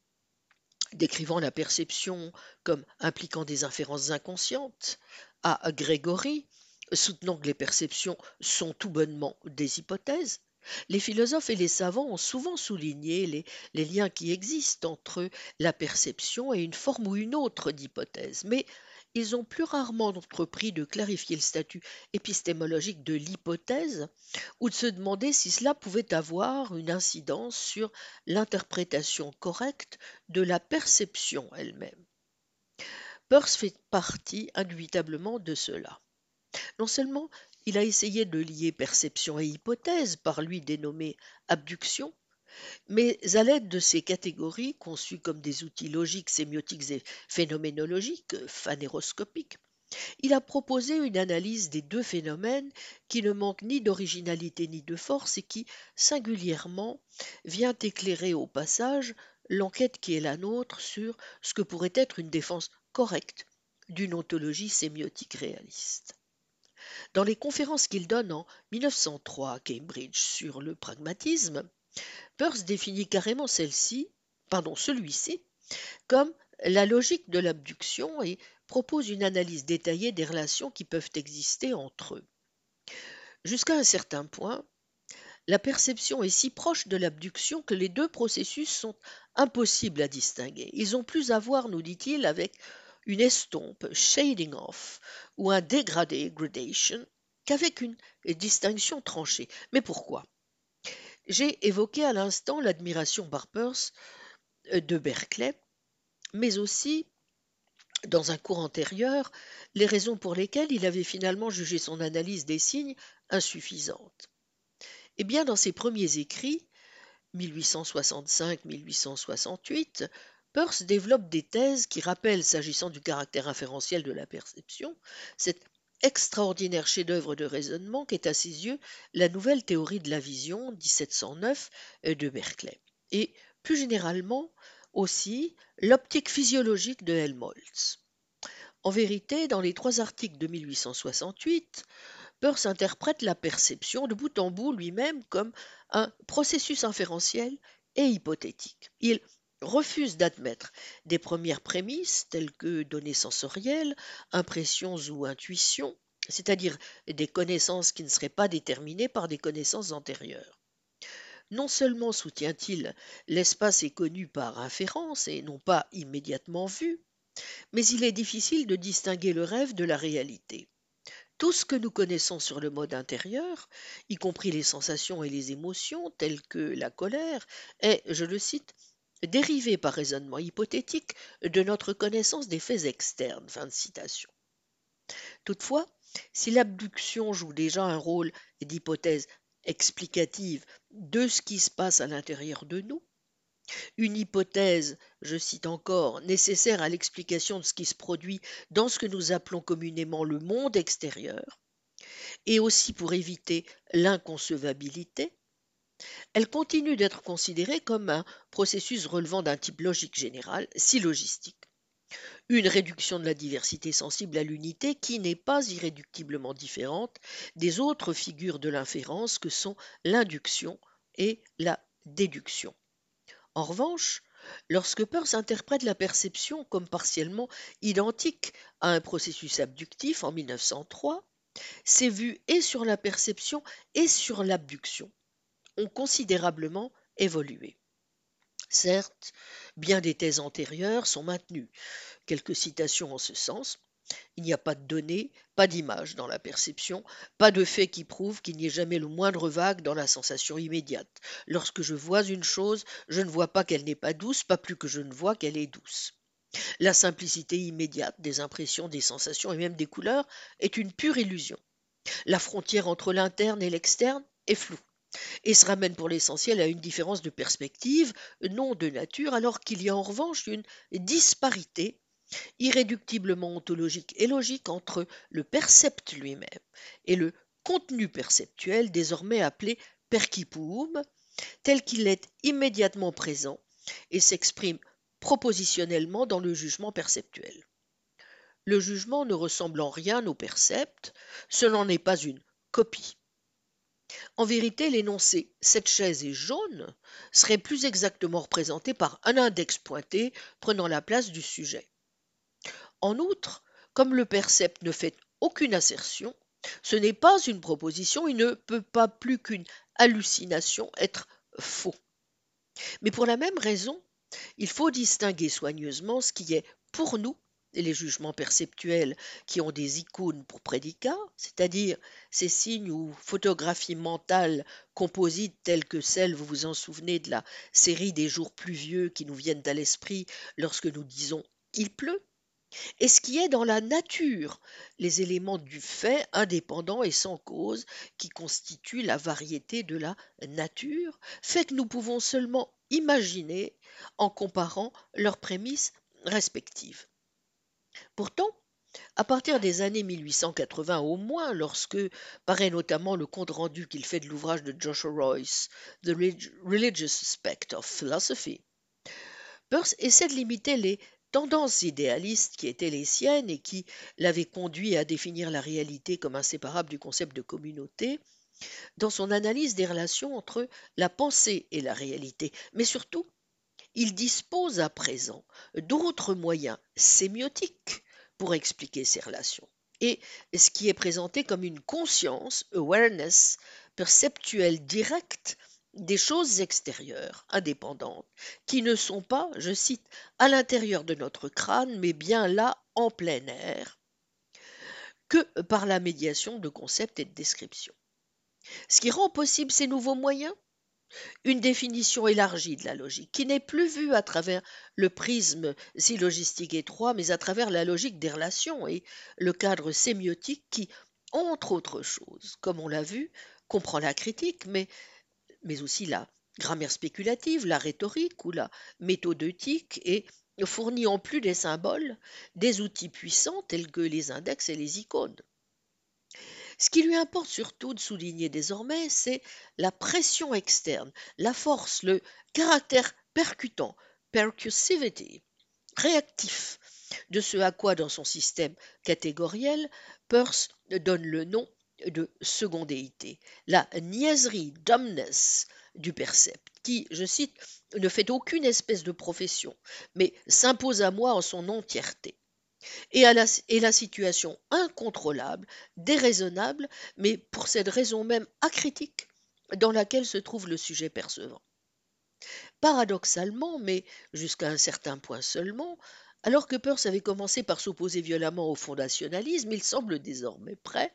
décrivant la perception comme impliquant des inférences inconscientes, à Grégory, soutenant que les perceptions sont tout bonnement des hypothèses, les philosophes et les savants ont souvent souligné les, liens qui existent entre la perception et une forme ou une autre d'hypothèse, mais ils ont plus rarement entrepris de clarifier le statut épistémologique de l'hypothèse ou de se demander si cela pouvait avoir une incidence sur l'interprétation correcte de la perception elle-même. Peirce fait partie indubitablement de cela. Non seulement il a essayé de lier perception et hypothèse, par lui dénommée abduction, mais à l'aide de ces catégories, conçues comme des outils logiques, sémiotiques et phénoménologiques, phanéroscopiques, il a proposé une analyse des deux phénomènes qui ne manque ni d'originalité ni de force et qui, singulièrement, vient éclairer au passage l'enquête qui est la nôtre sur ce que pourrait être une défense correcte d'une ontologie sémiotique réaliste. Dans les conférences qu'il donne en 1903 à Cambridge sur le pragmatisme, Peirce définit carrément celle-ci, pardon, celui-ci, comme la logique de l'abduction et propose une analyse détaillée des relations qui peuvent exister entre eux. Jusqu'à un certain point, la perception est si proche de l'abduction que les deux processus sont impossibles à distinguer. Ils ont plus à voir, nous dit-il, avec une estompe, shading off, ou un dégradé, gradation, qu'avec une distinction tranchée. Mais pourquoi? J'ai évoqué à l'instant l'admiration par Peirce euh, de Berkeley, mais aussi, dans un cours antérieur, les raisons pour lesquelles il avait finalement jugé son analyse des signes insuffisante. Eh bien, dans ses premiers écrits, 1865-1868, Peirce développe des thèses qui rappellent, s'agissant du caractère inférentiel de la perception, cet extraordinaire chef-d'œuvre de raisonnement qu'est à ses yeux la nouvelle théorie de la vision 1709 de Berkeley, et plus généralement aussi l'optique physiologique de Helmholtz. En vérité, dans les trois articles de 1868, Peirce interprète la perception de bout en bout lui-même comme un processus inférentiel et hypothétique. Refuse d'admettre des premières prémices telles que données sensorielles, impressions ou intuitions, c'est-à-dire des connaissances qui ne seraient pas déterminées par des connaissances antérieures. Non seulement soutient-il l'espace est connu par inférence et non pas immédiatement vu, mais il est difficile de distinguer le rêve de la réalité. Tout ce que nous connaissons sur le mode intérieur, y compris les sensations et les émotions, telles que la colère, est, je le cite, dérivé par raisonnement hypothétique de notre connaissance des faits externes. Toutefois, si l'abduction joue déjà un rôle d'hypothèse explicative de ce qui se passe à l'intérieur de nous, une hypothèse, je cite encore, nécessaire à l'explication de ce qui se produit dans ce que nous appelons communément le monde extérieur, et aussi pour éviter l'inconcevabilité, elle continue d'être considérée comme un processus relevant d'un type logique général, syllogistique. Une réduction de la diversité sensible à l'unité qui n'est pas irréductiblement différente des autres figures de l'inférence que sont l'induction et la déduction. En revanche, lorsque Peirce interprète la perception comme partiellement identique à un processus abductif en 1903, ses vues et sur la perception et sur l'abduction ont considérablement évolué. Certes, bien des thèses antérieures sont maintenues. Quelques citations en ce sens. Il n'y a pas de données, pas d'image dans la perception, pas de fait qui prouve qu'il n'y ait jamais le moindre vague dans la sensation immédiate. Lorsque je vois une chose, je ne vois pas qu'elle n'est pas douce, pas plus que je ne vois qu'elle est douce. La simplicité immédiate des impressions, des sensations et même des couleurs est une pure illusion. La frontière entre l'interne et l'externe est floue et se ramène pour l'essentiel à une différence de perspective, non de nature, alors qu'il y a en revanche une disparité irréductiblement ontologique et logique entre le percept lui-même et le contenu perceptuel désormais appelé percipum, tel qu'il est immédiatement présent et s'exprime propositionnellement dans le jugement perceptuel. Le jugement ne ressemble en rien au percept, ce n'en est pas une copie. En vérité, l'énoncé cette chaise est jaune serait plus exactement représenté par un index pointé prenant la place du sujet. En outre, comme le percept ne fait aucune assertion, ce n'est pas une proposition, il ne peut pas plus qu'une hallucination être faux. Mais pour la même raison, il faut distinguer soigneusement ce qui est pour nous les jugements perceptuels qui ont des icônes pour prédicats, c'est-à-dire ces signes ou photographies mentales composites telles que celles, vous vous en souvenez, de la série des jours pluvieux qui nous viennent à l'esprit lorsque nous disons il pleut, et ce qui est dans la nature, les éléments du fait indépendants et sans cause qui constituent la variété de la nature, fait que nous pouvons seulement imaginer en comparant leurs prémices respectives. Pourtant, à partir des années 1880 au moins, lorsque paraît notamment le compte-rendu qu'il fait de l'ouvrage de Joshua Royce, The Religious Aspect of Philosophy, Peirce essaie de limiter les tendances idéalistes qui étaient les siennes et qui l'avaient conduit à définir la réalité comme inséparable du concept de communauté, dans son analyse des relations entre la pensée et la réalité. Mais surtout, il dispose à présent d'autres moyens sémiotiques pour expliquer ces relations. Et ce qui est présenté comme une conscience, awareness, perceptuelle directe des choses extérieures, indépendantes, qui ne sont pas, je cite, à l'intérieur de notre crâne, mais bien là, en plein air, que par la médiation de concepts et de descriptions. Ce qui rend possible ces nouveaux moyens Une définition élargie de la logique, qui n'est plus vue à travers le prisme syllogistique étroit, mais à travers la logique des relations et le cadre sémiotique qui, entre autres choses, comme on l'a vu, comprend la critique, mais, mais aussi la grammaire spéculative, la rhétorique ou la méthodeutique, et fournit en plus des symboles des outils puissants tels que les index et les icônes. Ce qui lui importe surtout de souligner désormais, c'est la pression externe, la force, le caractère percutant, percussivity, réactif, de ce à quoi dans son système catégoriel, Peirce donne le nom de secondéité, la niaiserie, dumbness du percept, qui, je cite, ne fait aucune espèce de profession, mais s'impose à moi en son entièreté et, la, situation incontrôlable, déraisonnable, mais pour cette raison même acritique dans laquelle se trouve le sujet percevant. Paradoxalement, mais jusqu'à un certain point seulement, alors que Peirce avait commencé par s'opposer violemment au fondationalisme, il semble désormais prêt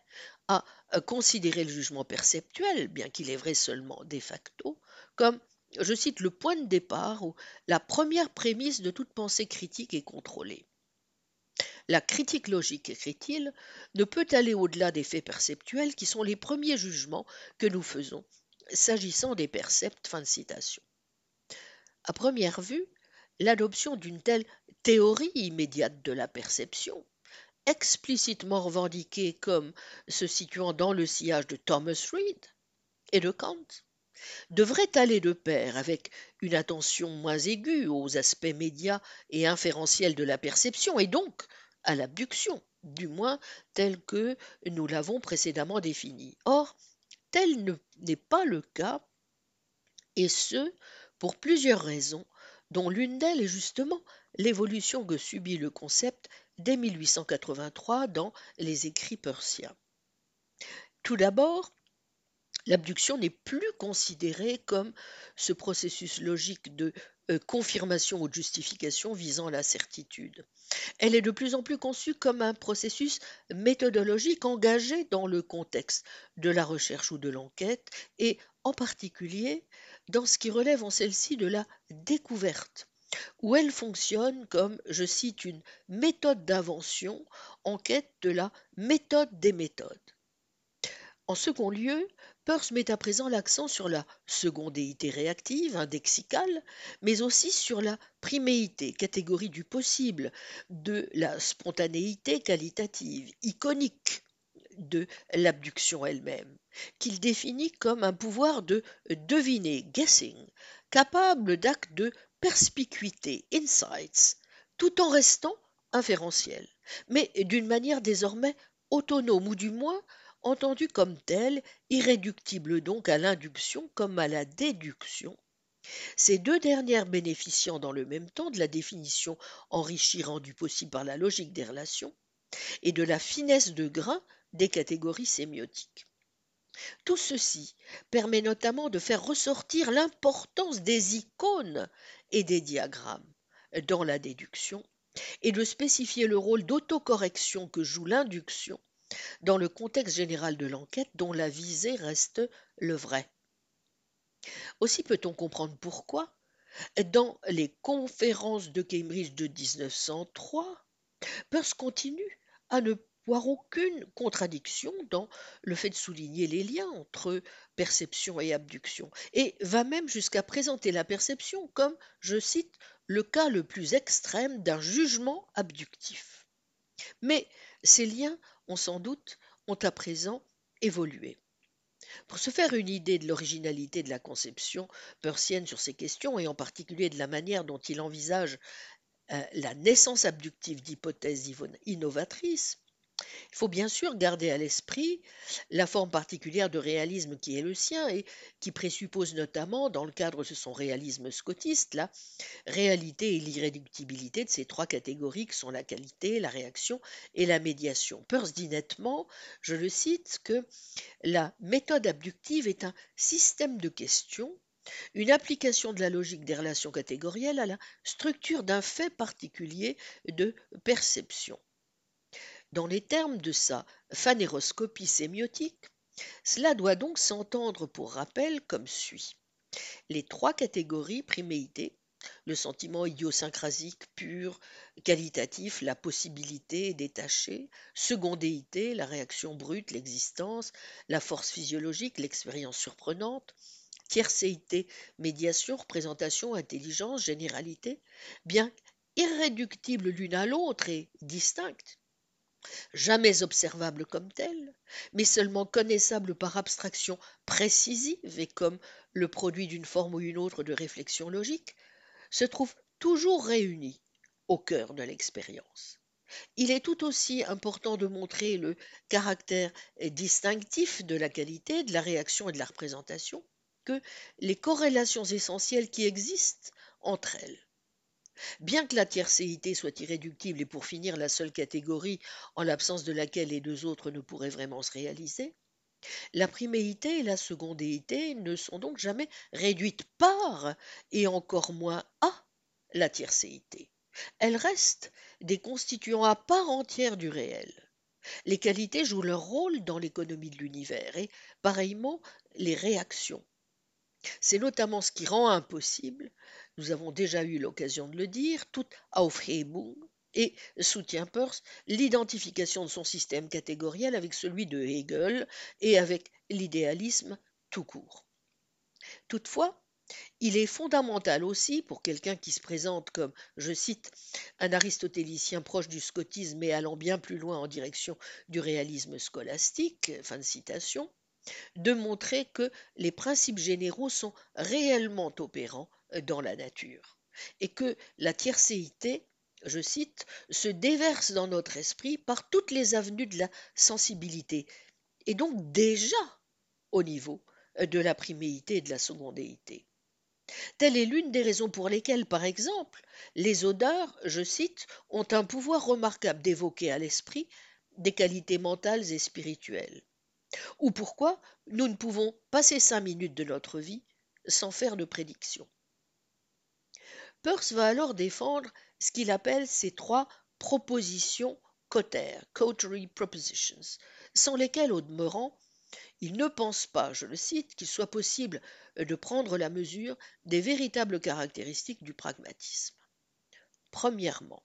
à considérer le jugement perceptuel, bien qu'il est vrai seulement de facto, comme, je cite, le point de départ ou la première prémisse de toute pensée critique et contrôlée. La critique logique, écrit-il, ne peut aller au-delà des faits perceptuels qui sont les premiers jugements que nous faisons s'agissant des percepts. Fin de citation. À première vue, l'adoption d'une telle théorie immédiate de la perception, explicitement revendiquée comme se situant dans le sillage de Thomas Reid et de Kant, devrait aller de pair avec une attention moins aiguë aux aspects médias et inférentiels de la perception et donc à l'abduction, du moins tel que nous l'avons précédemment défini. Or, tel n'est pas le cas, et ce, pour plusieurs raisons, dont l'une d'elles est justement l'évolution que subit le concept dès 1883 dans les écrits persiens. Tout d'abord, l'abduction n'est plus considérée comme ce processus logique de confirmation ou de justification visant la certitude. Elle est de plus en plus conçue comme un processus méthodologique engagé dans le contexte de la recherche ou de l'enquête et en particulier dans ce qui relève en celle-ci de la découverte où elle fonctionne comme, je cite, une méthode d'invention en quête de la méthode des méthodes. En second lieu, Peirce met à présent l'accent sur la secondéité réactive, indexicale, mais aussi sur la priméité, catégorie du possible, de la spontanéité qualitative, iconique de l'abduction elle-même, qu'il définit comme un pouvoir de deviner, guessing, capable d'actes de perspicuité, insights, tout en restant inférentiel, mais d'une manière désormais autonome ou du moins entendu comme tel, irréductible donc à l'induction comme à la déduction, ces deux dernières bénéficiant dans le même temps de la définition enrichie rendue possible par la logique des relations et de la finesse de grain des catégories sémiotiques. Tout ceci permet notamment de faire ressortir l'importance des icônes et des diagrammes dans la déduction et de spécifier le rôle d'autocorrection que joue l'induction dans le contexte général de l'enquête dont la visée reste le vrai. Aussi peut-on comprendre pourquoi, dans les conférences de Cambridge de 1903, Peirce continue à ne voir aucune contradiction dans le fait de souligner les liens entre perception et abduction, et va même jusqu'à présenter la perception comme, je cite, le cas le plus extrême d'un jugement abductif. Mais ces liens sans doute ont à présent évolué. Pour se faire une idée de l'originalité de la conception persienne sur ces questions, et en particulier de la manière dont il envisage euh, la naissance abductive d'hypothèses innovatrices, il faut bien sûr garder à l'esprit la forme particulière de réalisme qui est le sien et qui présuppose notamment, dans le cadre de son réalisme scotiste, la réalité et l'irréductibilité de ces trois catégories que sont la qualité, la réaction et la médiation. Peirce dit nettement, je le cite, que la méthode abductive est un système de questions une application de la logique des relations catégorielles à la structure d'un fait particulier de perception. Dans les termes de sa phanéroscopie sémiotique, cela doit donc s'entendre pour rappel comme suit. Les trois catégories priméité, le sentiment idiosyncrasique pur, qualitatif, la possibilité détachée, secondéité, la réaction brute, l'existence, la force physiologique, l'expérience surprenante, tiercéité, médiation, représentation, intelligence, généralité, bien irréductibles l'une à l'autre et distinctes, jamais observable comme tel, mais seulement connaissable par abstraction précisive et comme le produit d'une forme ou une autre de réflexion logique, se trouve toujours réunis au cœur de l'expérience. Il est tout aussi important de montrer le caractère distinctif de la qualité, de la réaction et de la représentation que les corrélations essentielles qui existent entre elles. Bien que la tiercéité soit irréductible et pour finir la seule catégorie en l'absence de laquelle les deux autres ne pourraient vraiment se réaliser, la priméité et la secondéité ne sont donc jamais réduites par et encore moins à la tiercéité. Elles restent des constituants à part entière du réel. Les qualités jouent leur rôle dans l'économie de l'univers et, pareillement, les réactions. C'est notamment ce qui rend impossible nous avons déjà eu l'occasion de le dire, toute Aufhebung et soutient Peirce l'identification de son système catégoriel avec celui de Hegel et avec l'idéalisme tout court. Toutefois, il est fondamental aussi pour quelqu'un qui se présente comme, je cite, un aristotélicien proche du scotisme et allant bien plus loin en direction du réalisme scolastique, fin de citation, de montrer que les principes généraux sont réellement opérants dans la nature, et que la tiercéité, je cite, se déverse dans notre esprit par toutes les avenues de la sensibilité, et donc déjà au niveau de la priméité et de la secondéité. Telle est l'une des raisons pour lesquelles, par exemple, les odeurs, je cite, ont un pouvoir remarquable d'évoquer à l'esprit des qualités mentales et spirituelles, ou pourquoi nous ne pouvons passer cinq minutes de notre vie sans faire de prédiction. Peirce va alors défendre ce qu'il appelle ces trois propositions cotères, coterie propositions, sans lesquelles, au demeurant, il ne pense pas, je le cite, qu'il soit possible de prendre la mesure des véritables caractéristiques du pragmatisme. Premièrement,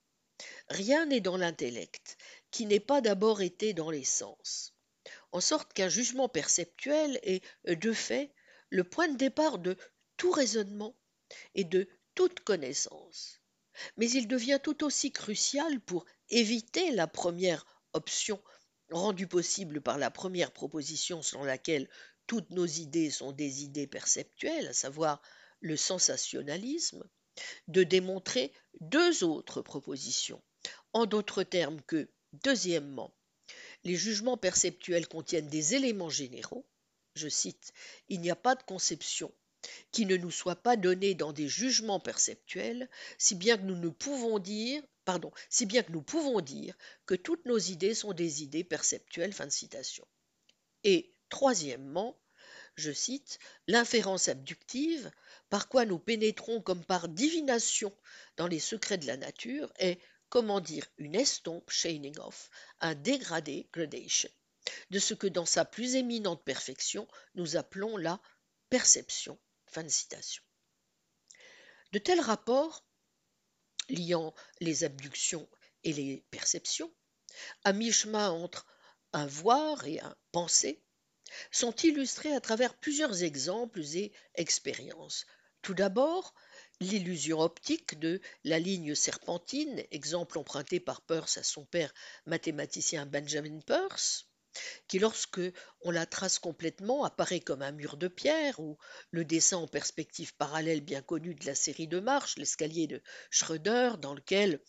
rien n'est dans l'intellect qui n'ait pas d'abord été dans les sens, en sorte qu'un jugement perceptuel est, de fait, le point de départ de tout raisonnement et de toute connaissance. Mais il devient tout aussi crucial pour éviter la première option rendue possible par la première proposition selon laquelle toutes nos idées sont des idées perceptuelles, à savoir le sensationnalisme, de démontrer deux autres propositions. En d'autres termes que, deuxièmement, les jugements perceptuels contiennent des éléments généraux. Je cite, Il n'y a pas de conception qui ne nous soit pas donné dans des jugements perceptuels, si bien que nous ne pouvons dire, que toutes nos idées sont des idées perceptuelles. Fin de citation. Et troisièmement, je cite, l'inférence abductive, par quoi nous pénétrons comme par divination dans les secrets de la nature, est, comment dire, une estompe, shining off, un dégradé, gradation, de ce que dans sa plus éminente perfection nous appelons la perception de. De tels rapports, liant les abductions et les perceptions, à mi-chemin entre un voir et un penser, sont illustrés à travers plusieurs exemples et expériences. Tout d'abord, l'illusion optique de la ligne serpentine, exemple emprunté par Peirce à son père mathématicien Benjamin Peirce, qui, lorsque on la trace complètement, apparaît comme un mur de pierre, ou le dessin en perspective parallèle bien connu de la série de marches, l'escalier de Schröder, dans lequel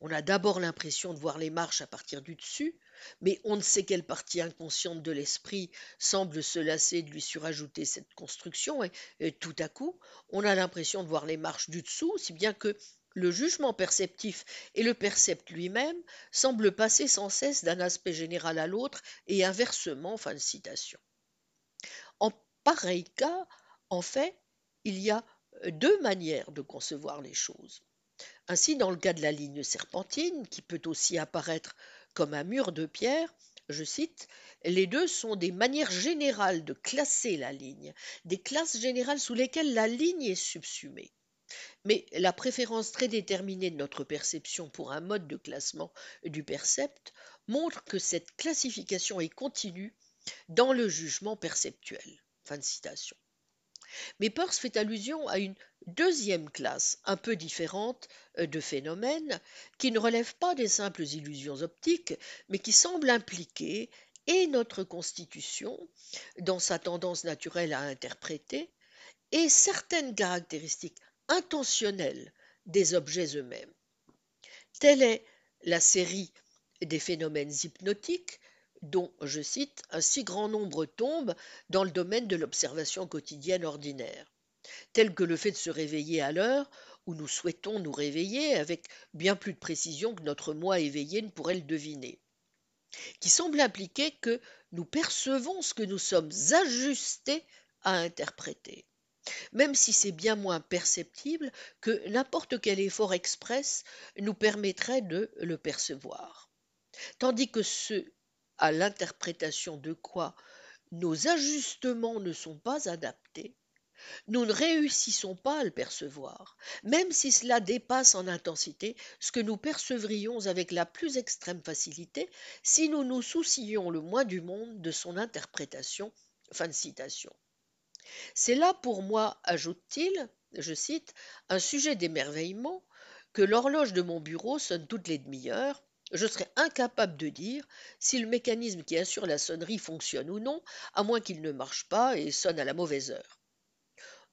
on a d'abord l'impression de voir les marches à partir du dessus, mais on ne sait quelle partie inconsciente de l'esprit semble se lasser de lui surajouter cette construction, et, tout à coup, on a l'impression de voir les marches du dessous, si bien que le jugement perceptif et le percept lui-même semblent passer sans cesse d'un aspect général à l'autre et inversement. Fin de citation. En pareil cas, en fait, il y a deux manières de concevoir les choses. Ainsi, dans le cas de la ligne serpentine, qui peut aussi apparaître comme un mur de pierre, je cite, les deux sont des manières générales de classer la ligne, des classes générales sous lesquelles la ligne est subsumée. Mais la préférence très déterminée de notre perception pour un mode de classement du percept montre que cette classification est continue dans le jugement perceptuel. Mais Peirce fait allusion à une deuxième classe, un peu différente euh, de phénomènes, qui ne relèvent pas des simples illusions optiques, mais qui semblent impliquer et notre constitution, dans sa tendance naturelle à interpréter, et certaines caractéristiques intentionnelles des objets eux-mêmes. Telle est la série des phénomènes hypnotiques dont, je cite, un si grand nombre tombent dans le domaine de l'observation quotidienne ordinaire, tel que le fait de se réveiller à l'heure où nous souhaitons nous réveiller avec bien plus de précision que notre moi éveillé ne pourrait le deviner, qui semble impliquer que nous percevons ce que nous sommes ajustés à interpréter, même si c'est bien moins perceptible que n'importe quel effort express nous permettrait de le percevoir. Tandis que ce à l'interprétation de quoi nos ajustements ne sont pas adaptés, nous ne réussissons pas à le percevoir, même si cela dépasse en intensité ce que nous percevrions avec la plus extrême facilité si nous nous soucions le moins du monde de son interprétation. Fin de citation. C'est là pour moi, ajoute-t-il, je cite, un sujet d'émerveillement que l'horloge de mon bureau sonne toutes les demi-heures je serais incapable de dire si le mécanisme qui assure la sonnerie fonctionne ou non, à moins qu'il ne marche pas et sonne à la mauvaise heure.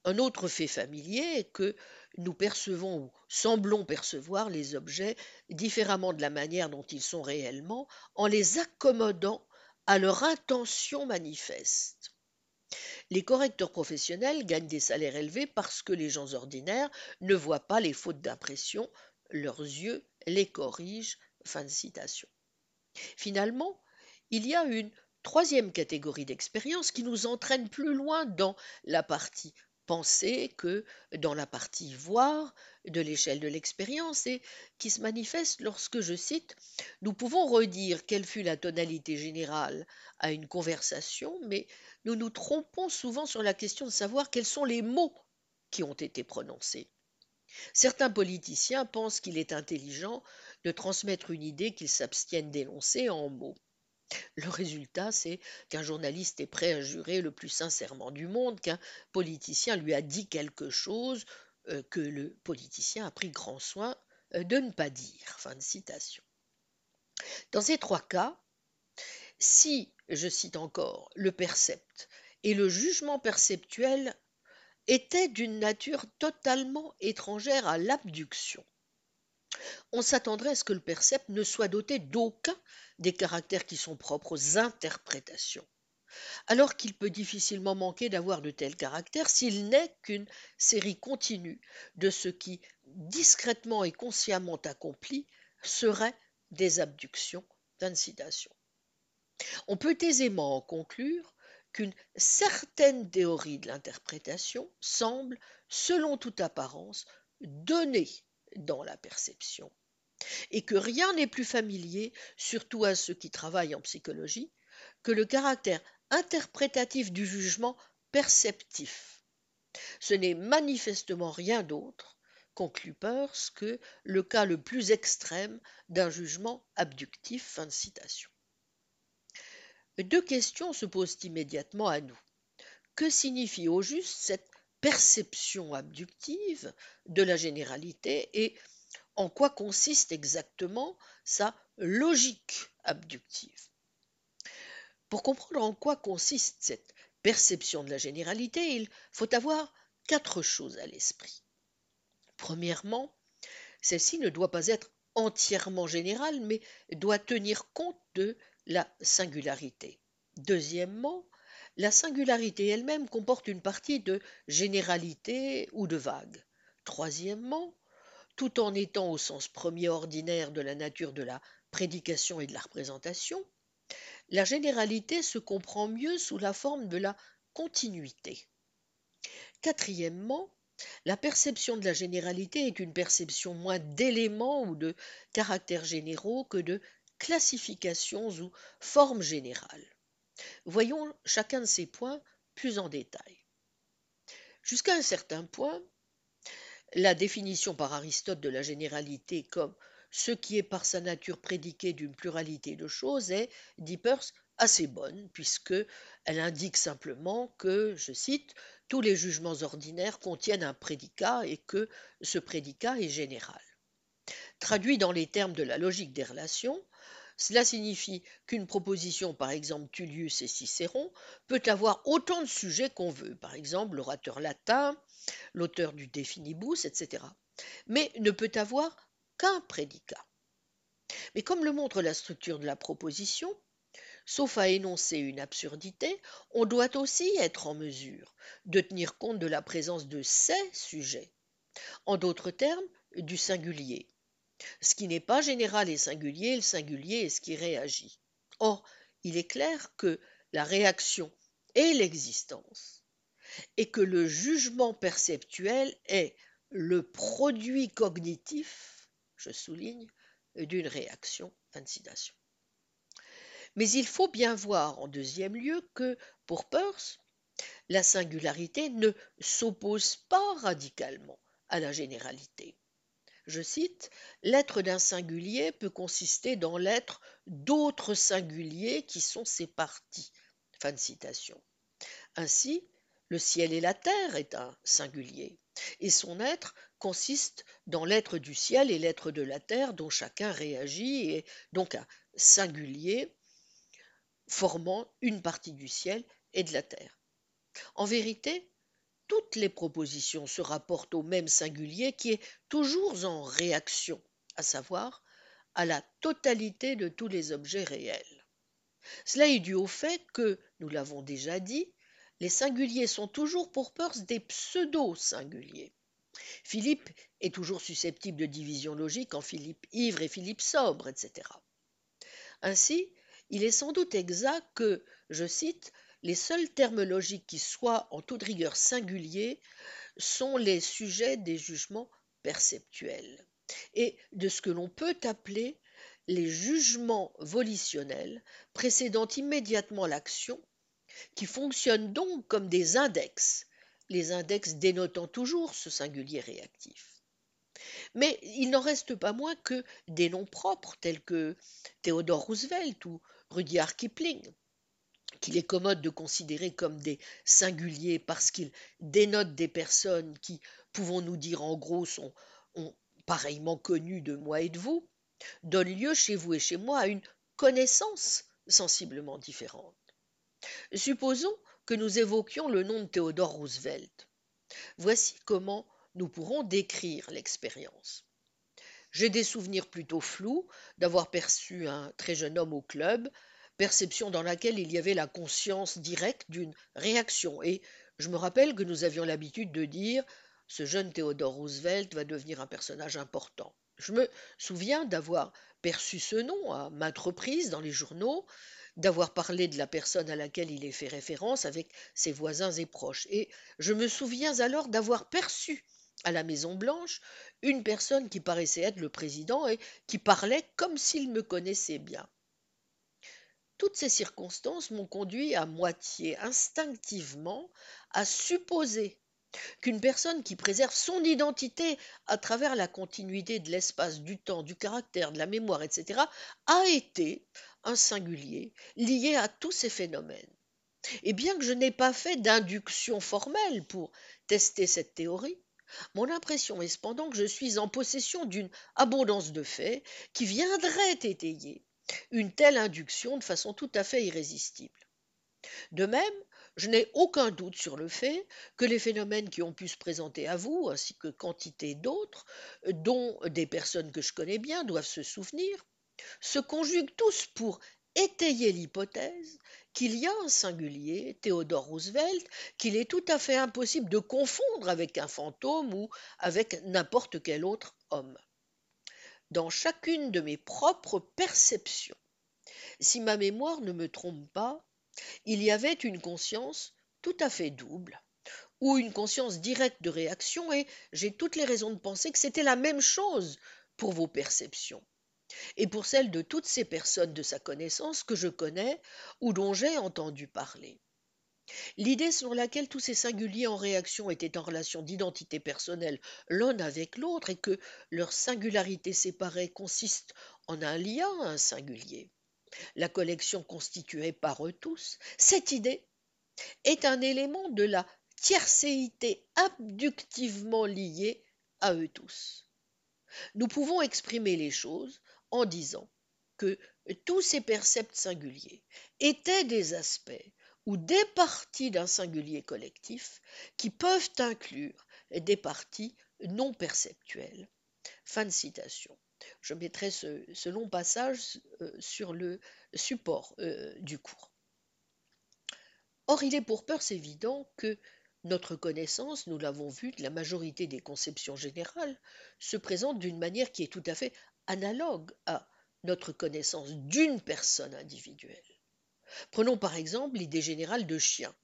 Un autre fait familier est que nous percevons ou semblons percevoir les objets différemment de la manière dont ils sont réellement en les accommodant à leur intention manifeste. Les correcteurs professionnels gagnent des salaires élevés parce que les gens ordinaires ne voient pas les fautes d'impression, leurs yeux les corrigent. Finalement, il y a une troisième catégorie d'expérience qui nous entraîne plus loin dans la partie penser que dans la partie voir de l'échelle de l'expérience et qui se manifeste lorsque, je cite, nous pouvons redire quelle fut la tonalité générale à une conversation, mais nous nous trompons souvent sur la question de savoir quels sont les mots qui ont été prononcés. Certains politiciens pensent qu'il est intelligent de transmettre une idée qu'ils s'abstiennent d'énoncer en mots. Le résultat, c'est qu'un journaliste est prêt à jurer le plus sincèrement du monde qu'un politicien lui a dit quelque chose euh, que le politicien a pris grand soin euh, de ne pas dire. Dans ces trois cas, si, je cite encore, le percept et le jugement perceptuel étaient d'une nature totalement étrangère à l'abduction, on s'attendrait à ce que le percept ne soit doté d'aucun des caractères qui sont propres aux interprétations, alors qu'il peut difficilement manquer d'avoir de tels caractères s'il n'est qu'une série continue de ce qui, discrètement et consciemment accompli, serait des abductions. On peut aisément en conclure qu'une certaine théorie de l'interprétation semble, selon toute apparence, donner dans la perception, et que rien n'est plus familier, surtout à ceux qui travaillent en psychologie, que le caractère interprétatif du jugement perceptif. Ce n'est manifestement rien d'autre, conclut Peirce, que le cas le plus extrême d'un jugement abductif. Deux questions se posent immédiatement à nous. Que signifie au juste cette perception abductive de la généralité et en quoi consiste exactement sa logique abductive. Pour comprendre en quoi consiste cette perception de la généralité, il faut avoir quatre choses à l'esprit. Premièrement, celle-ci ne doit pas être entièrement générale, mais doit tenir compte de la singularité. Deuxièmement, la singularité elle-même comporte une partie de généralité ou de vague. Troisièmement, tout en étant au sens premier ordinaire de la nature de la prédication et de la représentation, la généralité se comprend mieux sous la forme de la continuité. Quatrièmement, la perception de la généralité est une perception moins d'éléments ou de caractères généraux que de classifications ou formes générales. Voyons chacun de ces points plus en détail. Jusqu'à un certain point, la définition par Aristote de la généralité comme ce qui est par sa nature prédiqué d'une pluralité de choses est, dit Peirce, assez bonne, puisque elle indique simplement que, je cite, tous les jugements ordinaires contiennent un prédicat et que ce prédicat est général. Traduit dans les termes de la logique des relations, cela signifie qu'une proposition, par exemple Tullius et Cicéron, peut avoir autant de sujets qu'on veut, par exemple l'orateur latin, l'auteur du De Finibus, etc., mais ne peut avoir qu'un prédicat. Mais comme le montre la structure de la proposition, sauf à énoncer une absurdité, on doit aussi être en mesure de tenir compte de la présence de ces sujets, en d'autres termes, du singulier. Ce qui n'est pas général et singulier, le singulier est ce qui réagit. Or, il est clair que la réaction est l'existence, et que le jugement perceptuel est le produit cognitif, je souligne, d'une réaction. Fin. Mais il faut bien voir en deuxième lieu que, pour Peirce, la singularité ne s'oppose pas radicalement à la généralité. Je cite, L'être d'un singulier peut consister dans l'être d'autres singuliers qui sont ses parties. Fin de citation. Ainsi, le ciel et la terre est un singulier, et son être consiste dans l'être du ciel et l'être de la terre dont chacun réagit, et donc un singulier formant une partie du ciel et de la terre. En vérité, toutes les propositions se rapportent au même singulier qui est toujours en réaction, à savoir à la totalité de tous les objets réels. Cela est dû au fait que, nous l'avons déjà dit, les singuliers sont toujours pour Peirce des pseudo-singuliers. Philippe est toujours susceptible de division logique en Philippe ivre et Philippe sobre, etc. Ainsi, il est sans doute exact que, je cite, les seuls termes logiques qui soient en toute rigueur singuliers sont les sujets des jugements perceptuels et de ce que l'on peut appeler les jugements volitionnels précédant immédiatement l'action, qui fonctionnent donc comme des index, les index dénotant toujours ce singulier réactif. Mais il n'en reste pas moins que des noms propres tels que Theodore Roosevelt ou Rudyard Kipling, qu'il est commode de considérer comme des singuliers parce qu'ils dénotent des personnes qui, pouvons-nous dire en gros, sont pareillement connues de moi et de vous, donnent lieu chez vous et chez moi à une connaissance sensiblement différente. Supposons que nous évoquions le nom de Theodore Roosevelt. Voici comment nous pourrons décrire l'expérience. J'ai des souvenirs plutôt flous d'avoir perçu un très jeune homme au club, perception dans laquelle il y avait la conscience directe d'une réaction. Et je me rappelle que nous avions l'habitude de dire ce jeune Theodore Roosevelt va devenir un personnage important. Je me souviens d'avoir perçu ce nom à maintes reprises dans les journaux, d'avoir parlé de la personne à laquelle il est fait référence avec ses voisins et proches. Et je me souviens alors d'avoir perçu à la Maison Blanche une personne qui paraissait être le président et qui parlait comme s'il me connaissait bien. Toutes ces circonstances m'ont conduit à moitié instinctivement à supposer qu'une personne qui préserve son identité à travers la continuité de l'espace, du temps, du caractère, de la mémoire, etc., a été un singulier lié à tous ces phénomènes. Et bien que je n'ai pas fait d'induction formelle pour tester cette théorie, mon impression est cependant que je suis en possession d'une abondance de faits qui viendraient étayer une telle induction de façon tout à fait irrésistible. De même, je n'ai aucun doute sur le fait que les phénomènes qui ont pu se présenter à vous, ainsi que quantité d'autres, dont des personnes que je connais bien doivent se souvenir, se conjuguent tous pour étayer l'hypothèse qu'il y a un singulier, Theodore Roosevelt, qu'il est tout à fait impossible de confondre avec un fantôme ou avec n'importe quel autre homme. Dans chacune de mes propres perceptions, si ma mémoire ne me trompe pas, il y avait une conscience tout à fait double, ou une conscience directe de réaction, et j'ai toutes les raisons de penser que c'était la même chose pour vos perceptions, et pour celles de toutes ces personnes de sa connaissance que je connais ou dont j'ai entendu parler. L'idée selon laquelle tous ces singuliers en réaction étaient en relation d'identité personnelle l'un avec l'autre et que leur singularité séparée consiste en un lien un singulier, la collection constituée par eux tous, cette idée est un élément de la tiercéité abductivement liée à eux tous. Nous pouvons exprimer les choses en disant que tous ces percepts singuliers étaient des aspects ou des parties d'un singulier collectif qui peuvent inclure des parties non perceptuelles. Fin de citation. Je mettrai ce, long passage euh, sur le support euh, du cours. Or, il est pour Peirce évident que notre connaissance, nous l'avons vu, de la majorité des conceptions générales se présente d'une manière qui est tout à fait analogue à notre connaissance d'une personne individuelle. Prenons par exemple l'idée générale de chien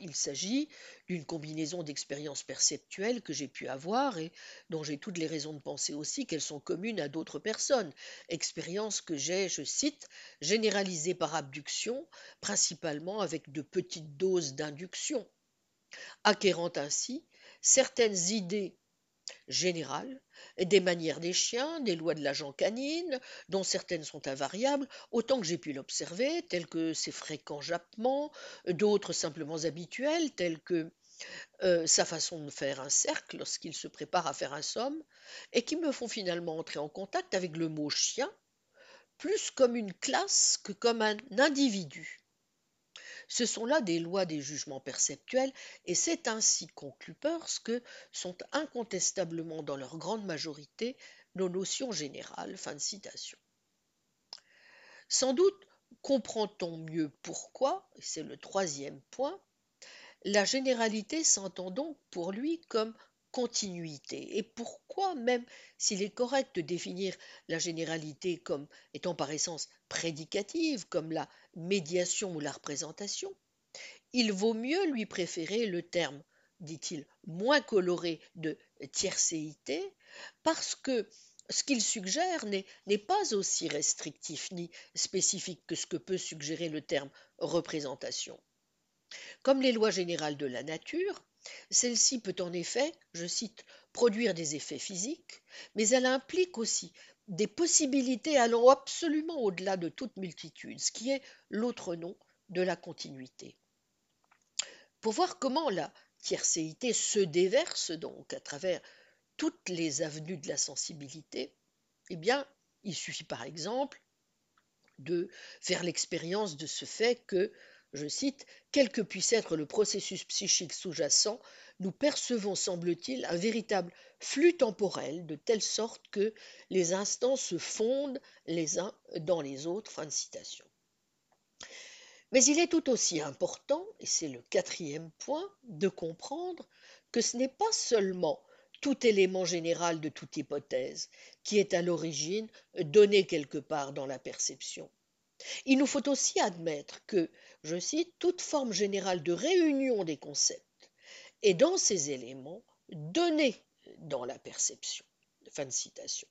il s'agit d'une combinaison d'expériences perceptuelles que j'ai pu avoir et dont j'ai toutes les raisons de penser aussi qu'elles sont communes à d'autres personnes. Expériences que j'ai, je cite, généralisées par abduction, principalement avec de petites doses d'induction, acquérant ainsi certaines idées générales des manières des chiens, des lois de l'agent canine, dont certaines sont invariables, autant que j'ai pu l'observer, telles que ses fréquents jappements, d'autres simplement habituels, tels que euh, sa façon de faire un cercle lorsqu'il se prépare à faire un somme, et qui me font finalement entrer en contact avec le mot chien, plus comme une classe que comme un individu. Ce sont là des lois des jugements perceptuels, et c'est ainsi, conclut Peirce, que sont incontestablement dans leur grande majorité nos notions générales. Fin de citation. Sans doute comprend-on mieux pourquoi, et c'est le troisième point, la généralité s'entend donc pour lui comme continuité. Et pourquoi, même s'il est correct de définir la généralité comme étant par essence prédicative, comme la médiation ou la représentation, il vaut mieux lui préférer le terme, dit-il, moins coloré de tiercéité, parce que ce qu'il suggère n'est pas aussi restrictif ni spécifique que ce que peut suggérer le terme représentation. Comme les lois générales de la nature, celle-ci peut en effet, je cite, produire des effets physiques, mais elle implique aussi des possibilités allant absolument au-delà de toute multitude, ce qui est l'autre nom de la continuité. Pour voir comment la tiercéité se déverse donc à travers toutes les avenues de la sensibilité, eh bien, il suffit par exemple de faire l'expérience de ce fait que je cite, quel que puisse être le processus psychique sous-jacent, nous percevons, semble-t-il, un véritable flux temporel, de telle sorte que les instants se fondent les uns dans les autres. Fin de citation. Mais il est tout aussi important, et c'est le quatrième point, de comprendre que ce n'est pas seulement tout élément général de toute hypothèse qui est à l'origine donné quelque part dans la perception. Il nous faut aussi admettre que, je cite, toute forme générale de réunion des concepts est dans ces éléments donnée dans la perception. Fin de citation.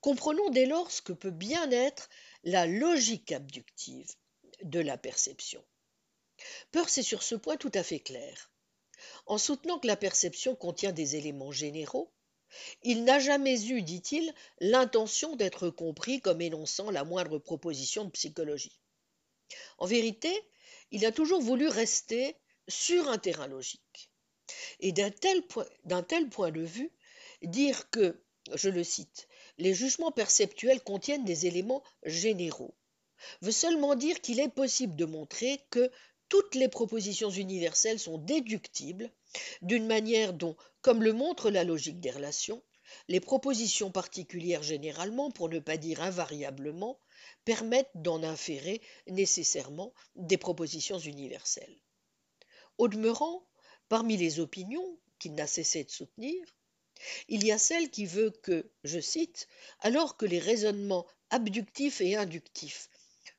Comprenons dès lors ce que peut bien être la logique abductive de la perception. Peirce est sur ce point tout à fait clair. En soutenant que la perception contient des éléments généraux, il n'a jamais eu, dit-il, l'intention d'être compris comme énonçant la moindre proposition de psychologie. En vérité, il a toujours voulu rester sur un terrain logique. Et d'un tel, point, tel point de vue, dire que, je le cite, les jugements perceptuels contiennent des éléments généraux, veut seulement dire qu'il est possible de montrer que toutes les propositions universelles sont déductibles d'une manière dont, comme le montre la logique des relations, les propositions particulières généralement, pour ne pas dire invariablement, permettent d'en inférer nécessairement des propositions universelles. Au demeurant, parmi les opinions qu'il n'a cessé de soutenir, il y a celle qui veut que, je cite, alors que les raisonnements abductifs et inductifs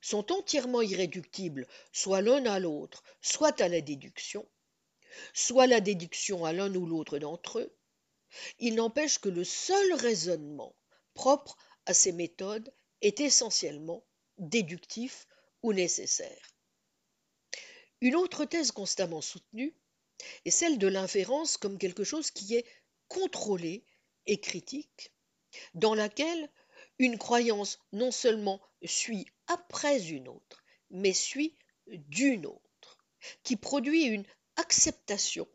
sont entièrement irréductibles soit l'un à l'autre, soit à la déduction, soit la déduction à l'un ou l'autre d'entre eux, il n'empêche que le seul raisonnement propre à ces méthodes est essentiellement déductif ou nécessaire. Une autre thèse constamment soutenue est celle de l'inférence comme quelque chose qui est contrôlé et critique, dans laquelle une croyance non seulement suit après une autre, mais suit d'une autre, qui produit une acceptation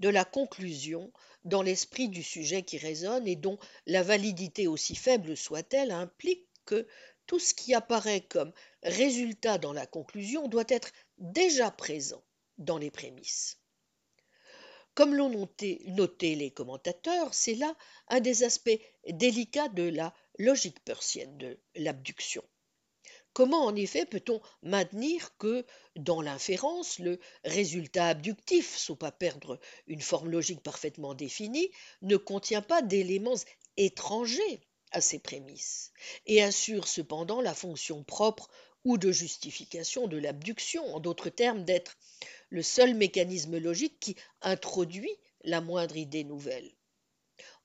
de la conclusion dans l'esprit du sujet qui résonne et dont la validité aussi faible soit-elle implique que tout ce qui apparaît comme résultat dans la conclusion doit être déjà présent dans les prémices. Comme l'ont noté, les commentateurs, c'est là un des aspects délicats de la logique persienne de l'abduction. Comment en effet peut-on maintenir que dans l'inférence, le résultat abductif, sauf pas perdre une forme logique parfaitement définie, ne contient pas d'éléments étrangers à ces prémices, et assure cependant la fonction propre ou de justification de l'abduction, en d'autres termes d'être le seul mécanisme logique qui introduit la moindre idée nouvelle.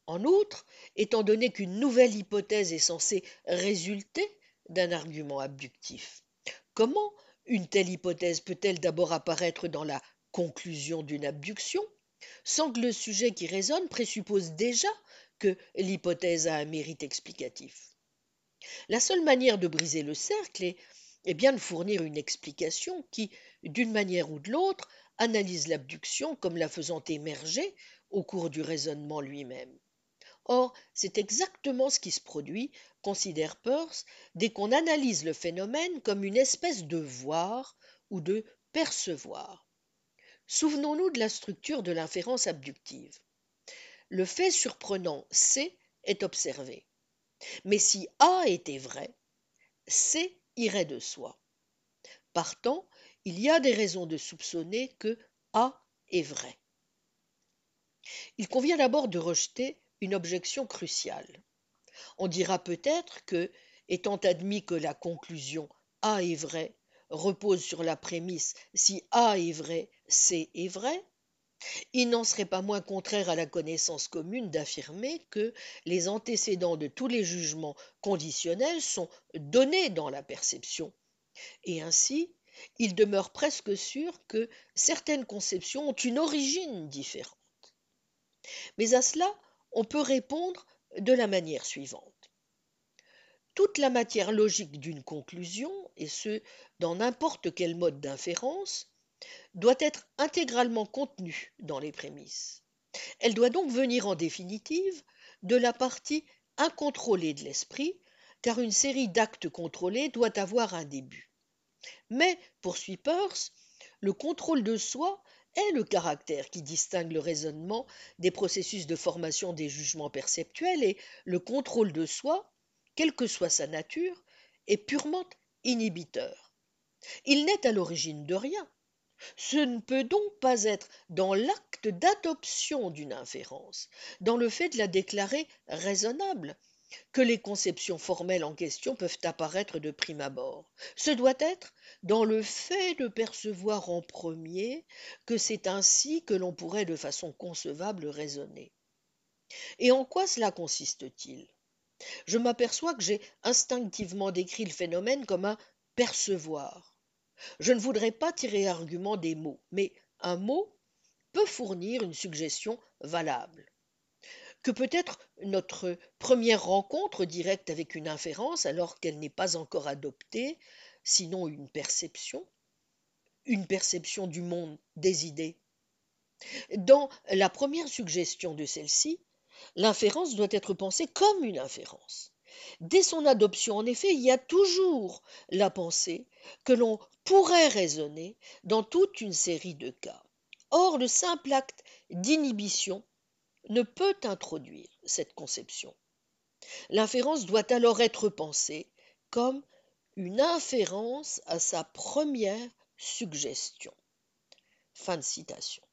En outre, étant donné qu'une nouvelle hypothèse est censée résulter d'un argument abductif. Comment une telle hypothèse peut-elle d'abord apparaître dans la conclusion d'une abduction, sans que le sujet qui résonne présuppose déjà que l'hypothèse a un mérite explicatif La seule manière de briser le cercle est, est bien de fournir une explication qui, d'une manière ou de l'autre, analyse l'abduction comme la faisant émerger au cours du raisonnement lui-même. Or, c'est exactement ce qui se produit, considère Peirce, dès qu'on analyse le phénomène comme une espèce de voir ou de percevoir. Souvenons-nous de la structure de l'inférence abductive. Le fait surprenant C est observé. Mais si A était vrai, C irait de soi. Partant, il y a des raisons de soupçonner que A est vrai. Il convient d'abord de rejeter une objection cruciale. On dira peut-être que, étant admis que la conclusion A est vraie repose sur la prémisse si A est vrai, C est vrai, il n'en serait pas moins contraire à la connaissance commune d'affirmer que les antécédents de tous les jugements conditionnels sont donnés dans la perception, et ainsi il demeure presque sûr que certaines conceptions ont une origine différente. Mais à cela, on peut répondre de la manière suivante. Toute la matière logique d'une conclusion, et ce, dans n'importe quel mode d'inférence, doit être intégralement contenue dans les prémices. Elle doit donc venir en définitive de la partie incontrôlée de l'esprit, car une série d'actes contrôlés doit avoir un début. Mais, poursuit Peirce, le contrôle de soi est le caractère qui distingue le raisonnement des processus de formation des jugements perceptuels et le contrôle de soi, quelle que soit sa nature, est purement inhibiteur. Il n'est à l'origine de rien. Ce ne peut donc pas être dans l'acte d'adoption d'une inférence, dans le fait de la déclarer raisonnable, que les conceptions formelles en question peuvent apparaître de prime abord. Ce doit être dans le fait de percevoir en premier que c'est ainsi que l'on pourrait de façon concevable raisonner. Et en quoi cela consiste-t-il? Je m'aperçois que j'ai instinctivement décrit le phénomène comme un percevoir. Je ne voudrais pas tirer argument des mots, mais un mot peut fournir une suggestion valable que peut-être notre première rencontre directe avec une inférence, alors qu'elle n'est pas encore adoptée, sinon une perception, une perception du monde des idées. Dans la première suggestion de celle-ci, l'inférence doit être pensée comme une inférence, Dès son adoption, en effet, il y a toujours la pensée que l'on pourrait raisonner dans toute une série de cas. Or, le simple acte d'inhibition ne peut introduire cette conception. L'inférence doit alors être pensée comme une inférence à sa première suggestion. Fin de citation.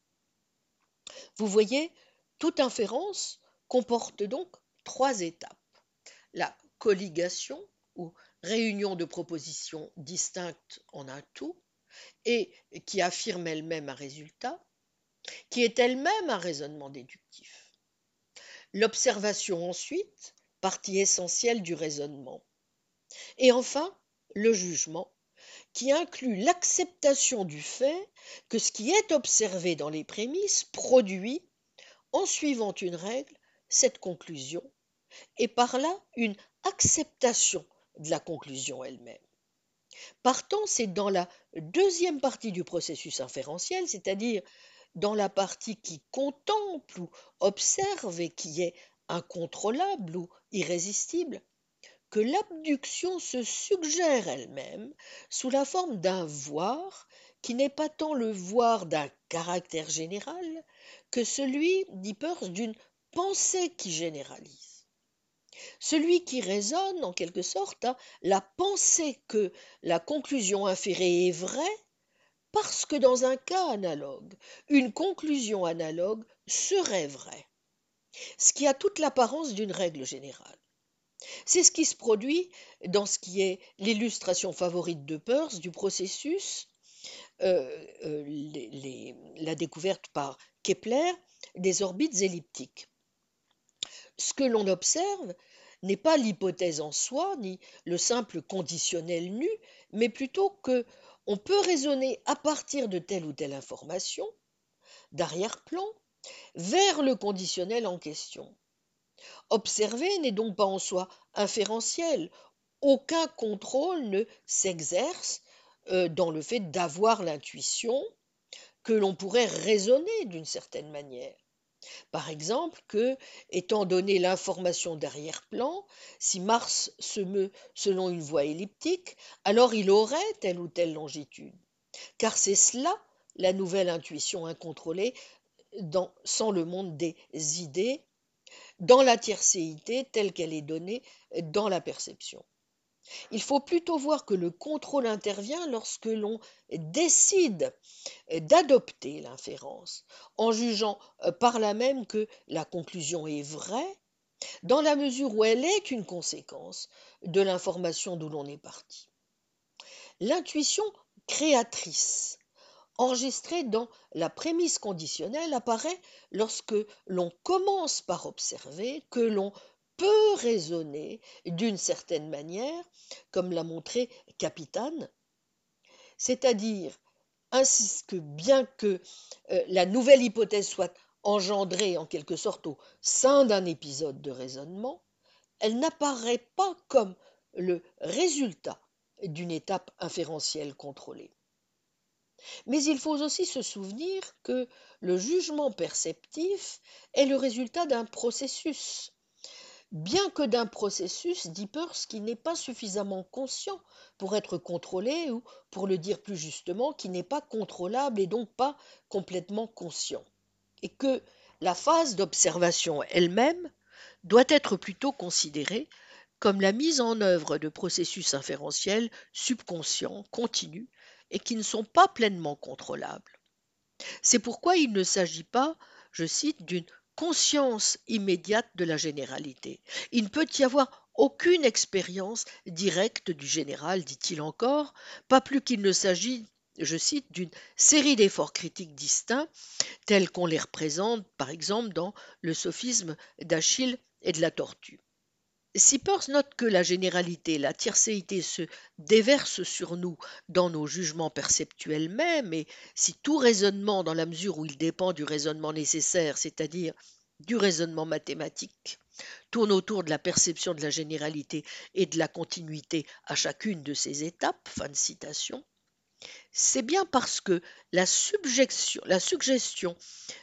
Vous voyez, toute inférence comporte donc trois étapes. La colligation, ou réunion de propositions distinctes en un tout, et qui affirme elle-même un résultat, qui est elle-même un raisonnement déductif. L'observation ensuite, partie essentielle du raisonnement. Et enfin, le jugement, qui inclut l'acceptation du fait que ce qui est observé dans les prémices produit, en suivant une règle, cette conclusion, et par là une acceptation de la conclusion elle-même. Partant, c'est dans la deuxième partie du processus inférentiel, c'est-à-dire dans la partie qui contemple ou observe et qui est incontrôlable ou irrésistible, que l'abduction se suggère elle-même sous la forme d'un voir qui n'est pas tant le voir d'un caractère général que celui, dit d'une pensée qui généralise. Celui qui raisonne, en quelque sorte, a la pensée que la conclusion inférée est vraie parce que dans un cas analogue, une conclusion analogue serait vraie, ce qui a toute l'apparence d'une règle générale. C'est ce qui se produit dans ce qui est l'illustration favorite de Peirce du processus, euh, euh, la découverte par Kepler des orbites elliptiques. Ce que l'on observe n'est pas l'hypothèse en soi, ni le simple conditionnel nu, mais plutôt que on peut raisonner à partir de telle ou telle information, d'arrière-plan, vers le conditionnel en question. Observer n'est donc pas en soi inférentiel. Aucun contrôle ne s'exerce euh, dans le fait d'avoir l'intuition que l'on pourrait raisonner d'une certaine manière. Par exemple, que, étant donné l'information d'arrière-plan, si Mars se meut selon une voie elliptique, alors il aurait telle ou telle longitude. Car c'est cela la nouvelle intuition incontrôlée dans, sans le monde des idées dans la tiercéité telle qu'elle est donnée dans la perception. Il faut plutôt voir que le contrôle intervient lorsque l'on décide d'adopter l'inférence, en jugeant euh, par là même que la conclusion est vraie, dans la mesure où elle est une conséquence de l'information d'où l'on est parti. L'intuition créatrice enregistré dans la prémisse conditionnelle apparaît lorsque l'on commence par observer que l'on peut raisonner d'une certaine manière, comme l'a montré Capitane, c'est-à-dire ainsi que bien que euh, la nouvelle hypothèse soit engendrée en quelque sorte au sein d'un épisode de raisonnement, elle n'apparaît pas comme le résultat d'une étape inférentielle contrôlée. Mais il faut aussi se souvenir que le jugement perceptif est le résultat d'un processus, bien que d'un processus, dit Peirce, qui n'est pas suffisamment conscient pour être contrôlé, ou pour le dire plus justement, qui n'est pas contrôlable et donc pas complètement conscient. Et que la phase d'observation elle-même doit être plutôt considérée comme la mise en œuvre de processus inférentiels subconscients, continus, et qui ne sont pas pleinement contrôlables. C'est pourquoi il ne s'agit pas, je cite, d'une conscience immédiate de la généralité. Il ne peut y avoir aucune expérience directe du général, dit-il encore, pas plus qu'il ne s'agit, je cite, d'une série d'efforts critiques distincts, tels qu'on les représente, par exemple, dans le sophisme d'Achille et de la tortue. Si Peirce note que la généralité, la tiercéité se déverse sur nous dans nos jugements perceptuels mêmes, et si tout raisonnement, dans la mesure où il dépend du raisonnement nécessaire, c'est-à-dire du raisonnement mathématique, tourne autour de la perception de la généralité et de la continuité à chacune de ces étapes, fin de citation, c'est bien parce que la, la suggestion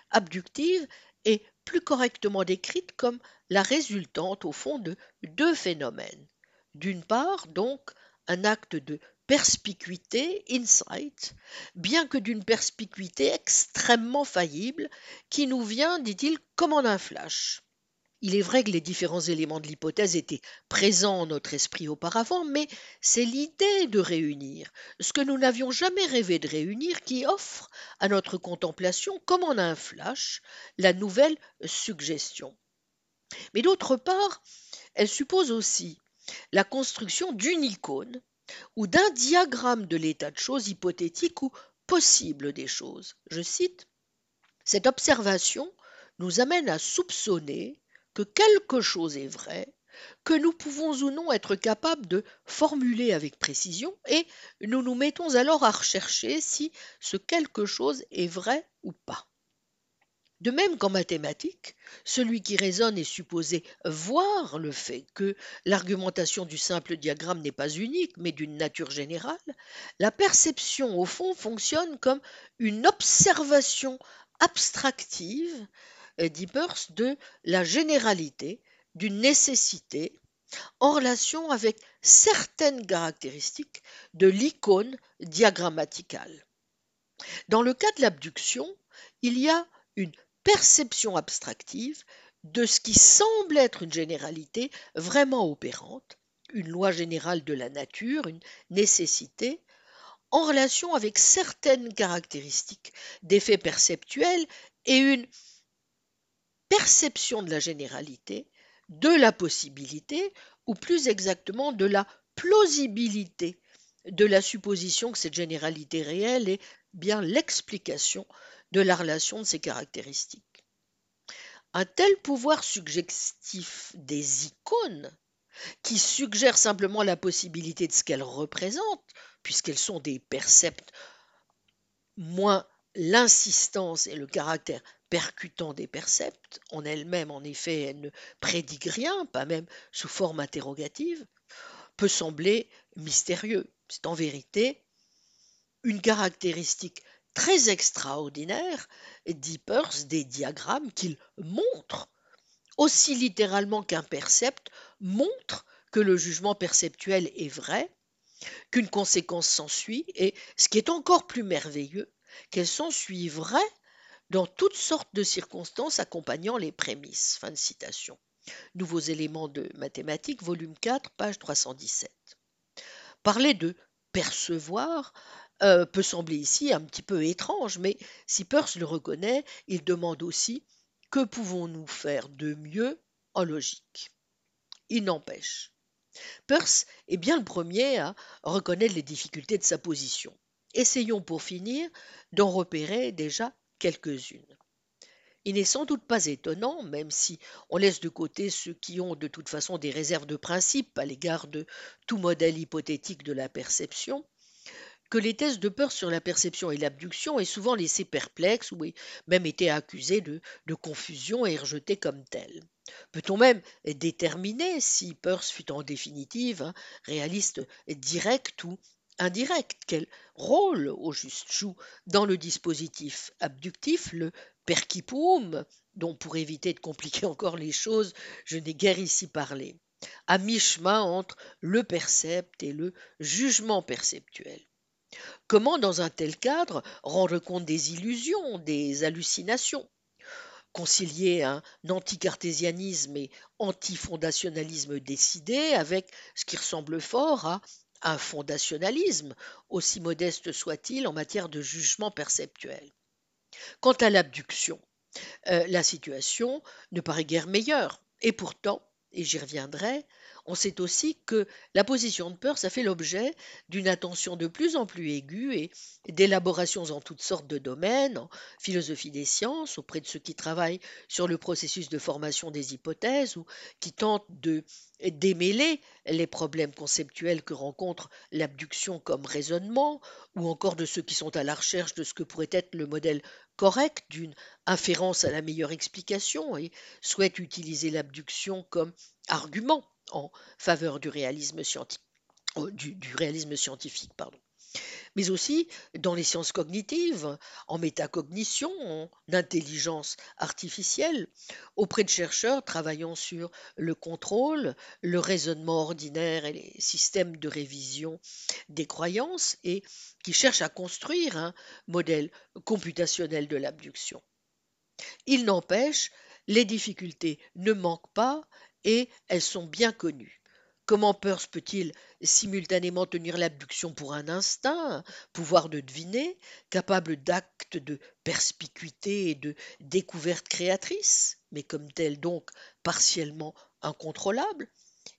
abductive est plus correctement décrite comme la résultante au fond de deux phénomènes. D'une part, donc, un acte de perspicuité, insight, bien que d'une perspicuité extrêmement faillible, qui nous vient, dit-il, comme en un flash. Il est vrai que les différents éléments de l'hypothèse étaient présents en notre esprit auparavant, mais c'est l'idée de réunir, ce que nous n'avions jamais rêvé de réunir, qui offre à notre contemplation, comme en un flash, la nouvelle suggestion. Mais d'autre part, elle suppose aussi la construction d'une icône ou d'un diagramme de l'état de choses hypothétique ou possible des choses. Je cite Cette observation nous amène à soupçonner que quelque chose est vrai, que nous pouvons ou non être capables de formuler avec précision, et nous nous mettons alors à rechercher si ce quelque chose est vrai ou pas. De même qu'en mathématiques, celui qui raisonne est supposé voir le fait que l'argumentation du simple diagramme n'est pas unique, mais d'une nature générale, la perception au fond fonctionne comme une observation abstractive de la généralité, d'une nécessité, en relation avec certaines caractéristiques de l'icône diagrammaticale. Dans le cas de l'abduction, il y a une perception abstractive de ce qui semble être une généralité vraiment opérante, une loi générale de la nature, une nécessité, en relation avec certaines caractéristiques d'effets perceptuels et une perception de la généralité, de la possibilité, ou plus exactement de la plausibilité de la supposition que cette généralité réelle est bien l'explication de la relation de ces caractéristiques. Un tel pouvoir suggestif des icônes, qui suggère simplement la possibilité de ce qu'elles représentent, puisqu'elles sont des percepts, moins l'insistance et le caractère percutant des percepts, en elle-même en effet elle ne prédique rien, pas même sous forme interrogative, peut sembler mystérieux. C'est en vérité une caractéristique très extraordinaire, Peirce, des diagrammes qu'il montre, aussi littéralement qu'un percept montre que le jugement perceptuel est vrai, qu'une conséquence s'ensuit, et ce qui est encore plus merveilleux, qu'elle s'ensuit vraie dans toutes sortes de circonstances accompagnant les prémices. Fin de citation. Nouveaux éléments de mathématiques, volume 4, page 317. Parler de percevoir euh, peut sembler ici un petit peu étrange, mais si Peirce le reconnaît, il demande aussi que pouvons-nous faire de mieux en logique? Il n'empêche. Peirce est bien le premier à reconnaître les difficultés de sa position. Essayons pour finir d'en repérer déjà quelques-unes. Il n'est sans doute pas étonnant, même si on laisse de côté ceux qui ont de toute façon des réserves de principe à l'égard de tout modèle hypothétique de la perception, que les thèses de peur sur la perception et l'abduction aient souvent laissé perplexe ou même été accusées de, confusion et rejetées comme telles. Peut-on même déterminer si Peirce fut en définitive réaliste direct ou indirect, quel rôle au juste joue dans le dispositif abductif le percipum, dont pour éviter de compliquer encore les choses, je n'ai guère ici parlé, à mi-chemin entre le percept et le jugement perceptuel? Comment, dans un tel cadre, rendre compte des illusions, des hallucinations? Concilier un anticartésianisme et antifondationalisme décidé avec ce qui ressemble fort à un fondationalisme, aussi modeste soit-il en matière de jugement perceptuel. Quant à l'abduction, euh, la situation ne paraît guère meilleure, et pourtant, et j'y reviendrai, on sait aussi que la position de peur, ça fait l'objet d'une attention de plus en plus aiguë et d'élaborations en toutes sortes de domaines, en philosophie des sciences, auprès de ceux qui travaillent sur le processus de formation des hypothèses ou qui tentent de démêler les problèmes conceptuels que rencontre l'abduction comme raisonnement, ou encore de ceux qui sont à la recherche de ce que pourrait être le modèle correct d'une inférence à la meilleure explication et souhaitent utiliser l'abduction comme argument en faveur du réalisme réalisme scientifique mais aussi dans les sciences cognitives, en métacognition, en intelligence artificielle, auprès de chercheurs travaillant sur le contrôle, le raisonnement ordinaire et les systèmes de révision des croyances, et qui cherchent à construire un modèle computationnel de l'abduction. Il n'empêche, les difficultés ne manquent pas et elles sont bien connues. Comment Peirce peut-il simultanément tenir l'abduction pour un instinct, pouvoir de deviner, capable d'actes de perspicuité et de découverte créatrice, mais comme tel donc partiellement incontrôlable,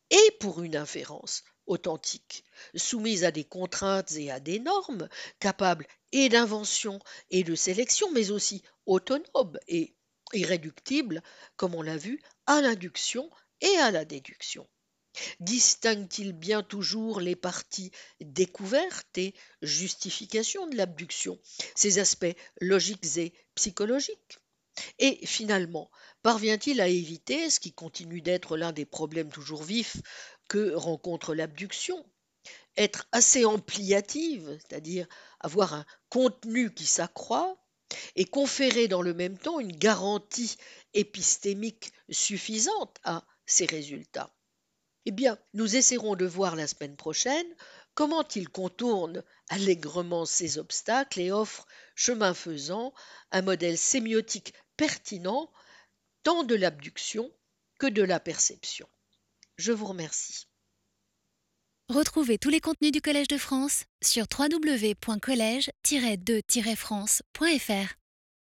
et pour une inférence authentique, soumise à des contraintes et à des normes, capable et d'invention et de sélection, mais aussi autonome et irréductible, comme on l'a vu, à l'induction et à la déduction. Distingue-t-il bien toujours les parties découvertes et justifications de l'abduction, ses aspects logiques et psychologiques? Et finalement, parvient-il à éviter ce qui continue d'être l'un des problèmes toujours vifs que rencontre l'abduction Être assez ampliative, c'est-à-dire avoir un contenu qui s'accroît, et conférer dans le même temps une garantie épistémique suffisante à ces résultats. Eh bien, nous essaierons de voir la semaine prochaine comment il contourne allègrement ces obstacles et offre, chemin faisant, un modèle sémiotique pertinent tant de l'abduction que de la perception. Je vous remercie. Retrouvez tous les contenus du Collège de France sur www.colège-2-france.fr.